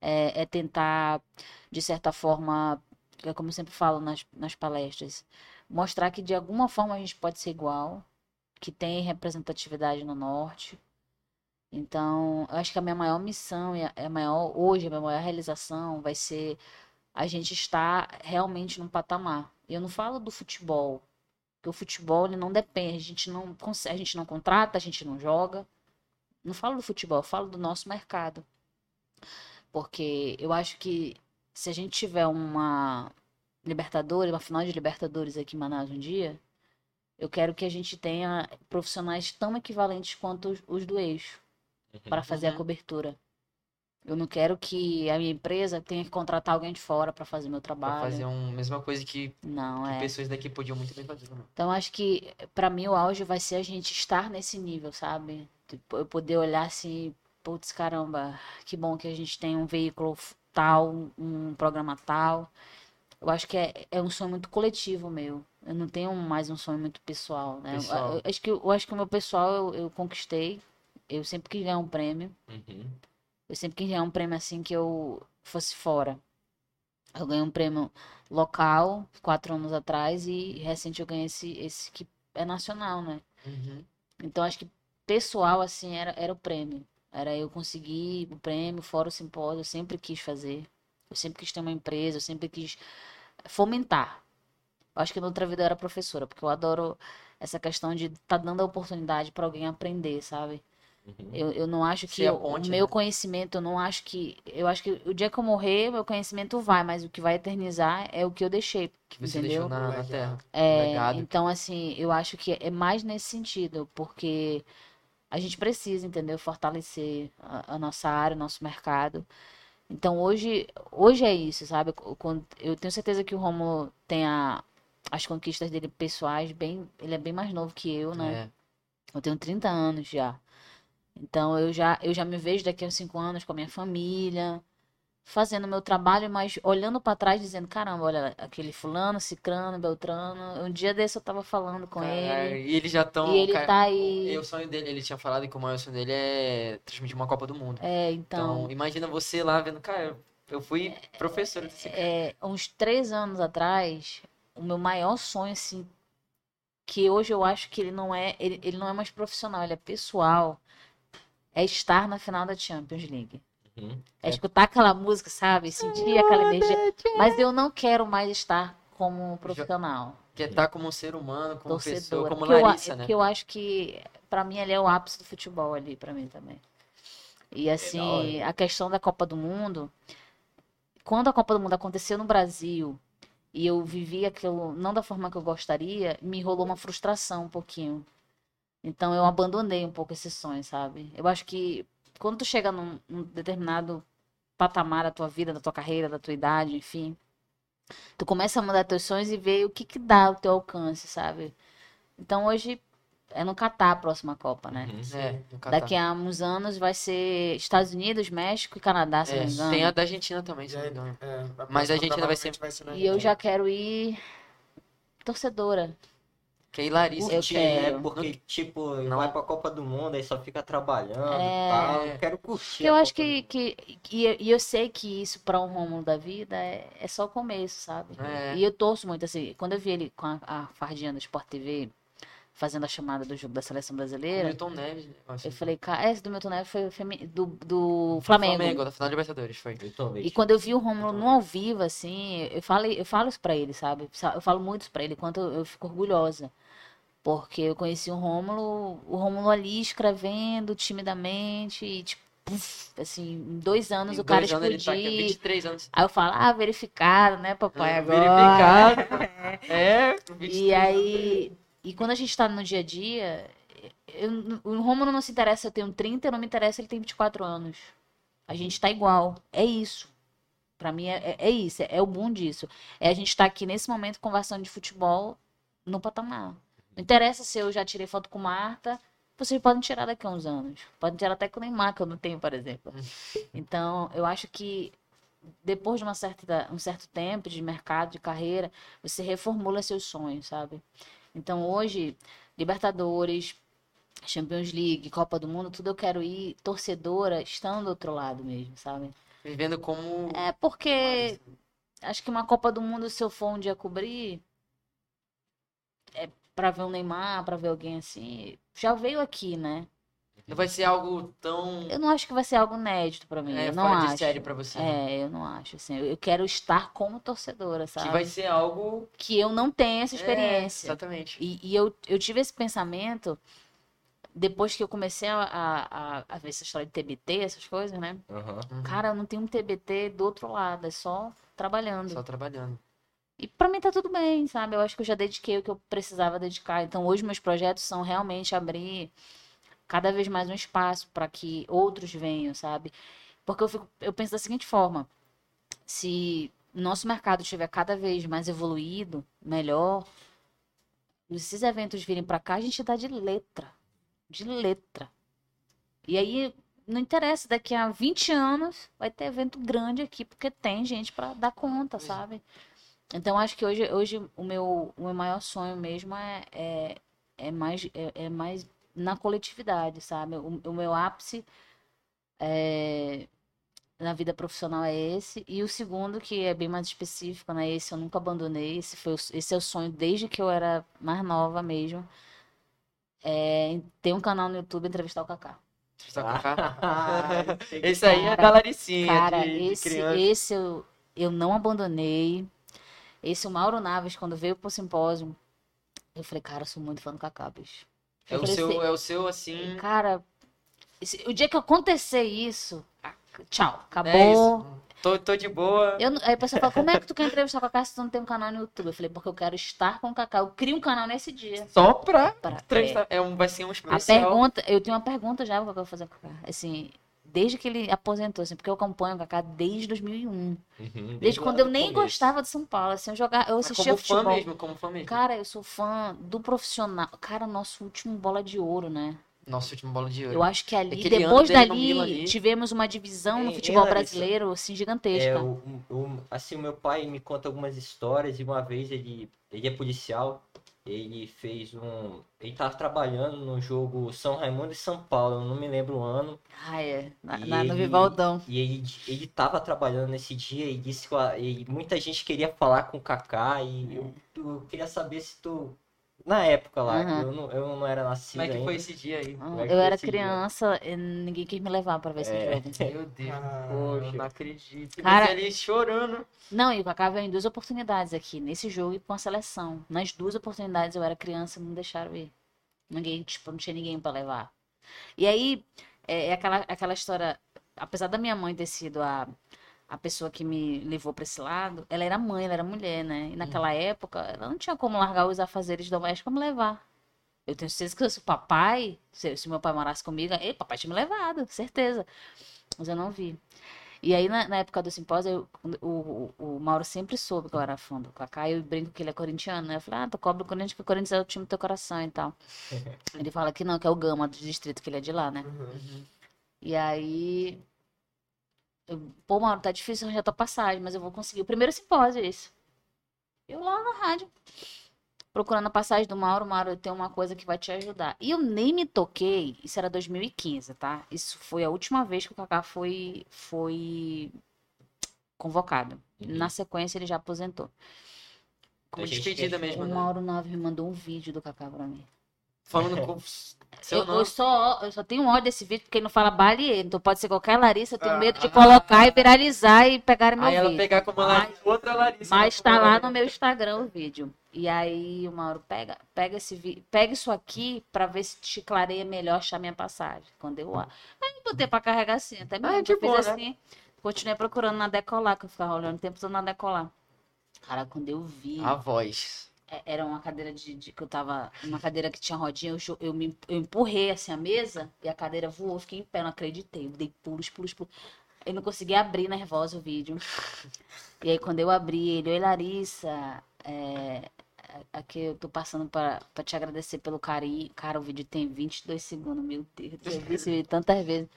é, é tentar, de certa forma, é como eu sempre falo nas, nas palestras, mostrar que de alguma forma a gente pode ser igual, que tem representatividade no norte. Então, eu acho que a minha maior missão e a, maior, hoje, a minha maior realização vai ser a gente estar realmente num patamar. Eu não falo do futebol, porque o futebol ele não depende, a gente não, consegue, a gente não contrata, a gente não joga. Não falo do futebol, eu falo do nosso mercado. Porque eu acho que se a gente tiver uma Libertadores, uma final de Libertadores aqui em Manaus um dia, eu quero que a gente tenha profissionais tão equivalentes quanto os, os do eixo para fazer a Uhum. cobertura. Eu não quero que a minha empresa tenha que contratar alguém de fora para fazer meu Pra trabalho. fazer uma mesma coisa que, Não, que é. pessoas daqui podiam muito bem fazer também. Então, acho que para mim o auge vai ser a gente estar nesse nível, sabe? Tipo, eu poder olhar assim, putz, caramba, que bom que a gente tem um veículo tal, um- um programa tal. Eu acho que é, é um sonho muito coletivo meu. Eu não tenho mais um sonho muito pessoal, né? Eu- Pessoal. Eu, acho que, eu acho que o meu pessoal eu, eu conquistei. Eu sempre quis ganhar um prêmio. Uhum. Eu sempre quis ganhar um prêmio assim que eu fosse fora. Eu ganhei um prêmio local quatro anos atrás e recente eu ganhei esse, esse que é nacional, né? Uhum. Então acho que pessoal assim era, era o prêmio. Era eu conseguir o prêmio, fora o simpósio, eu sempre quis fazer. Eu sempre quis ter uma empresa, eu sempre quis fomentar. Eu acho que na outra vida eu era professora, porque eu adoro essa questão de estar dando a oportunidade para alguém aprender, sabe? Uhum. Eu, eu não acho que o- ponte, o meu né? conhecimento, eu não acho que. Eu acho que o dia que eu morrer, meu conhecimento vai, mas o que vai eternizar é o que eu deixei. Que você entendeu? deixou na, na terra. É, legado. então, assim, eu acho que é mais nesse sentido, porque a gente precisa, entendeu? Fortalecer a, a nossa área, o nosso mercado. Então hoje, hoje é isso, sabe? Quando- Eu tenho certeza que o Romulo tem a- as conquistas dele pessoais bem, ele é bem mais novo que eu, né? É. Eu tenho 30 anos já. Então eu já, eu já me vejo daqui a 5 anos com a minha família, fazendo meu trabalho, mas olhando pra trás dizendo, caramba, olha, aquele fulano, cicrano, beltrano. Um dia desse eu tava falando com Cara, ele. E eles já estão. E ele tá aí. E o sonho dele, ele tinha falado que o maior sonho dele é transmitir uma Copa do Mundo. É, Então, então, imagina você lá vendo, cara, eu fui professor desse cara. é, uns três anos atrás, o meu maior sonho, assim, que hoje eu acho que ele não é, ele, ele não é mais profissional, ele é pessoal, é estar na final da Champions League. Uhum. É escutar aquela música, sabe? Sentir aquela energia. Mas eu não quero mais estar como profissional. Que é estar como um ser humano, como pessoa, torcedora. como Porque eu, Larissa, né? porque eu acho que, pra mim, ele é o ápice do futebol ali, pra mim também. E assim, a questão da Copa do Mundo, quando a Copa do Mundo aconteceu no Brasil e eu vivi aquilo não da forma que eu gostaria, me rolou uma frustração um pouquinho. Então eu abandonei um pouco esse sonho, sabe? Eu acho que quando tu chega num, num determinado patamar da tua vida, da tua carreira, da tua idade, enfim, tu começa a mudar teus sonhos e ver o que que dá ao teu alcance, sabe? Então hoje é no Catar a próxima Copa, né? Uhum. É. Daqui a uns anos vai ser Estados Unidos, México e Canadá, se É, não me engano. tem a da Argentina também, se não me engano. é, Mas a próxima gente ainda vai ser- provavelmente na E eu Argentina. já quero ir torcedora. Que é Larissa. Eu né? quero. Porque, tipo, Não. vai pra Copa do Mundo, aí só fica trabalhando É. e tal. Eu quero curtir. Eu a acho Copa que, do que e, e eu sei que isso para um Rômulo da vida é, é só o começo, sabe? É. E eu torço muito assim, quando eu vi ele com a, a fardinha do Sport TV fazendo a chamada do jogo da seleção O brasileira, Milton Neves. né? eu falei, cara, esse do Milton Neves foi do, do Flamengo. Flamengo, da final da Libertadores, foi. E quando eu vi o Rômulo no ao vivo, assim, eu falei, eu falo isso pra ele, sabe? Eu falo muito isso pra ele, quanto eu, eu fico orgulhosa. Porque eu conheci o Rômulo, o Rômulo ali escrevendo timidamente, e tipo, assim, em dois anos Em o cara anos ele tá aqui, explodir. 23 anos. Aí eu falo, ah, verificado, né, papai, Ah, agora. verificado. É, 23 E aí, e quando a gente tá no dia a dia, eu- o Rômulo não se interessa, eu tenho 30, não me interessa, ele tem 24 anos. A gente tá igual. É isso. Pra mim é, é- é isso, é, é o bom disso. É a gente tá aqui nesse momento conversando de futebol no patamar. Não interessa se eu já tirei foto com Marta, vocês podem tirar daqui a uns anos. Podem tirar até com o Neymar, que eu não tenho, por exemplo. Então, eu acho que depois de uma certa, um certo tempo de mercado, de carreira, você reformula seus sonhos, sabe? Então, hoje, Libertadores, Champions League, Copa do Mundo, tudo eu quero ir torcedora, estando do outro lado mesmo, sabe? Vivendo como. É porque acho que uma Copa do Mundo, se eu for um dia cobrir, é pra ver o Neymar, pra ver alguém assim, já veio aqui, né? Vai ser algo tão. Eu não acho que vai ser algo inédito pra mim, É, eu não fora de acho. série pra você. né? É, eu não acho, assim, eu quero estar como torcedora, sabe? Que vai ser algo. Que eu não tenho essa É, experiência. exatamente. E, e eu, eu tive esse pensamento depois que eu comecei a, a, a ver essa história de TBT, essas coisas, né? Uhum. Cara, eu não tenho um TBT do outro lado, é só trabalhando. Só trabalhando. E pra mim tá tudo bem, sabe? Eu acho que eu já dediquei o que eu precisava dedicar. Então hoje meus projetos são realmente abrir cada vez mais um espaço para que outros venham, sabe? Porque eu, fico, eu penso da seguinte forma: se nosso mercado estiver cada vez mais evoluído, melhor, esses eventos virem para cá, a gente dá de letra. De letra. E aí, não interessa, daqui a 20 anos vai ter evento grande aqui, porque tem gente para dar conta, sabe? Então, acho que hoje, hoje o, meu, o meu maior sonho mesmo é, é, é mais, é, é mais na coletividade, sabe? O, o meu ápice é, na vida profissional é esse. E o segundo, que é bem mais específico, né? Esse eu nunca abandonei. Esse, foi, esse é o sonho desde que eu era mais nova mesmo. É ter um canal no YouTube entrevistar o Kaká. Ah, Esse aí é da Laricinha, Cara, de, de esse, criança. esse eu, eu não abandonei. Esse o Mauro Naves, quando veio pro simpósio, eu falei, cara, eu sou muito fã do Kaká, bicho. É o seu, assim, é o seu assim. Cara, esse- o dia que acontecer isso, a tchau, acabou. É isso. Tô, tô de boa. Eu, aí a pessoa fala, como é que tu quer entrevistar o Kaká se tu não tem um canal no YouTube? Eu falei, porque eu quero estar com o Kaká. Eu crio um canal nesse dia. Só pra Pra, é, entrevistar. É, um, vai ser um a especial. pergunta, eu tenho uma pergunta já que eu vou fazer com o Kaká. Assim, desde que ele aposentou, assim, porque eu acompanho o Kaká desde 2001. Uhum, Desde lá quando eu nem começo. gostava de São Paulo, assim, eu jogava, eu assistia como fã futebol. mesmo, como fã mesmo. Cara, eu sou fã do profissional. Cara, nosso último bola de ouro, né? Nosso último bola de ouro. Eu acho que ali, Aquele depois dali, ali. tivemos uma divisão no Ei, futebol Larissa. brasileiro, assim, É, gigantesca. o, o- assim, o meu pai me conta algumas histórias e uma vez ele, ele é policial, ele fez um. Ele tava trabalhando no jogo São Raimundo e São Paulo, não me lembro o ano. Ah, é. Na, na- no Vivaldão. E ele, ele tava trabalhando nesse dia e disse que e muita gente queria falar com o Kaká e eu, eu queria saber se tu. Na época lá, Aham. eu, não, eu não era nascido Como é que ainda. foi esse dia aí? É Eu era dia? criança, e ninguém quis me levar pra ver esse É. jogo. Meu Deus, Ah, poxa, não acredito. Cara- ali chorando. Não, e o Kaká veio em duas oportunidades aqui, nesse jogo e com a seleção. Nas duas oportunidades eu era criança, não deixaram ir. Ninguém, tipo, não tinha ninguém pra levar. E aí, é, é aquela, aquela história, apesar da minha mãe ter sido a, a pessoa que me levou pra esse lado, ela era mãe, ela era mulher, né? E naquela época, ela não tinha como largar os afazeres domésticos pra me levar. Eu tenho certeza que se o papai, se, se meu pai morasse comigo, ele, papai tinha me levado, certeza. Mas eu não vi. E aí, na, na época do simpósio, eu- o, o, o Mauro sempre soube que eu era fã do Kaká. E eu brinco que ele é corintiano, né? Eu falei, ah, tu cobre o Corinthians, porque o Corinthians é o time do teu coração e tal. ele fala que não, que é o Gama do distrito, que ele é de lá, né? Uhum. E aí. Eu, Pô, Mauro, tá difícil arranjar tua passagem, mas eu vou conseguir. O primeiro simpósio é esse. Eu lá na rádio, procurando a passagem do Mauro. Mauro, eu tenho uma coisa que vai te ajudar. E eu nem me toquei, isso era 2015, tá? Isso foi a última vez que o Kaká foi, foi convocado. Uhum. Na sequência, ele já aposentou. Como A gente despedida mesmo, O né? Mauro Nove me mandou um vídeo do Kaká pra mim. Falando com Eu, eu só, eu só tenho ódio desse vídeo porque não fala Balier. Então pode ser qualquer Larissa. Eu tenho Ah, medo de ah, colocar e viralizar e pegar meu Aí ela vídeo. pegar como ela outra Larissa. Mas né? tá lá no meu Instagram o vídeo. E aí o Mauro pega, pega esse vi- pega isso aqui pra ver se te clareia melhor achar minha passagem. Quando eu aí eu botei pra carregar assim, até mesmo Ah, que eu de fiz boa, né? assim. Continuei procurando na decolar, que eu ficava olhando o tempo todo na decolar. Cara, quando eu vi, A voz. É- era uma cadeira de, de- que eu tava. Uma cadeira que tinha rodinha, eu, eu, me, eu empurrei assim a mesa e a cadeira voou, fiquei em pé, não acreditei. Eu dei pulos, pulos, pulos. Eu não consegui abrir nervosa o vídeo. E aí quando eu abri ele, oi Larissa, é, aqui eu tô passando pra te agradecer pelo carinho. Cara, o vídeo tem 22 segundos, meu Deus, eu vi esse vídeo tantas vezes.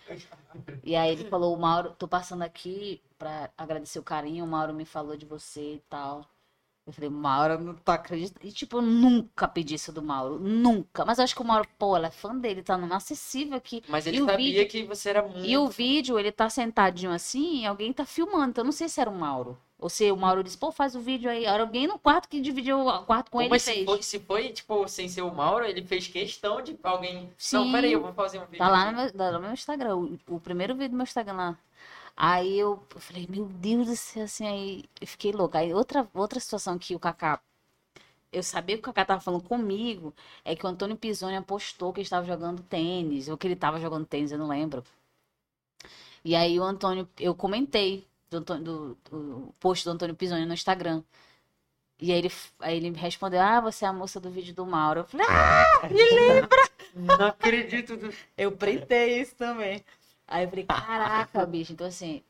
E aí ele falou, o Mauro, tô passando aqui pra agradecer o carinho, o Mauro me falou de você e tal. Eu falei, Mauro, não tô acreditando. E, tipo, eu nunca pedi isso do Mauro. Nunca. Mas eu acho que o Mauro, pô, ela é fã dele, tá no acessível aqui. Mas ele sabia vídeo- que você era muito. E o vídeo, ele tá sentadinho assim, e alguém tá filmando. Então eu não sei se era o Mauro. Ou se o Mauro disse, pô, faz o vídeo aí. Era alguém no quarto que dividiu o quarto com Pô, ele mas se foi, se foi, tipo, sem ser o Mauro, ele fez questão de alguém. Sim. Não, peraí, eu vou fazer um vídeo. Tá lá no meu, tá no meu Instagram, o, o primeiro vídeo do meu Instagram lá. Aí eu, falei, meu Deus do céu, assim, aí eu fiquei louca. Aí outra, outra situação que o Kaká. Eu sabia que o Kaká tava falando comigo, é que o Antônio Pisoni apostou que ele estava jogando tênis, ou que ele estava jogando tênis, eu não lembro. E aí o Antônio, eu comentei do, Antônio- do, do post do Antônio Pisoni no Instagram. E aí ele, aí ele me respondeu, ah, você é a moça do vídeo do Mauro. Eu falei, ah, Não acredito. eu printei isso também. Aí eu falei, caraca, bicho. Então, assim,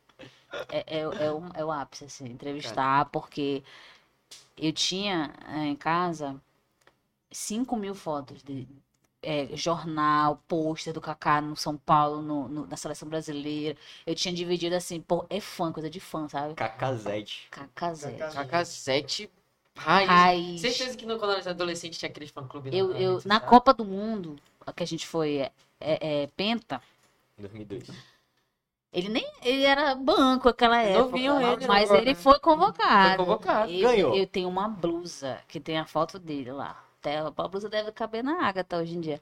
é, é, é, o, é o ápice, assim, entrevistar, porque eu tinha eh, em casa 5 mil fotos de eh, jornal, pôster do Kaká no São Paulo, no, no- na seleção brasileira. Eu tinha dividido assim, pô, é fã, coisa de fã, sabe? Cacazete. Kaká. Cacazete raiz. Raiz. Certeza que no, quando eu era adolescente tinha aqueles fã-clube. Eu, na eu, na. Copa do Mundo, que a gente foi é, é, é, penta, 2002. Ele nem ele era banco naquela época, ele mas ele né? foi convocado. Foi convocado. Ele- Ganhou. Eu tenho uma blusa que tem a foto dele lá. Até a blusa deve caber na Agatha hoje em dia.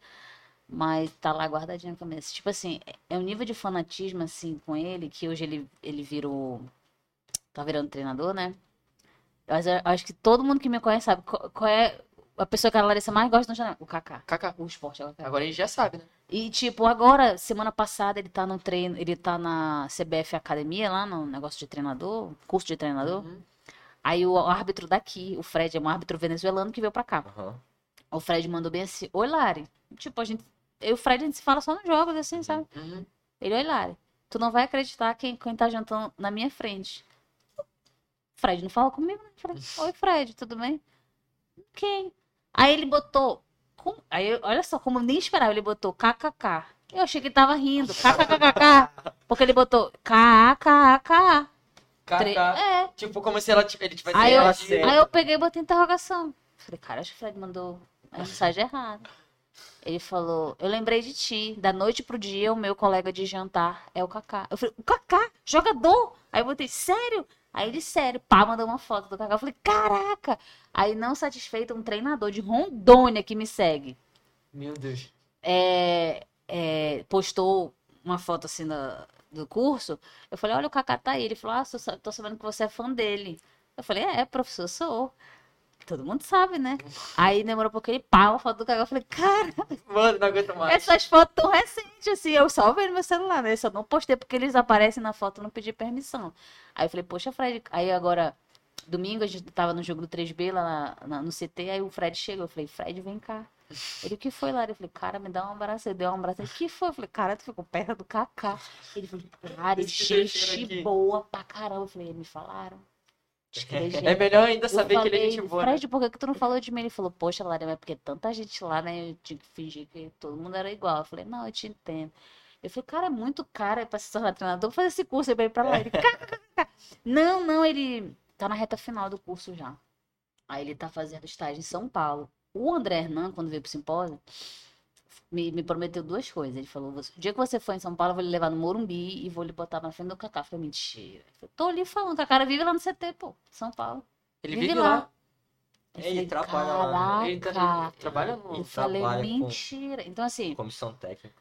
Mas tá lá guardadinha na cabeça. Tipo assim, é um nível de fanatismo assim com ele que hoje ele, ele virou. Tá virando treinador, né? Mas eu acho que todo mundo que me conhece sabe qual, qual é a pessoa que a Larissa mais gosta no jornal. O Kaká. Kaká. O esporte Kaká. Agora a gente já sabe, né? E, tipo, agora, semana passada, ele tá no treino, ele tá na CBF Academia, lá no negócio de treinador, curso de treinador. Uhum. Aí o árbitro daqui, o Fred, é um árbitro venezuelano que veio pra cá. Aham. O Fred mandou bem assim, oi Lari. Tipo, a gente. Eu e o Fred a gente se fala só nos jogos, assim, sabe? Uhum. Ele, oi Lari. Tu não vai acreditar quem, quem tá jantando na minha frente. Fred não fala comigo, né? Falei, oi Fred, tudo bem? Quem? Aí ele botou. com- Aí, olha só, como eu nem esperava, ele botou KKK. Eu achei que ele tava rindo. KKKK. Porque ele botou KKK. Tre-. É. Tipo, como se ela, ele tivesse Aí eu, aí eu peguei e botei interrogação. Falei, cara, acho que o Fred mandou a mensagem errada. Ele falou, eu lembrei de ti. Da noite pro dia, o meu colega de jantar é o Kaká. Eu falei, o Kaká, jogador? Aí eu botei, sério? Aí ele, sério, pá, mandou uma foto do Kaká. Eu falei, caraca! Aí, não satisfeito, um treinador de Rondônia que me segue Meu Deus. é, é, postou uma foto assim da- do curso, eu falei, olha, o Kaká tá aí. Ele falou, ah, tô, sa- tô sabendo que você é fã dele. Eu falei, é, professor, sou. Todo mundo sabe, né? Aí demorou um pouco ele pá, uma foto do Kaká. Eu falei, cara, Mano, não aguento mais. essas fotos tão recentes, assim, eu só no meu celular, né? Eu só não postei porque eles aparecem na foto, não pedi permissão. Aí eu falei, poxa, Fred, aí agora, domingo a gente tava no jogo do 3B lá na- na- no CT, aí o Fred chegou, eu falei, Fred, vem cá. Ele, o que foi, Lara? Eu falei, cara, me dá um abraço. Ele deu um abraço. Ele, o que foi? Eu falei, cara, tu ficou perto do Kaká. Ele falou, cara, gente boa pra caramba. Eu falei, me falaram. É melhor ainda saber que ele é falei, gente boa. né? Fred, por que, tu não falou de mim? Ele falou, poxa, Lara, mas porque tanta gente lá, né? Eu tinha que fingir que todo mundo era igual. Eu falei, não, eu te entendo. Eu falei, cara, é muito caro pra se tornar treinador. Vou fazer esse curso aí pra lá. Ele, não, não, ele tá na reta final do curso já. Aí ele tá fazendo estágio em São Paulo. O André Hernan, quando veio pro simpósio, me, me prometeu duas coisas. Ele falou: "Você- o dia que você for em São Paulo, eu vou lhe levar no Morumbi e vou lhe botar na frente do Cacá. Eu falei, mentira. Eu falei, tô ali falando, que a cara vive lá no CT, pô, São Paulo. Ele vive vive lá. lá. Ele trabalha lá? Ele tá- trabalha no- Eu Ele falei, trabalha com- mentira. Então, assim, Comissão técnica.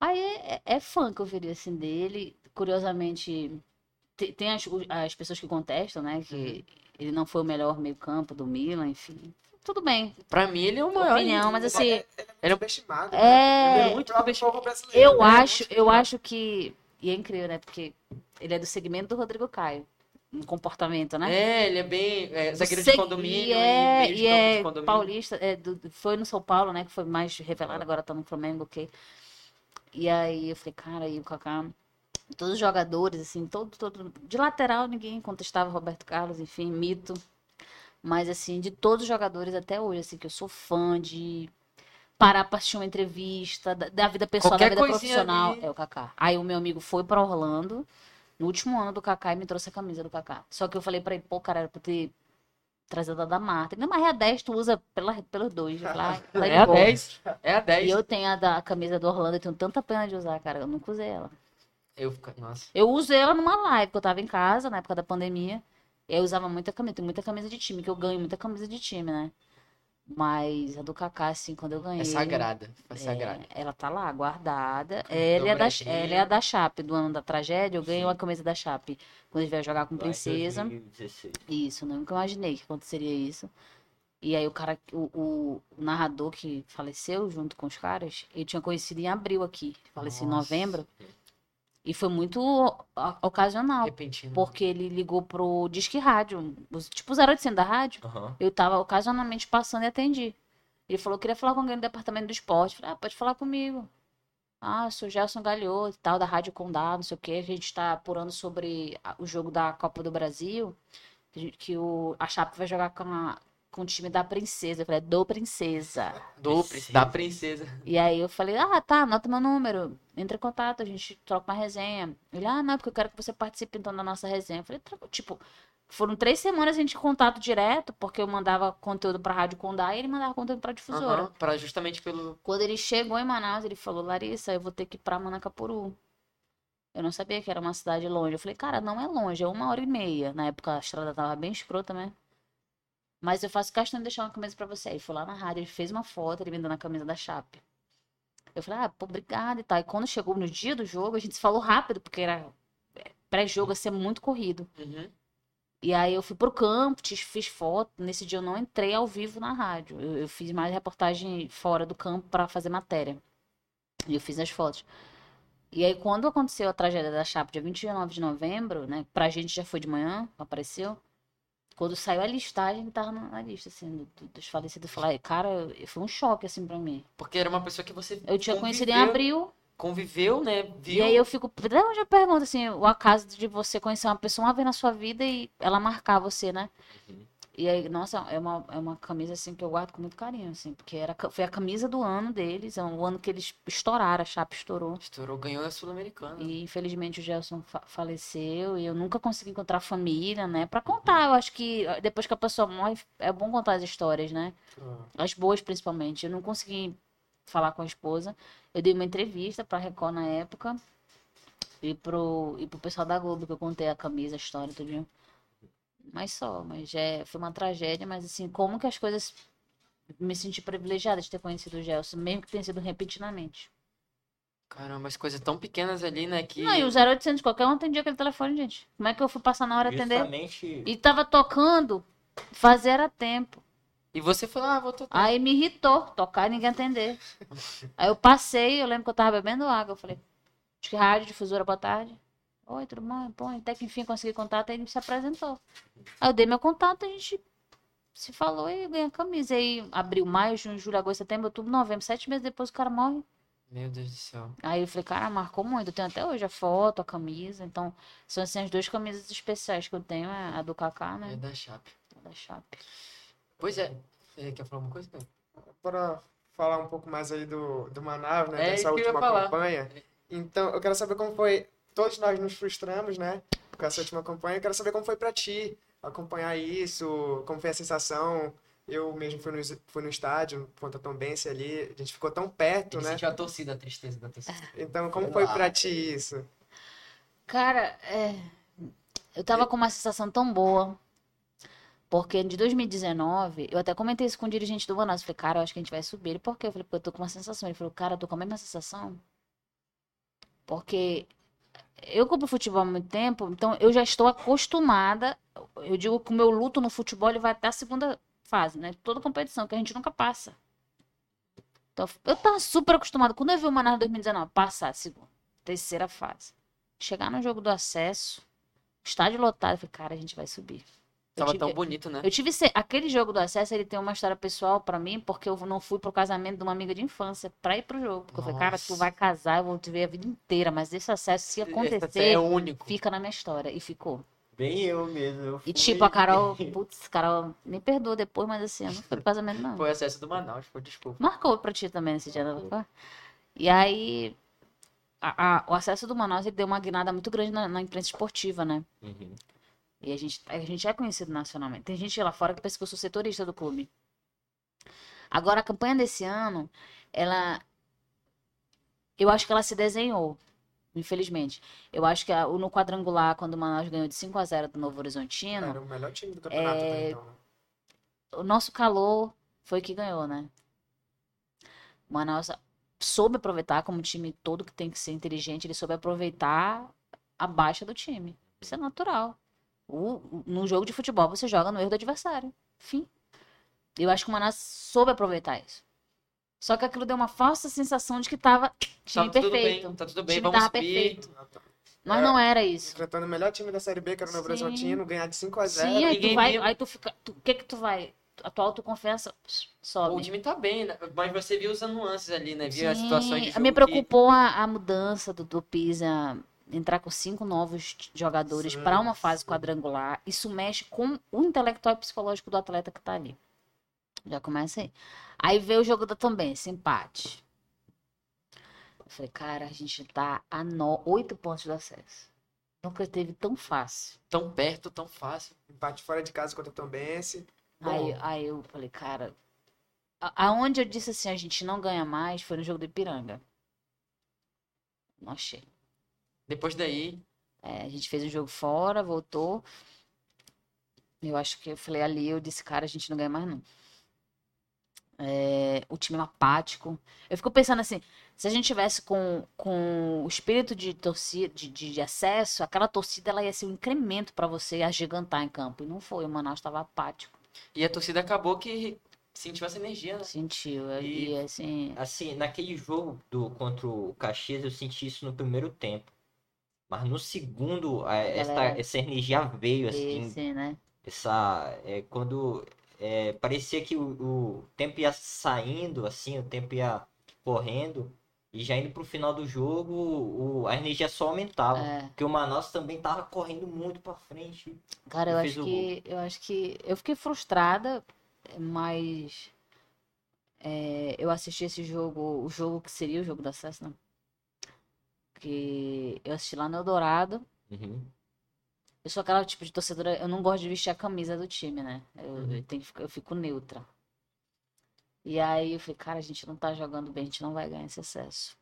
Aí é, é- é fã que eu veria assim dele. Curiosamente, te- tem as, as pessoas que contestam, né? Que ele não foi o melhor meio-campo do Milan, enfim. Tudo bem. Pra mim, ele é o maior. Opinião, mas assim, Ele é Ele é- subestimado. É, né? Ele muito subestimado. povo brasileiro, eu né? acho, Muito eu acho que. E é incrível, né? Porque ele é do segmento do Rodrigo Caio. Um comportamento, né? É, ele é bem é, zagueiro de condomínio e é, e é condomínio. paulista, é, do- foi no São Paulo, né? Que foi mais revelado, agora tá no Flamengo, ok. E aí eu falei, cara, e o Kaká, todos os jogadores, assim, todo, todo. De lateral ninguém contestava Roberto Carlos, enfim, mito. Mas assim, de todos os jogadores até hoje, assim, que eu sou fã de parar pra assistir uma entrevista, da, da vida pessoal, Qualquer da vida profissional, ali. é o Kaká. Aí o meu amigo foi pra Orlando no último ano do Kaká e me trouxe a camisa do Kaká. Só que eu falei pra ele, pô, cara, era pra ter trazido a da Marta. Não, mas é a 10, tu usa pela, pelos dois. Falei, ah, de É a boa. 10. É a 10. E eu tenho a da camisa do Orlando, eu tenho tanta pena de usar, cara. Eu nunca usei ela. Eu Nossa. Eu usei ela numa live, que eu tava em casa, na época da pandemia. Eu usava muita camisa, tem muita camisa de time, que eu ganho muita camisa de time, né? Mas a do Kaká, assim, quando eu ganhei. É sagrada. É é, sagrada. ela tá lá, guardada. Ela é, da, ela é a da Chape, do ano da tragédia. Eu ganhei uma camisa da Chape quando ele veio jogar com lá Princesa. 2016. Isso, nunca imaginei que aconteceria isso. E aí o cara, o, o narrador que faleceu junto com os caras, ele tinha conhecido em abril aqui. Faleceu em novembro. E foi muito ocasional. Repentino. Porque ele ligou pro Disque Rádio, os- tipo os 0800 da rádio. Aham. Eu tava ocasionalmente passando e atendi. Ele falou que queria falar com alguém do departamento do esporte. Eu Falei, ah, pode falar comigo. Ah, sou Gelson Galhoto e tal, da Rádio Condá, não sei o quê. A gente tá apurando sobre o jogo da Copa do Brasil. Que, que o, a Chape vai jogar com, a- com o time da Princesa. Eu falei, é do Princesa. Do, prin- da princesa. E aí eu falei, ah, tá, anota meu número. Entra em contato, a gente troca uma resenha. Ele, ah, não, porque eu quero que você participe então da nossa resenha. Eu falei, "Tra- tipo, foram três semanas a gente em contato direto, porque eu mandava conteúdo pra Rádio Condá e ele mandava conteúdo pra difusora. Aham, pra justamente pelo. Quando ele chegou em Manaus, ele falou, Larissa, eu vou ter que ir pra Manacapuru. Eu não sabia que era uma cidade longe. Eu falei, cara, não é longe, é uma hora e meia. Na época a estrada tava bem escrota, né? Mas eu faço questão de deixar uma camisa pra você. Ele foi lá na rádio, ele fez uma foto, ele me deu na camisa da Chape. Eu falei, ah, pô, obrigada e tal. E quando chegou no dia do jogo, a gente se falou rápido, porque era é, pré-jogo, ia ser muito corrido. Uhum. E aí eu fui pro campo, fiz foto. Nesse dia eu não entrei ao vivo na rádio. Eu, eu fiz mais reportagem fora do campo pra fazer matéria. E eu fiz as fotos. E aí, quando aconteceu a tragédia da Chapa, dia 29 de novembro, né? Pra gente já foi de manhã, apareceu. Quando saiu a listagem, tava na lista, assim, do- do- dos falecidos. Eu falei, cara, foi um choque, assim, pra mim. Porque era uma pessoa que você Eu tinha conhecido em conviveu- abril, Conviveu, né? Viu. e aí eu fico. Até hoje eu pergunto, assim, o acaso de você conhecer uma pessoa uma vez na sua vida e ela marcar você, né? Uhum. E aí, nossa, é uma, é uma camisa, assim, que eu guardo com muito carinho, assim, porque era, foi a camisa do ano deles, é o ano que eles estouraram, a chapa estourou. Estourou, ganhou a Sul-Americana. E infelizmente o Gelson fa- faleceu e eu nunca consegui encontrar a família, né? Pra contar, eu acho que depois que a pessoa morre, é bom contar as histórias, né? As boas, principalmente. Eu não consegui falar com a esposa. Eu dei uma entrevista pra Record na época e pro, e pro pessoal da Globo, que eu contei a camisa, a história, tudinho. Mas só, mas é, foi uma tragédia, mas assim, como que as coisas. Me senti privilegiada de ter conhecido o Gelson, mesmo que tenha sido repentinamente. Caramba, as coisas tão pequenas ali, né? Que... Não, e o 0800, qualquer um atendia aquele telefone, gente. Como é que eu fui passar na hora atender? Justamente. E tava tocando, fazer era tempo. E você falou, ah, vou tocar. Aí me irritou, tocar e ninguém atender. Aí eu passei, eu lembro que eu tava bebendo água. Eu falei, acho que rádio, difusora, boa tarde. Oi, tudo bom? Bom, até que enfim consegui contato, aí ele se apresentou. Aí eu dei meu contato, a gente se falou e ganhei a camisa. Aí abril, maio, junho, julho, agosto, setembro, outubro, novembro. Sete meses depois o cara morre. Meu Deus do céu. Aí eu falei, cara, marcou muito. Eu tenho até hoje a foto, a camisa. Então, são assim as duas camisas especiais que eu tenho, é a do Kaká, É né? da Chape. Da Chape. Pois é. Você quer falar alguma coisa, cara? Para falar um pouco mais aí do, do Manaus, né? É dessa última campanha. Então, eu quero saber como foi. Todos nós nos frustramos, né? Com essa última campanha. Eu quero saber como foi pra ti acompanhar isso, como foi a sensação. Eu mesmo fui no, fui no estádio contra a Tombense ali. A gente ficou tão perto, né? sentiu a torcida, a tristeza da torcida. Então, como foi pra ti isso? Cara, é, eu tava com uma sensação tão boa. Porque de 2019, eu até comentei isso com o dirigente do Manaus. Eu falei, cara, eu acho que a gente vai subir. Ele, por quê? Eu falei, porque eu tô com uma sensação. Ele falou, cara, eu tô com a mesma sensação. Porque eu cubro futebol há muito tempo, então eu já estou acostumada. Eu digo que o meu luto no futebol ele vai até a segunda fase, né? Toda competição, que a gente nunca passa. Então, eu tava super acostumada. Quando eu vi o Manaus em 2019, passar a segunda, terceira fase. Chegar no jogo do acesso, estádio lotado, eu falei, cara, a gente vai subir. Tava tive- tão bonito, né? eu tive aquele jogo do acesso, ele tem uma história pessoal pra mim, porque eu não fui pro casamento de uma amiga de infância pra ir pro jogo. Porque eu falei, cara, tu Nossa. vai casar, eu vou te ver a vida inteira, mas esse acesso, se Esse acontecer, é único. fica na minha história. E ficou. Bem eu mesmo. Eu E fui- tipo, a Carol, putz, Carol, me perdoa depois, mas assim, eu não fui pro casamento, não. Foi acesso do Manaus, pô, desculpa. Marcou pra ti também nesse dia, não foi? E aí, a- a- o acesso do Manaus, ele deu uma guinada muito grande na, na imprensa esportiva, né? Uhum. E a gente, a gente é conhecido nacionalmente. Tem gente lá fora que pensa que eu sou setorista do clube. Agora, a campanha desse ano, ela. Eu acho que ela se desenhou, infelizmente. Eu acho que a- no quadrangular, quando o Manaus ganhou de 5 a 0 do Novo Horizontino, Era o melhor time do campeonato É, então. né? o nosso calor foi que ganhou, né? O Manaus soube aproveitar, como time todo que tem que ser inteligente, ele soube aproveitar a baixa do time. Isso é natural. O, no jogo de futebol, você joga no erro do adversário. Fim. Eu acho que o Manaus soube aproveitar isso. Só que aquilo deu uma falsa sensação de que tava time Tá tudo perfeito. bem, tá tudo bem, time vamos tava subir. perfeito. Mas É. não era isso. Enfrentando o melhor time da Série B, que era o Novo. Horizontino, ganhar de 5 a 0 Sim, aí ninguém tu vai, viu. aí tu fica. O que que tu vai? A tua autoconfiança sobe. O time tá bem, né? mas você viu as nuances ali, né? Viu as Sim, situações de jogo Me que- preocupou a, a mudança do, do Pisa entrar com cinco novos jogadores para uma fase quadrangular. Isso mexe com o intelectual e psicológico do atleta que tá ali. Já começa aí. Aí veio o jogo da também, esse empate. Eu falei, cara, a gente tá a no... oito pontos do acesso. Nunca teve tão fácil. Tão perto, tão fácil. Empate fora de casa contra o Tombense. Aí, aí eu falei, cara, a- aonde eu disse assim, a gente não ganha mais foi no jogo do Ipiranga. Não achei. Depois daí, É, a gente fez um jogo fora, voltou. Eu acho que eu falei ali, eu disse, cara, a gente não ganha mais não. É, o time é apático. Eu fico pensando assim, se a gente tivesse com, com o espírito de torcida, de, de, de acesso, aquela torcida ela ia ser um incremento pra você agigantar em campo. E não foi, o Manaus estava apático. e a torcida acabou que sentiu essa energia, né? Sentiu. E- E assim. Assim, naquele jogo do, contra o Caxias, eu senti isso no primeiro tempo. Mas no segundo, a- essa, galera- essa energia veio, assim, Esse, né? essa é, quando é, parecia que o, o tempo ia saindo assim o tempo ia correndo e já indo pro final do jogo o, a energia só aumentava É. porque o Manaus também tava correndo muito pra frente Cara, eu acho que eu acho que eu fiquei frustrada, mas é, eu assisti esse jogo, o jogo que seria o jogo do acesso, não. Que eu assisti lá no Eldorado. Uhum. Eu sou aquela tipo de torcedora, eu não gosto de vestir a camisa do time, né? Eu, Uhum. eu tenho eu fico neutra. E aí eu falei, cara, a gente não tá jogando bem, a gente não vai ganhar esse acesso.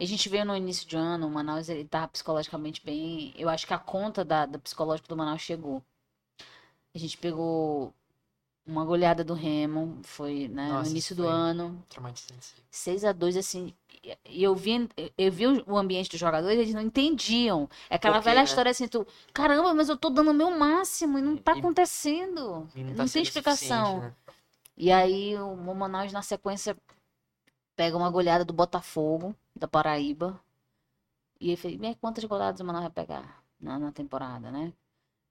E a gente veio no início de ano, o Manaus ele tava psicologicamente bem. Eu acho que a conta da, da psicológica do Manaus chegou. A gente pegou uma goleada do Remo, foi né, Nossa, no início do ano. Traumatizante. 6 a 2 assim. E eu vi, eu vi o- ambiente dos jogadores, eles não entendiam. É aquela velha né? história assim, tu, caramba, mas eu tô dando o meu máximo e não tá E- acontecendo. E Não, tá tem explicação. né? E aí o Manaus na sequência pega uma goleada do Botafogo, da Paraíba. E falei, "Bem, quantas goleadas o Manaus vai pegar na, na temporada, né?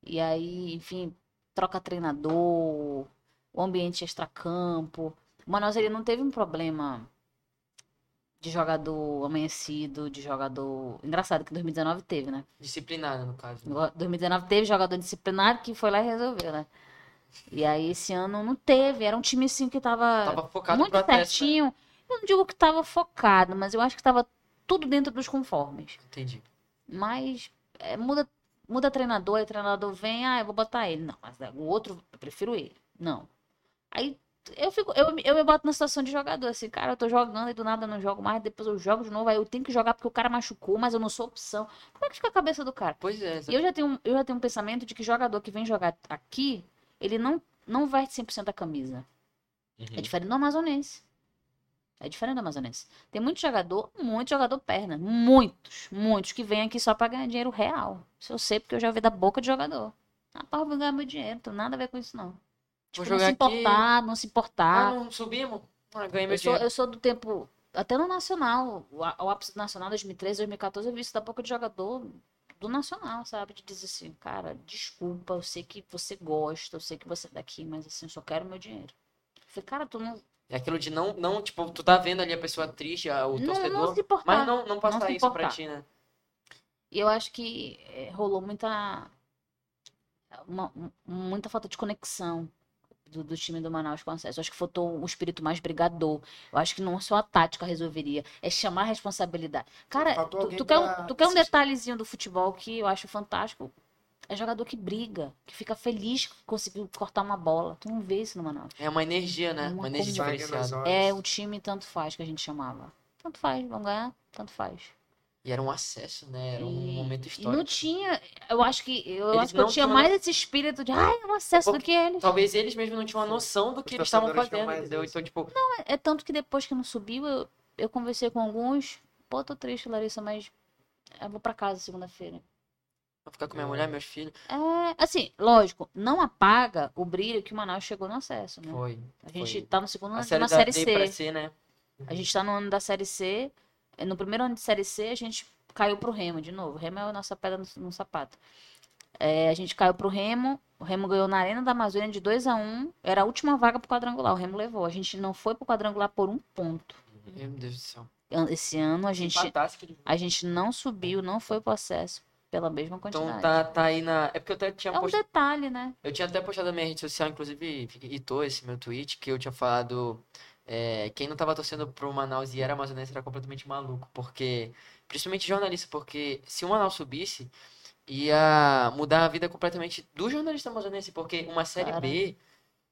E aí, enfim, troca treinador, o ambiente extracampo. O Manaus ele não teve um problema de jogador amanhecido, de jogador. Engraçado que em 2019 teve, né? Disciplinada, no caso. né? Em 2019 teve jogador disciplinado que foi lá e resolveu, né? E aí esse ano não teve. Era um time assim que tava, Tava focado muito protesto, né? certinho. Eu não digo que tava focado, mas eu acho que tava tudo dentro dos conformes. Entendi. Mas é, muda, muda treinador, aí o treinador vem, ah, eu vou botar ele. Não, mas o outro, eu prefiro ele. Não. Aí eu fico, eu, eu me boto na situação de jogador, assim, cara, eu tô jogando e do nada não jogo mais, depois eu jogo de novo, aí eu tenho que jogar porque o cara machucou, mas eu não sou opção. Como é que fica a cabeça do cara? Pois é, E eu já tenho, eu já tenho um pensamento de que jogador que vem jogar aqui, ele não, não vai 100% da camisa. Uhum. É diferente do amazonense. É diferente do amazonense. Tem muito jogador, muito jogador perna. Muitos, muitos que vêm aqui só pra ganhar dinheiro real. Isso eu sei porque eu já ouvi da boca de jogador. Ah, pá, eu vou ganhar meu dinheiro. Não tem nada a ver com isso, não. Tipo, não se aqui- importar, não se importar. Ah, não subimos? Ah, ganhei meu eu, sou, eu sou do tempo. Até no Nacional, o, ápice do Nacional 2013, 2014, eu vi isso da boca de jogador do Nacional, sabe? De dizer assim, cara, desculpa, eu sei que você gosta, eu sei que você é daqui, mas assim, eu só quero meu dinheiro. Eu falei, cara, tu não, É aquilo de não, não, tipo, tu tá vendo ali a pessoa triste, o não, torcedor, não se importar. mas não, não passar se isso pra ti, né? E eu acho que eh, rolou muita. uma- um- muita falta de conexão do, do time do Manaus com o acesso. Eu acho que faltou um espírito mais brigador. Eu acho que não só a tática resolveria, é chamar a responsabilidade. Cara, tu, tu quer um, pra tu quer um detalhezinho do futebol que eu acho fantástico. É jogador que briga, que fica feliz que conseguiu cortar uma bola. Tu não vê isso no Manaus. É uma energia, né? Uma Uma energia diferenciada. É o time tanto faz que a gente chamava. Tanto faz, vão ganhar, tanto faz. E era um acesso, né? Era um E- momento E histórico. não tinha. Eu acho que eu, Eles acho que eu não tinha mais esse espírito de ai, é um acesso Porque do que eles. Talvez eles mesmos não tinham a noção do que Os eles estavam fazendo, entendeu? Então, tipo, É tanto que depois que não subiu, eu, eu conversei com alguns. Pô, tô triste, Larissa, mas eu vou pra casa segunda-feira. vou ficar com minha mulher, meus filhos. É, assim, lógico, não apaga o brilho que o Manaus chegou no acesso, né? Foi. A gente foi. tá no segundo A ano série na da série D pra C. C, né? A gente tá no ano da série C. No primeiro ano de série C, a gente caiu pro Remo de novo. O Remo é a nossa pedra no, no sapato. É, a gente caiu pro Remo. O Remo ganhou na Arena da Amazônia de 2 a 1 Era a última vaga pro quadrangular. O Remo levou. A gente não foi pro quadrangular por um ponto. Meu Deus do céu. Esse ano a gente, a gente não subiu, não foi pro acesso pela mesma quantidade. Então tá, tá aí na. É porque eu até tinha É um postado. detalhe, né? Eu tinha até postado na minha rede social, inclusive hitou esse meu tweet, que eu tinha falado. É, quem não tava torcendo pro Manaus e era amazonense era completamente maluco. Porque. Principalmente jornalista, porque se o Manaus subisse, ia mudar a vida completamente do jornalista amazonense. Porque uma série Cara. B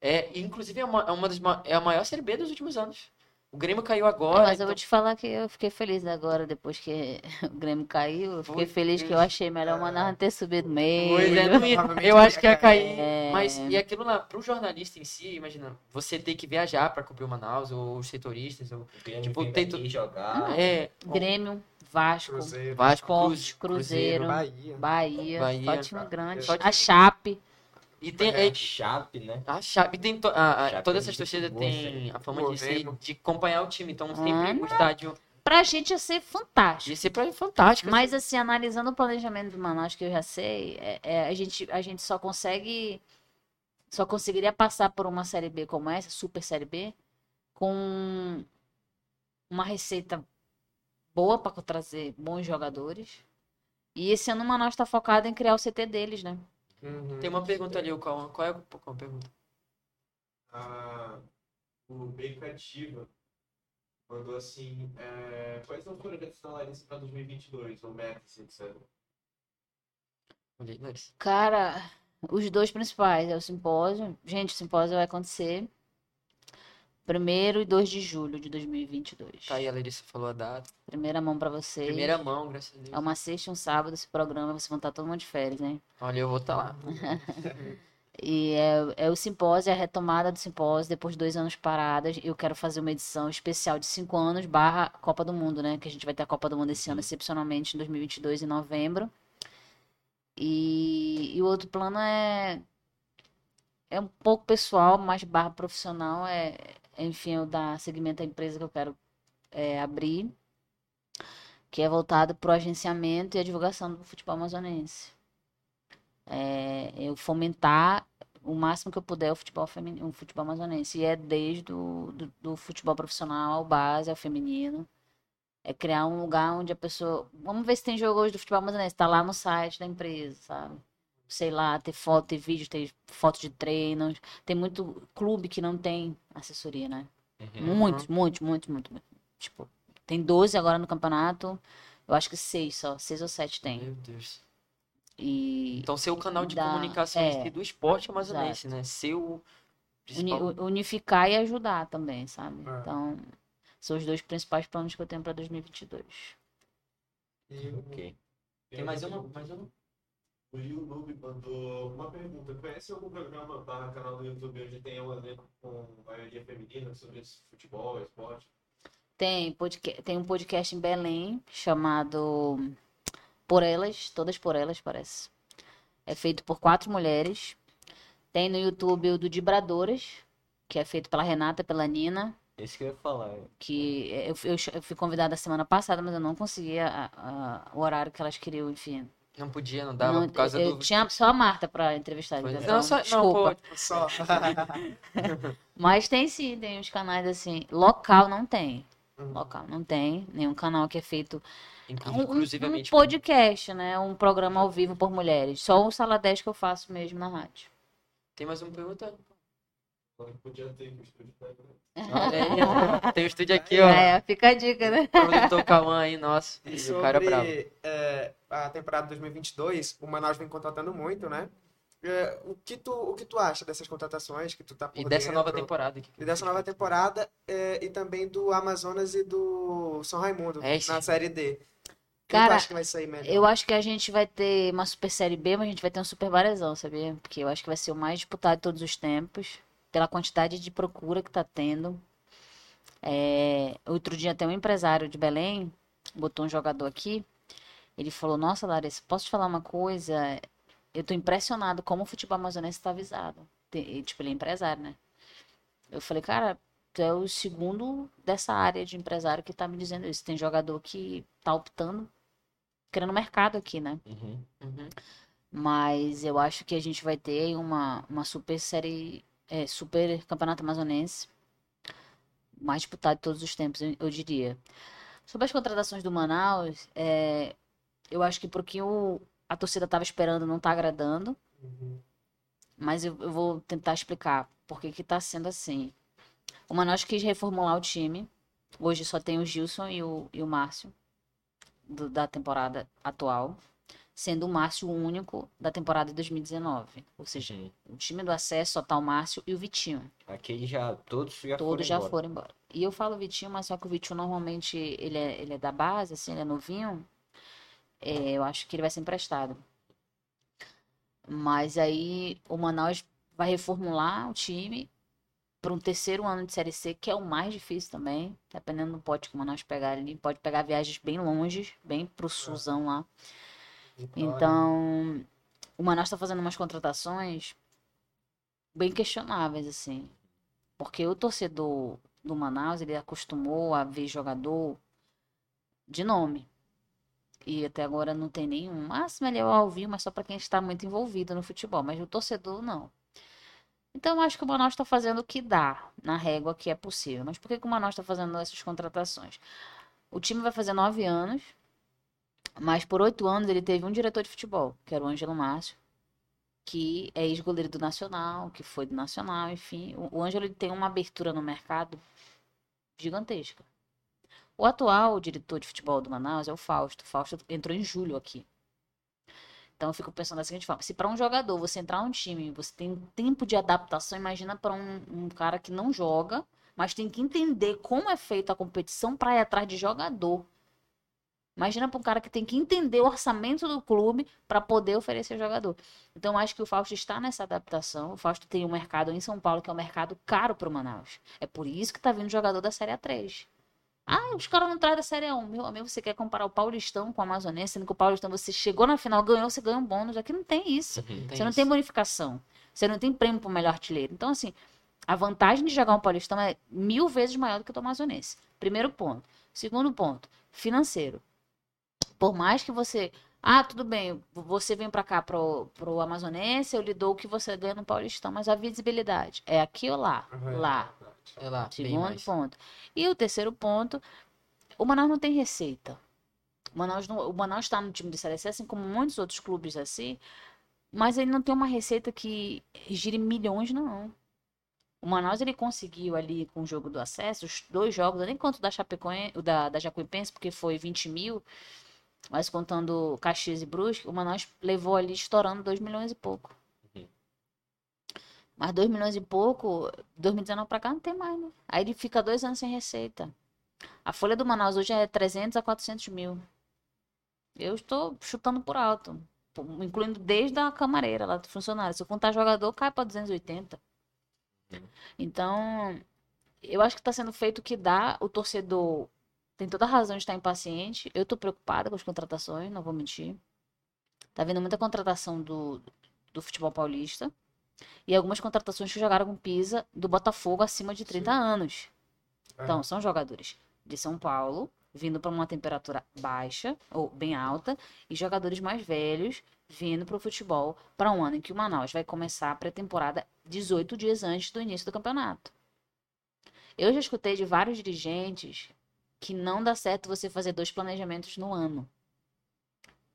é. Inclusive é uma, é uma das, é a maior série B dos últimos anos. O Grêmio caiu É, agora. mas eu então- vou te falar que eu fiquei feliz agora, depois que o Grêmio caiu. Eu fiquei Foi. feliz que eu achei melhor o Manaus ter subido mesmo. Pois é, não ia- Provavelmente eu acho que ia cair. É. Mas e aquilo lá, pro jornalista em si, imagina, você ter que viajar pra cobrir o Manaus, ou os setoristas, ou. O Grêmio Tipo, tem Ah, jogar É, Grêmio, Vasco, Cruzeiro, Vasco, Esporte, Cruz, Cruzeiro, Bahia. Bahia, Bahia. só time grande. A Chape. E tem. É. é, Chape, né? a Chape tem. to- a- a- Chape todas é essas torcidas têm a fama de, ser, de acompanhar o time. Então sempre Ah, o estádio. Pra gente ia ser fantástico. De ser pra fantástico. Mas assim, analisando o planejamento do Manaus, que eu já sei, é- é, a, gente, a gente só consegue. Só conseguiria passar por uma série B como essa, Super Série B, com uma receita boa para trazer bons jogadores. E esse ano o Manaus está focado em criar o CT deles, né? Uhum. Tem uma pergunta ali, o qual, qual é a qual a pergunta? a, o Bacon Ativa mandou assim: é, quais são os projetos da Larissa para 2022? Ou meta, assim, Larissa. Cara, os dois principais é o simpósio. Gente, o simpósio vai acontecer 1 e 2 de julho de 2022. Tá aí, a Larissa falou a data. Primeira mão pra vocês. Primeira mão, graças a Deus. É uma sexta e um sábado esse programa, vocês vão estar todo mundo de férias, hein? Olha, eu vou estar lá. E é, é o simpósio, é a retomada do simpósio, depois de dois anos paradas. Eu quero fazer uma edição especial de cinco anos, barra Copa do Mundo, né? Que a gente vai ter a Copa do Mundo esse ano, excepcionalmente, em 2022, em novembro. E, e o outro plano é... É um pouco pessoal, mas barra profissional. É, enfim, eu dar segmento à empresa que eu quero é, abrir. Que é voltado para o agenciamento e a divulgação do futebol amazonense. É, eu fomentar o máximo que eu puder o futebol feminino, o futebol amazonense. E é desde o do, do futebol profissional ao base, ao feminino. É criar um lugar onde a pessoa. Vamos ver se tem jogo hoje do futebol amazonense. Tá lá no site da empresa, sabe? Sei lá, ter foto, ter vídeo, ter foto de treinos. Tem muito clube que não tem assessoria, né? Uhum. Muitos, muitos, muitos, muitos. muito. Tipo, tem 12 agora no campeonato. Eu acho que seis só. Seis ou sete tem. Meu Deus. E Então, ser o canal de comunicação é. do esporte amazonense, né? Ser o uni- principal. unificar e ajudar também, sabe? É. Então, são os dois principais planos que eu tenho para 2022. E o- Ok. Tem mais uma? Mais uma? O Noob mandou uma pergunta: conhece algum programa barra canal do YouTube onde tem um elenco com maioria feminina sobre futebol, esporte? Tem, podca- tem um podcast em Belém chamado Por Elas, Todas por Elas, parece. É feito por quatro mulheres. Tem no YouTube o do Dibradoras, que é feito pela Renata, pela Nina, Esse que eu ia falar. que eu, eu, eu fui convidada semana passada, mas eu não conseguia a- a- o horário que elas queriam, enfim. Não podia, não dava Não, por causa eu do. tinha só a Marta para entrevistar. Pois é. então, Não, só, não, desculpa. pô, Só. Mas tem sim, tem os canais assim. Local não tem. Uhum. Local não tem. Nenhum canal que é feito. inclu- Um, um- podcast, né? Um programa ao vivo por mulheres. Só o Sala 10 que eu faço mesmo na rádio. Tem mais uma pergunta? Podia ter o estúdio tá aí. Tem o estúdio aqui, ó. É, fica a dica, né? O produtor Cauã aí, nosso. E E o cara é bravo. sobre é, a temporada 2022, o Manaus vem contratando muito, né? É, o, que tu, o que tu acha dessas contratações que tu tá por E dessa dentro? nova temporada aqui. E dessa nova temporada é, e também do Amazonas e do São Raimundo É na Série D. Cara, acha que vai sair melhor? Eu acho que a gente vai ter uma Super Série B, mas a gente vai ter um Super Varezão, sabia? Porque eu acho que vai ser o mais disputado de todos os tempos, pela quantidade de procura que tá tendo. É, outro dia até um empresário de Belém botou um jogador aqui. Ele falou: Nossa, Larissa, posso te falar uma coisa? Eu tô impressionado como o futebol amazonense está avisado. E, tipo, ele é empresário, né? Eu falei, cara, tu é o segundo dessa área de empresário que tá me dizendo isso. Tem jogador que tá optando, querendo mercado aqui, né? Uhum. Uhum. Mas eu acho que a gente vai ter uma, uma super série, é, super campeonato amazonense, mais disputado de todos os tempos, eu, eu diria. Sobre as contratações do Manaus, é, eu acho que pro que o, a torcida estava esperando não está agradando, Uhum. mas eu, eu vou tentar explicar por que que tá sendo assim. O Manaus quis reformular o time, hoje só tem o Gilson e o, e o Márcio, do- da temporada atual sendo o Márcio o único da temporada de 2019. Ou seja, Uhum. o time do acesso só tá o Márcio e o Vitinho. Aquele já, todos já Todos foram já embora. foram embora. E eu falo Vitinho, mas só que o Vitinho normalmente ele é, ele é da base, assim, ele é novinho. É, eu acho que ele vai ser emprestado. Mas aí o Manaus vai reformular o time para um terceiro ano de Série C, que é o mais difícil também. Dependendo do pote que o Manaus pegar ali. Pode pegar viagens bem longe, bem pro Suzão lá. Vitória. Então, o Manaus está fazendo umas contratações bem questionáveis, assim. Porque o torcedor do Manaus, ele acostumou a ver jogador de nome. E até agora não tem nenhum. Máximo ele é o Alvinho, mas só para quem está muito envolvido no futebol. Mas o torcedor, não. Então, eu acho que o Manaus está fazendo o que dá na régua que é possível. Mas por que, que o Manaus está fazendo essas contratações? O time vai fazer nove anos, mas por oito anos ele teve um diretor de futebol, que era o Ângelo Márcio, que é ex-goleiro do Nacional, que foi do Nacional, enfim. O Ângelo tem uma abertura no mercado gigantesca. O atual diretor de futebol do Manaus é o Fausto. O Fausto entrou em julho aqui. Então eu fico pensando da seguinte forma: se para um jogador você entrar num time, você tem um tempo de adaptação, imagina para um, um cara que não joga, mas tem que entender como é feita a competição para ir atrás de jogador. Imagina para um cara que tem que entender o orçamento do clube para poder oferecer jogador. Então, acho que o Fausto está nessa adaptação. O Fausto tem um mercado em São Paulo que é um mercado caro para o Manaus. É por isso que está vindo jogador da Série A3. Ah, os caras não trazem da Série A1. Meu amigo, você quer comparar o Paulistão com o Amazonense, sendo que o Paulistão você chegou na final, ganhou, você ganha um bônus. Aqui não tem isso. Tem você não isso. tem bonificação. Você não tem prêmio para o melhor artilheiro. Então, assim, a vantagem de jogar um Paulistão é mil vezes maior do que o do Amazonense. Primeiro ponto. Segundo ponto, financeiro. Por mais que você. Ah, tudo bem, você vem pra cá pro, pro Amazonense, eu lhe dou o que você ganha no Paulistão, mas a visibilidade é aqui ou lá? Uhum. Lá. É lá, Segundo ponto. E o terceiro ponto, o Manaus não tem receita. O Manaus, não, o Manaus está no time de Série C, assim como muitos outros clubes assim, mas ele não tem uma receita que gire milhões, não. O Manaus ele conseguiu ali com o jogo do acesso, os dois jogos, nem conto da Chapecoense, o da, da Jacuipense, porque foi 20 mil, mas contando Caxias e Brusque, o Manaus levou ali estourando 2 milhões e pouco. Uhum. Mas 2 milhões e pouco, 2019 pra cá não tem mais, né? Aí ele fica dois anos sem receita. A folha do Manaus hoje é 300 a 400 mil. Eu estou chutando por alto, incluindo desde a camareira lá do funcionário. Se eu contar jogador, cai para 280. Então, eu acho que está sendo feito o que dá. O torcedor tem toda a razão de estar impaciente. Eu estou preocupada com as contratações, não vou mentir. Tá vendo muita contratação do, do futebol paulista. E algumas contratações que jogaram com Pisa do Botafogo acima de 30 anos. É. Então, são jogadores de São Paulo, vindo para uma temperatura baixa ou bem alta, e jogadores mais velhos vindo para o futebol para um ano em que o Manaus vai começar a pré-temporada 18 dias antes do início do campeonato. Eu já escutei de vários dirigentes que não dá certo você fazer dois planejamentos no ano.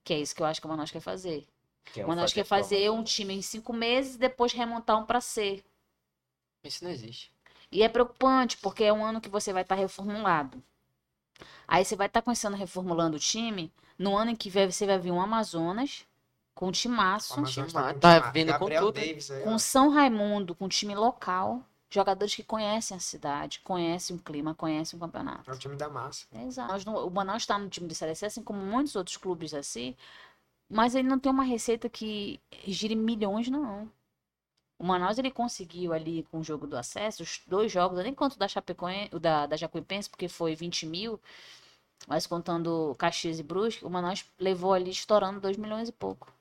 Que é isso que eu acho que o Manaus quer fazer. Que é O Manaus quer fazer um time em cinco meses e depois remontar um para C. Isso não existe. E é preocupante, porque é um ano que você vai estar reformulado. Aí você vai estar começando reformulando o time no ano em que você vai vir um Amazonas com um timaço, O Amazonas Tá com tá time- vindo com Gabriel tudo. Davis aí, ó. com São Raimundo, com time local, jogadores que conhecem a cidade, conhecem o clima, conhecem o campeonato. É o time da massa. Exato. O Manaus está no time de Série C, assim como muitos outros clubes assim, mas ele não tem uma receita que gire milhões, não. O Manaus ele conseguiu ali com o jogo do acesso, os dois jogos, nem conto da Chapecoense, o da, da Jacuipense, porque foi 20 mil, mas contando Caxias e Brusque, o Manaus levou ali estourando 2 milhões e pouco.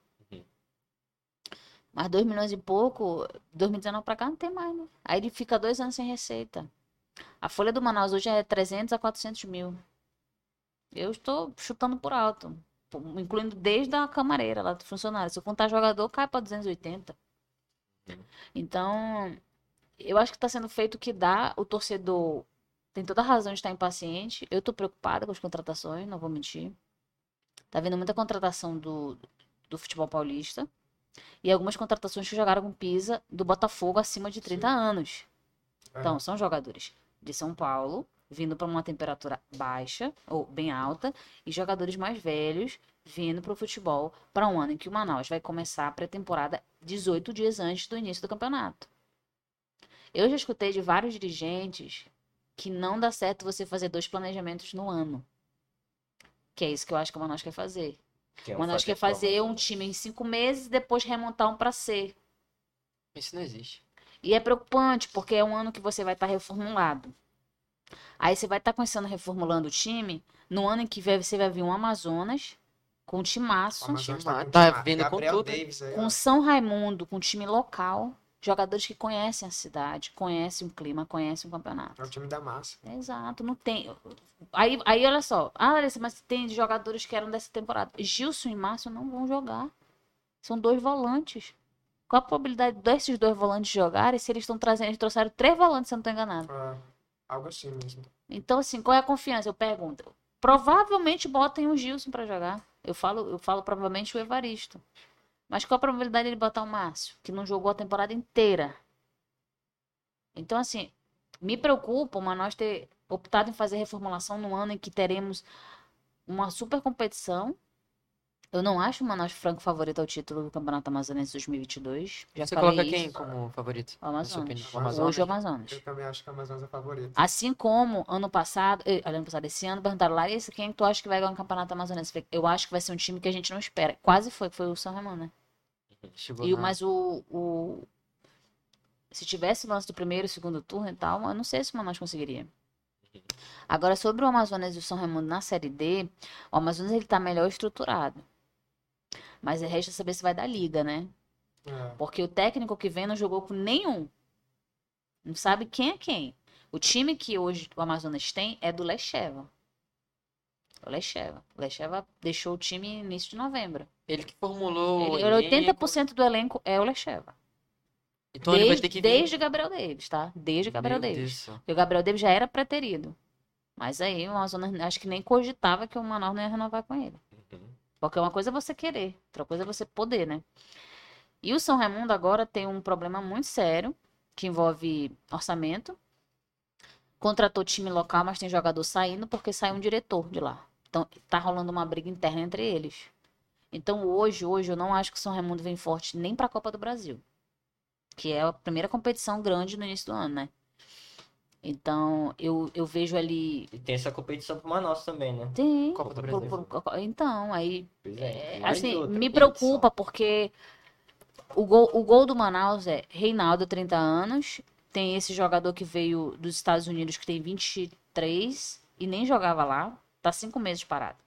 Mas 2 milhões e pouco, 2019 pra cá não tem mais, né? Aí ele fica dois anos sem receita. A folha do Manaus hoje é 300 a 400 mil. Eu estou chutando por alto, incluindo desde a camareira lá do funcionário. Se eu contar jogador, cai para 280. Então, eu acho que está sendo feito o que dá. O torcedor tem toda a razão de estar impaciente. Eu estou preocupada com as contratações, não vou mentir. Tá vendo muita contratação do, do futebol paulista. E algumas contratações que jogaram com Pisa do Botafogo acima de 30 anos. É. Então, são jogadores de São Paulo, vindo para uma temperatura baixa ou bem alta, e jogadores mais velhos vindo para o futebol para um ano em que o Manaus vai começar a pré-temporada 18 dias antes do início do campeonato. Eu já escutei de vários dirigentes que não dá certo você fazer dois planejamentos no ano. Que é isso que eu acho que o Manaus quer fazer. Que é Manaus quer fator fazer um time em cinco meses e depois remontar um para C. Isso não existe. E é preocupante, porque é um ano que você vai estar reformulado. Aí você vai estar começando reformulando o time no ano em que você vai vir um Amazonas com um O timaço, Amazonas Time- com tá vindo com tudo? Davis aí, ó. com São Raimundo, com time local, Jogadores que conhecem a cidade, conhecem o clima, conhecem o campeonato. É o time da massa. Exato, não tem. Aí, aí olha só. Ah, Larissa, mas tem jogadores que eram dessa temporada. Gilson e Márcio não vão jogar. São dois volantes. Qual a probabilidade desses dois volantes jogarem se eles estão trazendo. Eles trouxeram três volantes, se eu não estou enganado. É, algo assim mesmo. Então, assim, qual é a confiança? Eu pergunto. Provavelmente botem o Gilson pra jogar. Eu falo, eu falo provavelmente o Evaristo. Mas qual a probabilidade dele botar o Márcio, que não jogou a temporada inteira? Então, assim, me preocupa o Manaus ter optado em fazer reformulação no ano em que teremos uma super competição. Eu não acho o Manaus Franco favorito ao título do Campeonato Amazonense 2022. Já Você falei coloca isso. quem como favorito? O Amazonas. O? Hoje o Amazonas. Eu também acho que a Amazonas é favorita. Assim como ano passado, eh, ano passado, esse ano, perguntaram, Larissa, quem tu acha que vai ganhar o Campeonato Amazonense? Eu falei, Eu acho que vai ser um time que a gente não espera. Quase foi, que foi o São Ramon, né? Chegou E, o- mas o, o- Se tivesse o lance do primeiro e segundo turno e tal, eu não sei se o Manaus conseguiria. Agora, sobre o Amazonas e o São Raimundo na Série D, o Amazonas ele tá melhor estruturado. Mas resta saber se vai dar liga, né? É. Porque o técnico que vem não jogou com nenhum. Não sabe quem é quem. O time que hoje o Amazonas tem é do Lecheva. O Lecheva. O Lecheva deixou o time no início de novembro. Ele que formulou. o Ele, elenco, 80% do elenco é o Lecheva. Então ele vai desde, ter que vir. desde o Gabriel Davis, tá? Desde o Gabriel Meu Davis. Deus. Porque o Gabriel Davis já era preterido. Mas aí o Amazonas acho que nem cogitava que o Manaus não ia renovar com ele. Porque uma coisa é você querer, outra coisa é você poder, né? E o São Raimundo agora tem um problema muito sério, que envolve orçamento. Contratou time local, mas tem jogador saindo porque saiu um diretor de lá. Então tá rolando uma briga interna entre eles. Então hoje, hoje eu não acho que o São Raimundo vem forte nem para a Copa do Brasil, que é a primeira competição grande no início do ano, né? Então eu, eu vejo ali E tem essa competição pro Manaus também, né? tem. Copa do por- Brasil. por- então, aí Pois é, E assim, me competição. preocupa porque o gol, o gol do Manaus é Reinaldo, 30 anos. Tem esse jogador que veio dos Estados Unidos que tem 23 e nem jogava lá. Tá cinco meses parado.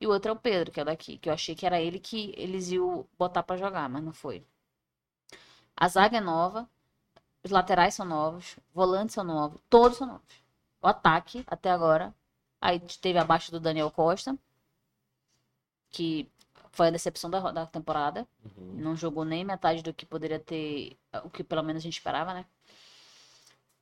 E o outro é o Pedro, que é daqui, que eu achei que era ele que eles iam botar pra jogar, mas não foi. A zaga é nova, os laterais são novos, volantes são novos, todos são novos. O ataque, até agora, aí teve abaixo do Daniel Costa, que foi a decepção da, da temporada. Uhum. Não jogou nem metade do que poderia ter, o que pelo menos a gente esperava, né?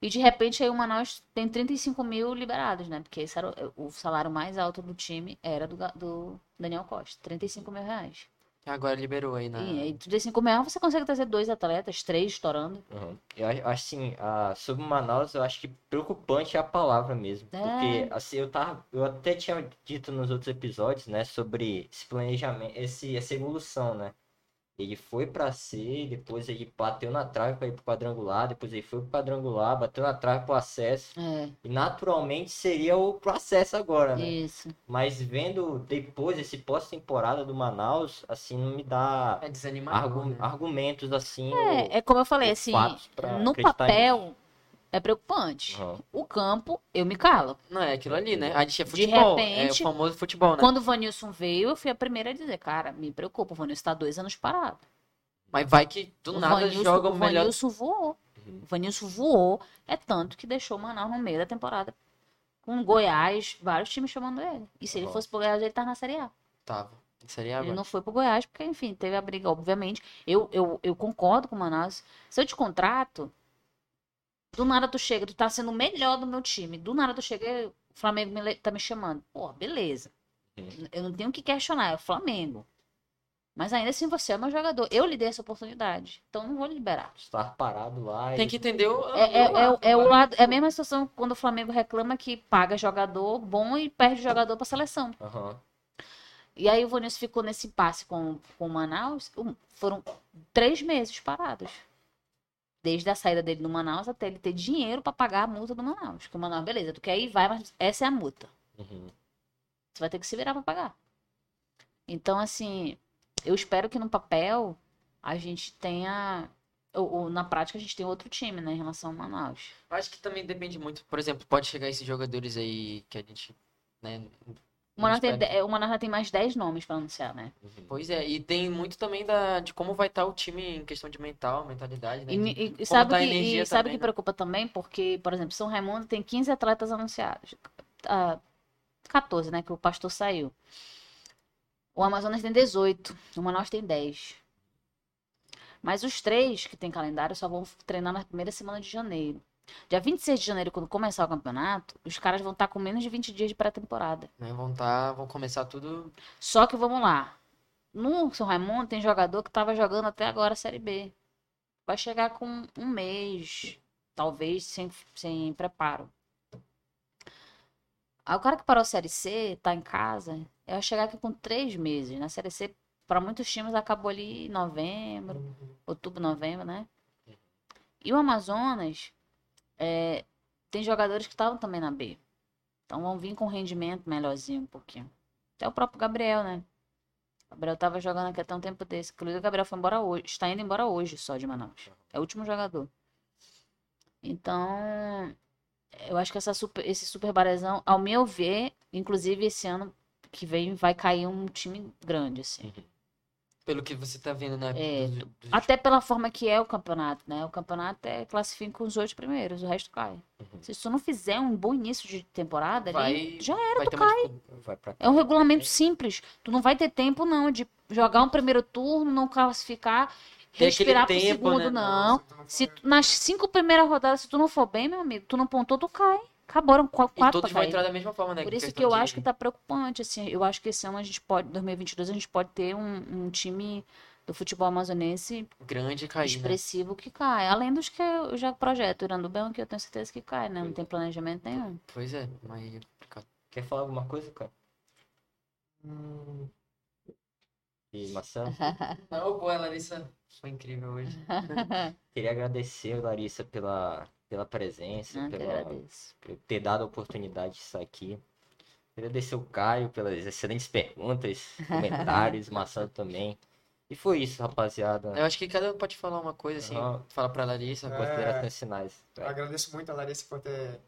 E de repente aí o Manaus tem 35 mil liberados, né? Porque esse era o, o salário mais alto do time, era do, do Daniel Costa, 35 mil reais. Agora liberou aí na. E aí 35 mil reais você consegue trazer dois atletas, três estourando. Uhum. Eu acho assim, a, sobre o Manaus, eu acho que preocupante é a palavra mesmo. É. Porque, assim, eu tava. Eu até tinha dito nos outros episódios, né, sobre esse planejamento, esse, essa evolução, né? Ele foi pra C, depois ele bateu na trave pra ir pro quadrangular, depois ele foi pro quadrangular, bateu na trave pro acesso. É, E naturalmente seria o pro acesso agora, né? isso. Mas vendo depois esse pós-temporada do Manaus, assim, não me dá É argu- né? argumentos assim. ou- É, é como eu falei, assim, no papel é preocupante. Uhum. O campo, eu me calo. Não, é aquilo ali, né? A gente é De futebol. repente, é o famoso futebol, né? Quando o Vanilson veio, eu fui a primeira a dizer, cara, me preocupa, o Vanilson tá dois anos parado. Mas vai que do o nada Vanilson, joga o o melhor. Vanilson voou. O Vanilson voou. É tanto que deixou o Manaus no meio da temporada. Com Goiás, vários times chamando ele. E se ele Uhum. fosse pro Goiás, ele tá na Série A. Tava. Seria Ele agora. não foi pro Goiás, porque, enfim, teve a briga, obviamente. Eu, eu, eu concordo com o Manaus. Se eu te contrato, do nada tu chega, tu tá sendo o melhor do meu time. Do nada tu chega, o Flamengo me tá me chamando. Pô, beleza. Uhum. Eu não tenho o que questionar, é o Flamengo. Mas ainda assim você é meu jogador. Eu lhe dei essa oportunidade. Então não vou lhe liberar. Estar parado lá Tem e que entender o. É, é, o é, lado, é o lado, é a mesma situação quando o Flamengo reclama que paga jogador bom e perde jogador pra seleção. Aham. E aí o Vanilson ficou nesse impasse com, com o Manaus. Foram três meses parados. Desde a saída dele do Manaus até ele ter dinheiro pra pagar a multa do Manaus. Que o Manaus, beleza, tu quer ir, vai, mas essa é a multa. Uhum. Você vai ter que se virar pra pagar. Então, assim, eu espero que no papel a gente tenha. Ou, ou na prática a gente tem outro time, né, em relação ao Manaus. Acho que também depende muito. Por exemplo, pode chegar esses jogadores aí que a gente. Né, O Manaus, tem, espero. de- o Manaus já tem mais 10 nomes pra anunciar, né? Pois é, e tem muito também da, de como vai estar o time em questão de mental, mentalidade, né? E, e- sabe tá que, e sabe também, que né? preocupa também? Porque, por exemplo, São Raimundo tem 15 atletas anunciados. Ah, 14, né? Que o pastor saiu. O Amazonas tem 18. O Manaus tem 10. Mas os três que tem calendário só vão treinar na primeira semana de janeiro. Dia 26 de janeiro, quando começar o campeonato, os caras vão estar com menos de 20 dias de pré-temporada. né? Vão, tá, vão começar tudo. Só que vamos lá. No São Raimundo tem jogador que estava jogando até agora a Série B. Vai chegar com um mês, talvez sem, sem preparo. Aí o cara que parou a Série C, tá em casa, vai chegar aqui com três meses. Na Série C, para muitos times, acabou ali em novembro, outubro, novembro, né? E o Amazonas é, tem jogadores que estavam também na B. Então vão vir com rendimento melhorzinho um pouquinho. Até o próprio Gabriel, né? O Gabriel tava jogando aqui até um tempo desse. Inclusive, o Gabriel foi embora hoje. Está indo embora hoje só de Manaus. É o último jogador. Então, eu acho que essa super- esse Super Barezão, ao meu ver, inclusive esse ano que vem vai cair um time grande, assim. Pelo que você tá vendo, né? É, dos- dos- Até pela forma que é o campeonato, né? O campeonato é classifica os oito primeiros, o resto cai. Se tu não fizer um bom início de temporada, ali, vai, já ter uma dificuldade. Vai pra É um regulamento simples. Tu não vai ter tempo, não, de jogar um primeiro turno, não classificar, Tem respirar pro tempo, segundo, né? não. Se tu não Se tu- nas cinco primeiras rodadas, se tu não for bem, meu amigo, tu não pontou, tu cai. Acabaram qu- E quatro todos vão entrar da mesma forma, né? Por isso que eu de- acho que tá preocupante, assim. Eu acho que esse ano a gente pode, 2022, a gente pode ter um, um time do futebol amazonense Grande cair, né? expressivo que cai. Além dos que eu já projeto. Irandubão, que eu tenho certeza que cai, né? Não tem planejamento nenhum. Pois é, mas é. Quer falar alguma coisa, cara? Hum, E Marcelo? Não, pô, a Larissa foi incrível hoje. Queria agradecer, Larissa, pela, pela presença, que pela, por ter dado a oportunidade de estar aqui. Agradecer o Caio pelas excelentes perguntas, comentários, Marcelo também. E foi isso, rapaziada. Eu acho que cada um pode falar uma coisa, assim. Aham. Fala pra Larissa. É. Considerações finais. eu agradeço muito a Larissa por ter,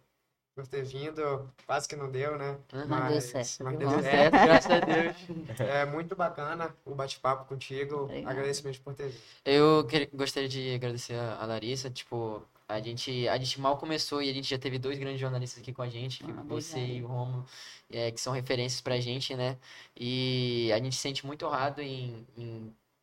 por ter vindo. Quase que não deu, né? Uhum. Mas deu certo, mas deu É, certo. graças a Deus. É muito bacana o bate-papo contigo. Obrigada. Agradeço mesmo por ter vindo. Eu quer- gostaria de agradecer a Larissa, tipo, a gente, a gente mal começou e a gente já teve dois grandes jornalistas aqui com a gente, que Ah, você obrigada. e o Romulo, é, que são referências pra gente, né? E a gente se sente muito honrado em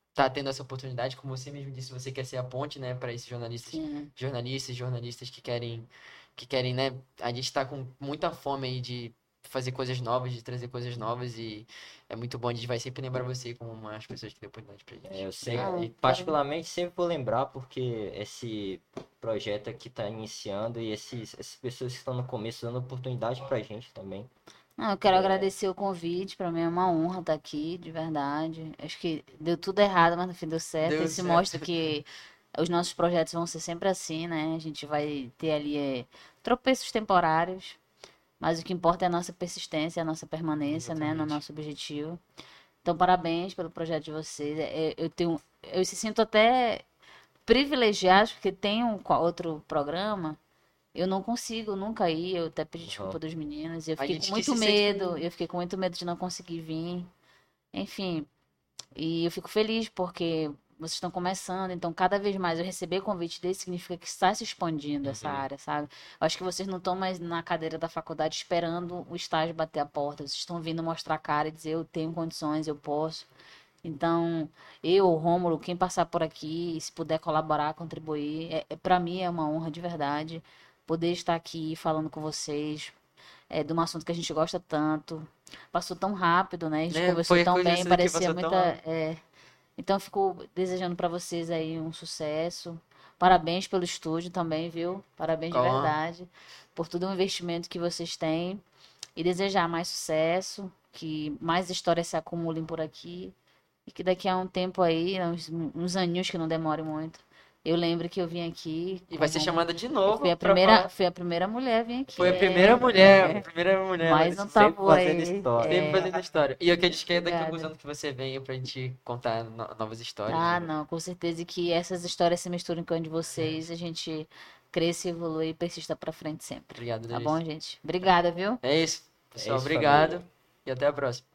estar tendo essa oportunidade, como você mesmo disse, você quer ser a ponte, né, para esses jornalistas, Sim. jornalistas, jornalistas que querem, que querem, né? A gente tá com muita fome aí de fazer coisas novas, de trazer coisas novas e é muito bom, a gente vai sempre lembrar você como uma das pessoas que deu oportunidade pra gente. É, eu sei, Ah, e particularmente sempre vou lembrar porque esse projeto aqui está iniciando e esses, essas pessoas que estão no começo dando oportunidade pra gente também. Não, eu quero É. agradecer o convite. Pra mim é uma honra estar aqui, de verdade. Acho que deu tudo errado, mas no fim deu certo. Deu Isso certo. mostra que os nossos projetos vão ser sempre assim, né? A gente vai ter ali é, tropeços temporários, mas o que importa é a nossa persistência, a nossa permanência, né, no Exatamente. nosso objetivo. Então, parabéns pelo projeto de vocês. É, Eu tenho, eu se sinto até privilegiado porque tem um outro programa. Eu não consigo nunca ir, eu até pedi desculpa dos meninos. Eu fiquei com muito medo, eu fiquei com muito medo de não conseguir vir. Enfim, e eu fico feliz porque vocês estão começando, então cada vez mais eu receber convite desse significa que está se expandindo essa Uhum. área, sabe? Eu acho que vocês não estão mais na cadeira da faculdade esperando o estágio bater a porta, vocês estão vindo mostrar a cara e dizer eu tenho condições, eu posso. Então, eu, Rômulo, quem passar por aqui, se puder colaborar, contribuir, é, é, para mim é uma honra de verdade poder estar aqui falando com vocês é, de um assunto que a gente gosta tanto. Passou tão rápido, né? A gente Né? conversou tão bem, parecia muita. tão é. Então, eu fico desejando para vocês aí um sucesso. Parabéns pelo estúdio também, viu? Parabéns de verdade por todo o investimento que vocês têm. E desejar mais sucesso, que mais histórias se acumulem por aqui. E que daqui a um tempo aí, uns, uns aninhos que não demore muito, eu lembro que eu vim aqui. E vai ser chamada de novo. Fui a primeira, fui a primeira mulher a vir aqui. Foi a é. primeira mulher, a primeira mulher. Mais um sempre tabu fazendo história. Sempre É. fazendo a história. E eu que a gente quer daqui a alguns anos que você venha pra gente contar no- novas histórias. Ah, né? não, com certeza que essas histórias se misturam com a de vocês, a gente cresce, evolui e persista pra frente sempre. Obrigado, Tá Larissa. bom, gente? Obrigada, viu? É isso. Pessoal, isso, obrigado. família. e até a próxima.